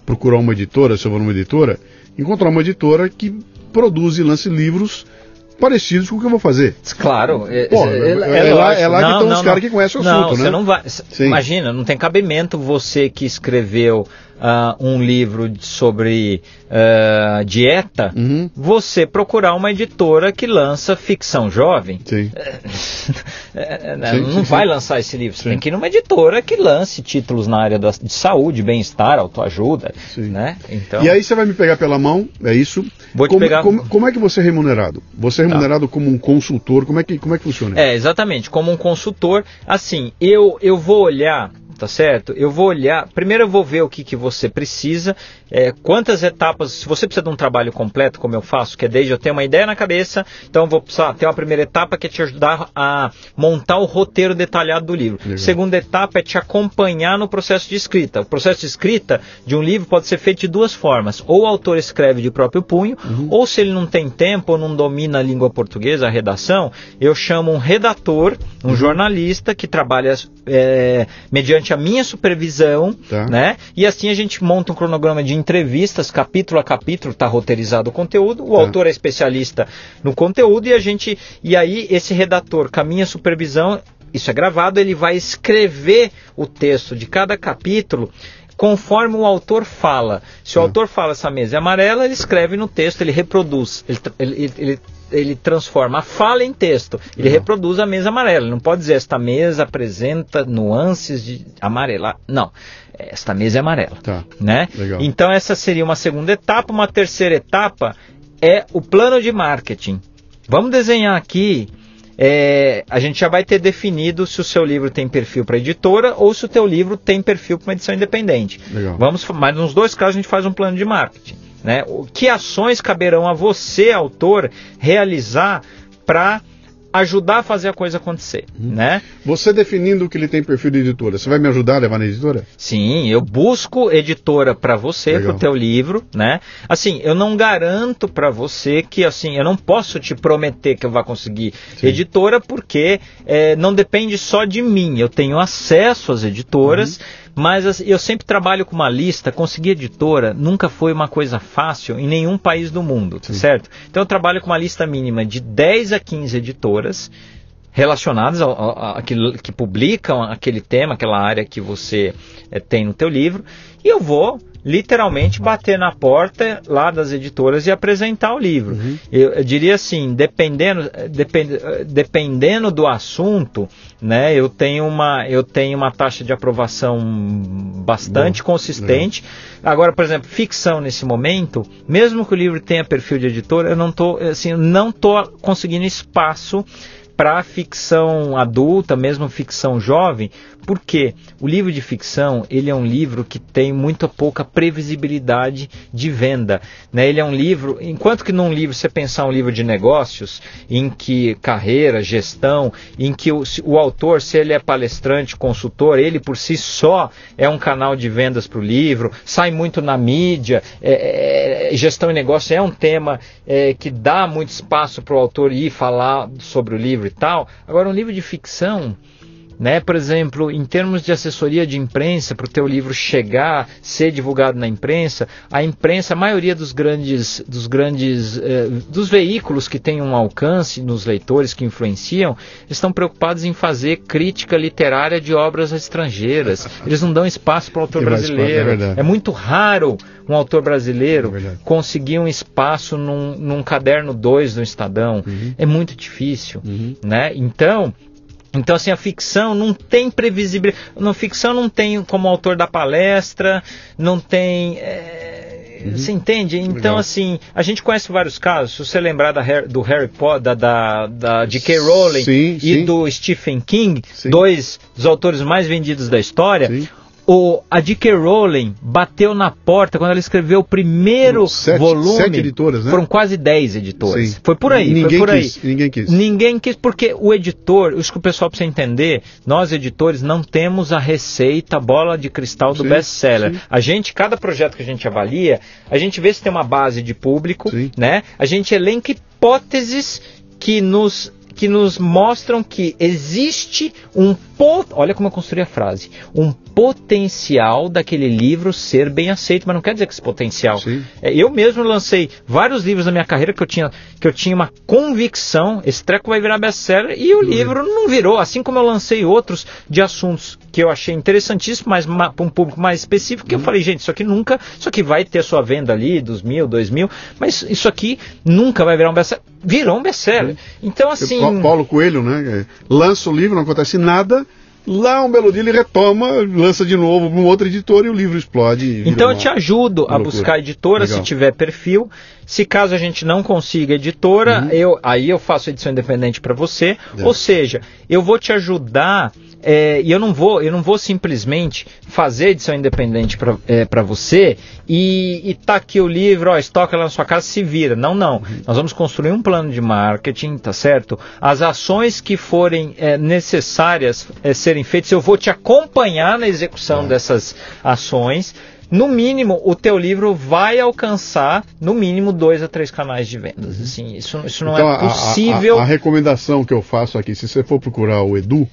[SPEAKER 1] procurar uma editora, se eu vou numa editora, encontrar uma editora que produz e lance livros parecidos com o que eu vou fazer.
[SPEAKER 2] Claro,
[SPEAKER 1] é, Pô, é, é, é, lá, é lá não, que estão não, os caras que conhecem o
[SPEAKER 2] não,
[SPEAKER 1] assunto,
[SPEAKER 2] né? Não vai, imagina, não tem cabimento você que escreveu uh, um livro sobre uh, dieta, uhum. você procurar uma editora que lança ficção jovem.
[SPEAKER 1] Sim.
[SPEAKER 2] É, é, sim, não sim, vai sim. lançar esse livro. Você tem que ir numa editora que lance títulos na área da, de saúde, bem-estar, autoajuda. Né?
[SPEAKER 1] Então... E aí você vai me pegar pela mão, é isso?
[SPEAKER 2] Vou te
[SPEAKER 1] como,
[SPEAKER 2] pegar...
[SPEAKER 1] como, como é que você é remunerado? Você é tá. remunerado tá. como um consultor? Como é, que, como é que funciona?
[SPEAKER 2] É, exatamente. Como um consultor, assim, eu, eu vou olhar tá certo? Eu vou olhar, primeiro eu vou ver o que, que você precisa, é, quantas etapas, se você precisa de um trabalho completo, como eu faço, que é desde eu ter uma ideia na cabeça, então eu vou precisar ter uma primeira etapa que é te ajudar a montar o roteiro detalhado do livro. Legal. Segunda etapa é te acompanhar no processo de escrita. O processo de escrita de um livro pode ser feito de duas formas. Ou o autor escreve de próprio punho, uhum. ou se ele não tem tempo ou não domina a língua portuguesa, a redação, eu chamo um redator, um uhum. jornalista que trabalha é, mediante a minha supervisão, tá. né? E assim a gente monta um cronograma de entrevistas, capítulo a capítulo, está roteirizado o conteúdo, o tá. autor é especialista no conteúdo e a gente. E aí esse redator, com a minha supervisão, isso é gravado, ele vai escrever o texto de cada capítulo conforme o autor fala. Se o tá. autor fala essa mesa é amarela, ele escreve no texto, ele reproduz, ele, ele, ele ele transforma a fala em texto. Ele uhum. reproduz a mesa amarela. Ele não pode dizer esta mesa apresenta nuances de amarela. Não. Esta mesa é amarela. Tá. Né? Legal. Então essa seria uma segunda etapa. Uma terceira etapa é o plano de marketing. Vamos desenhar aqui. É, a gente já vai ter definido se o seu livro tem perfil para editora ou se o teu livro tem perfil para uma edição independente. Legal. Vamos, mas nos dois casos a gente faz um plano de marketing. Né? Que ações caberão a você, autor, realizar para ajudar a fazer a coisa acontecer, uhum. né?
[SPEAKER 1] Você definindo que ele tem perfil de editora, você vai me ajudar a levar na editora?
[SPEAKER 2] Sim, eu busco editora para você, para o teu livro, né? Assim, eu não garanto para você que, assim, eu não posso te prometer que eu vá conseguir Sim. editora, porque é, não depende só de mim. Eu tenho acesso às editoras. Uhum mas assim, eu sempre trabalho com uma lista, conseguir editora nunca foi uma coisa fácil em nenhum país do mundo, certo? Então eu trabalho com uma lista mínima de 10 a 15 editoras relacionadas a, que, que publicam aquele tema, aquela área que você é, tem no teu livro, e eu vou literalmente bater na porta lá das editoras e apresentar o livro. Uhum. Eu, eu, diria assim, dependendo, depend, dependendo do assunto, né, eu tenho uma, eu tenho uma taxa de aprovação bastante Bom, consistente. É. Agora, por exemplo, ficção nesse momento, mesmo que o livro tenha perfil de editora, eu não estou assim, não tô conseguindo espaço para ficção adulta, mesmo ficção jovem, porque o livro de ficção ele é um livro que tem muito pouca previsibilidade de venda. Né? Ele é um livro, enquanto que num livro você pensar um livro de negócios, em que carreira, gestão, em que o, o autor, se ele é palestrante, consultor, ele por si só é um canal de vendas para o livro, sai muito na mídia, é, é, gestão e negócio é um tema é, que dá muito espaço para o autor ir falar sobre o livro e tal. Agora, um livro de ficção, né? Por exemplo, em termos de assessoria de imprensa, para o teu livro chegar, ser divulgado na imprensa, a imprensa, a maioria dos grandes, dos grandes, eh, dos veículos que têm um alcance nos leitores que influenciam, estão preocupados em fazer crítica literária de obras estrangeiras. Eles não dão espaço para o autor brasileiro. É, é, muito raro um autor brasileiro é conseguir um espaço num, num caderno 2 do Estadão. Uhum. É muito difícil, uhum. né? Então então, assim, a ficção não tem previsibilidade. Na ficção não tem como autor da palestra, não tem. É, uhum. Você entende? Então, Legal. assim, a gente conhece vários casos. Se você lembrar da, do Harry Potter, da, da J.K. Rowling sim, e sim. do Stephen King, sim. dois dos autores mais vendidos da história o, a J.K. Rowling bateu na porta quando ela escreveu o primeiro
[SPEAKER 1] sete,
[SPEAKER 2] volume.
[SPEAKER 1] Sete editoras, né?
[SPEAKER 2] Foram quase dez editoras.
[SPEAKER 1] Sim.
[SPEAKER 2] Foi por aí.
[SPEAKER 1] Ninguém
[SPEAKER 2] por
[SPEAKER 1] quis.
[SPEAKER 2] Aí.
[SPEAKER 1] Ninguém quis.
[SPEAKER 2] Ninguém quis, porque o editor, isso que o pessoal precisa entender, nós editores não temos a receita bola de cristal do best-seller. A gente, cada projeto que a gente avalia, a gente vê se tem uma base de público,
[SPEAKER 1] Sim.
[SPEAKER 2] né? A gente elenca hipóteses que nos que nos mostram que existe um pot... olha como eu construí a frase, um potencial daquele livro ser bem aceito, mas não quer dizer que esse potencial.
[SPEAKER 1] Sim.
[SPEAKER 2] É, eu mesmo lancei vários livros na minha carreira que eu tinha que eu tinha uma convicção, esse treco vai virar best-seller e o livro não virou, assim como eu lancei outros de assuntos que eu achei interessantíssimos, mas para um público mais específico, que eu falei, gente, isso aqui nunca, isso aqui vai ter sua venda ali dos mil, dois mil, mas isso aqui nunca vai virar um best-seller. Virou um best-seller. Então assim,
[SPEAKER 1] Pa- Paulo Coelho, né? Lança o livro, não acontece nada. Lá um belo dia ele retoma, lança de novo para um outro editor e o livro explode.
[SPEAKER 2] Então eu te ajudo a
[SPEAKER 1] loucura.
[SPEAKER 2] buscar editora
[SPEAKER 1] Legal.
[SPEAKER 2] se tiver perfil. Se caso a gente não consiga editora,
[SPEAKER 1] Uhum.
[SPEAKER 2] eu, aí eu faço edição independente para você.
[SPEAKER 1] É.
[SPEAKER 2] Ou seja, eu vou te ajudar é, e eu não vou, eu não vou simplesmente fazer edição independente para é, pra você e, e tá aqui o livro, ó, estoca lá na sua casa, se vira. Não, não.
[SPEAKER 1] Uhum.
[SPEAKER 2] Nós vamos construir um plano de marketing, tá certo? As ações que forem é, necessárias é, serem feitas, eu vou te acompanhar na execução
[SPEAKER 1] Tá.
[SPEAKER 2] dessas ações. No mínimo, o teu livro vai alcançar, no mínimo, dois a três canais de vendas. Assim, isso, isso não
[SPEAKER 1] Então,
[SPEAKER 2] é
[SPEAKER 1] a- a-
[SPEAKER 2] possível.
[SPEAKER 1] A, a recomendação que eu faço aqui, se você for procurar o Edu,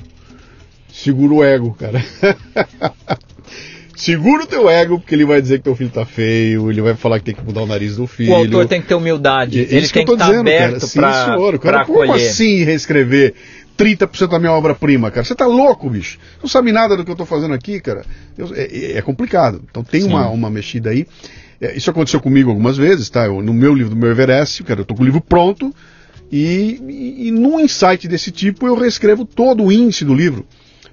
[SPEAKER 1] segura o ego, cara. segura o teu ego, porque ele vai dizer que teu filho tá feio, ele vai falar que tem que mudar o nariz do filho.
[SPEAKER 2] o autor tem que ter humildade.
[SPEAKER 1] E-
[SPEAKER 2] Ele tem
[SPEAKER 1] que
[SPEAKER 2] estar
[SPEAKER 1] cara.
[SPEAKER 2] aberto
[SPEAKER 1] Sim,
[SPEAKER 2] para
[SPEAKER 1] senhor. Cara, como
[SPEAKER 2] acolher.
[SPEAKER 1] assim reescrever 30% da minha obra-prima, cara? Você tá louco, bicho? Não sabe nada do que eu tô fazendo aqui, cara. Eu- é, é- é complicado. Então tem
[SPEAKER 2] Sim.
[SPEAKER 1] uma, uma mexida aí. É, isso aconteceu comigo algumas vezes, tá? Eu- no meu livro, do meu Everest, cara, eu tô com o livro pronto e, e, e num insight desse tipo eu reescrevo todo o índice do livro.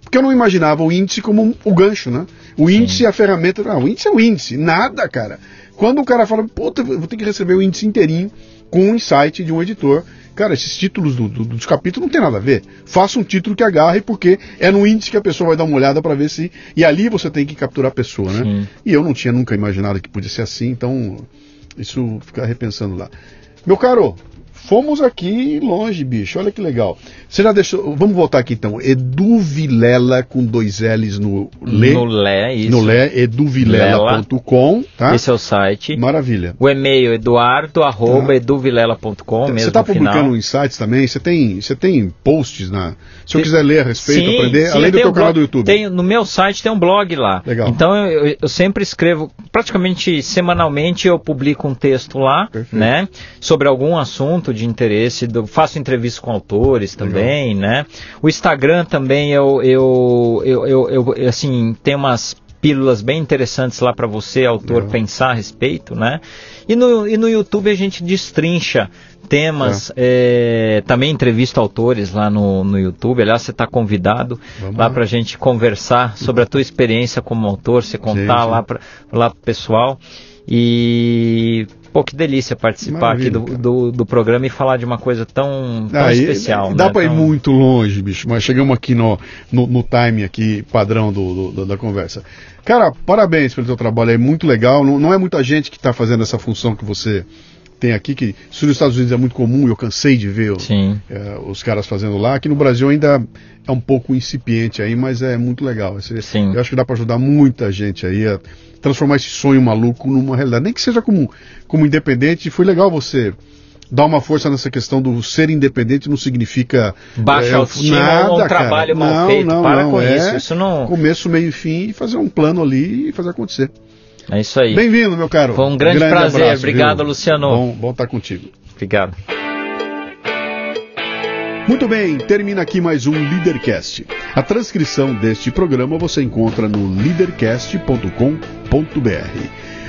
[SPEAKER 1] Porque eu não imaginava o índice como um- o gancho, né? O índice é a ferramenta. Não, o índice é o índice. Nada, cara. Quando o cara fala, puta, vou ter que receber o índice inteirinho com um insight de um editor. Cara, esses títulos do- do- dos capítulos não tem nada a ver. Faça um título que agarre, porque é no índice que a pessoa vai dar uma olhada para ver se. E ali você tem que capturar a pessoa, né?
[SPEAKER 2] Sim.
[SPEAKER 1] E eu não tinha nunca imaginado que podia ser assim, então isso ficar repensando lá. Meu caro, fomos aqui longe, bicho. Olha que legal. Você já deixou. Vamos voltar aqui então. Edu Vilela com dois L's no Lê.
[SPEAKER 2] No Lé, isso.
[SPEAKER 1] No Lé, eduvilela.com, tá?
[SPEAKER 2] Esse é o site.
[SPEAKER 1] Maravilha.
[SPEAKER 2] O e-mail eduardo arroba
[SPEAKER 1] Tá.
[SPEAKER 2] eduvilela.com mesmo
[SPEAKER 1] Você está
[SPEAKER 2] final.
[SPEAKER 1] publicando insights também? Você tem, você tem posts na. Se eu quiser ler a respeito,
[SPEAKER 2] Sim,
[SPEAKER 1] aprender,
[SPEAKER 2] sim,
[SPEAKER 1] além do teu canal
[SPEAKER 2] blog-
[SPEAKER 1] do YouTube.
[SPEAKER 2] Tenho, no meu site tem um blog lá.
[SPEAKER 1] Legal.
[SPEAKER 2] Então eu, eu- eu sempre escrevo, praticamente semanalmente eu publico um texto lá,
[SPEAKER 1] Perfeito.
[SPEAKER 2] né? Sobre algum assunto de interesse. do- faço entrevistas com autores também, né? O Instagram também eu, eu, eu, eu, eu, assim, tem umas pílulas bem interessantes lá para você, autor,
[SPEAKER 1] Legal.
[SPEAKER 2] pensar a respeito, né? E no, e no YouTube a gente destrincha temas, é, também entrevista autores lá no, no YouTube. Aliás, você está convidado
[SPEAKER 1] Vamos
[SPEAKER 2] lá
[SPEAKER 1] lá.
[SPEAKER 2] para a gente conversar sobre a tua experiência como autor, você contar
[SPEAKER 1] Sim, sim.
[SPEAKER 2] lá para lá pro pessoal. E pô, que delícia participar
[SPEAKER 1] Maravilha,
[SPEAKER 2] aqui do, do, do programa e falar de uma coisa tão, tão
[SPEAKER 1] Ah, e-
[SPEAKER 2] especial.
[SPEAKER 1] Dá
[SPEAKER 2] né?
[SPEAKER 1] para ir
[SPEAKER 2] Tão-
[SPEAKER 1] muito longe, bicho, mas chegamos aqui no, no, no time aqui, padrão do, do- da conversa. Cara, parabéns pelo teu trabalho, é muito legal. Não, não é muita gente que está fazendo essa função que você tem aqui, que isso nos Estados Unidos é muito comum, eu cansei de ver é, os caras fazendo lá. Aqui no Brasil ainda é um pouco incipiente aí, mas é muito legal. Esse-
[SPEAKER 2] Sim.
[SPEAKER 1] Eu acho que dá para ajudar muita gente aí a transformar esse sonho maluco numa realidade. Nem que seja como, como independente. Foi legal você dar uma força nessa questão do ser independente não significa
[SPEAKER 2] Baixa
[SPEAKER 1] é,
[SPEAKER 2] autoestima ou um trabalho mal
[SPEAKER 1] não,
[SPEAKER 2] feito.
[SPEAKER 1] Não,
[SPEAKER 2] Para
[SPEAKER 1] não,
[SPEAKER 2] com
[SPEAKER 1] é
[SPEAKER 2] isso. Isso não.
[SPEAKER 1] Começo, meio e fim e fazer um plano ali e fazer acontecer.
[SPEAKER 2] É isso aí.
[SPEAKER 1] Bem-vindo, meu caro.
[SPEAKER 2] Foi um grande prazer.
[SPEAKER 1] abraço,
[SPEAKER 2] Obrigado,
[SPEAKER 1] viu?
[SPEAKER 2] Luciano.
[SPEAKER 1] Bom, bom estar contigo.
[SPEAKER 2] Obrigado.
[SPEAKER 1] Muito bem, termina aqui mais um Leadercast. A transcrição deste programa você encontra no leadercast.com.br.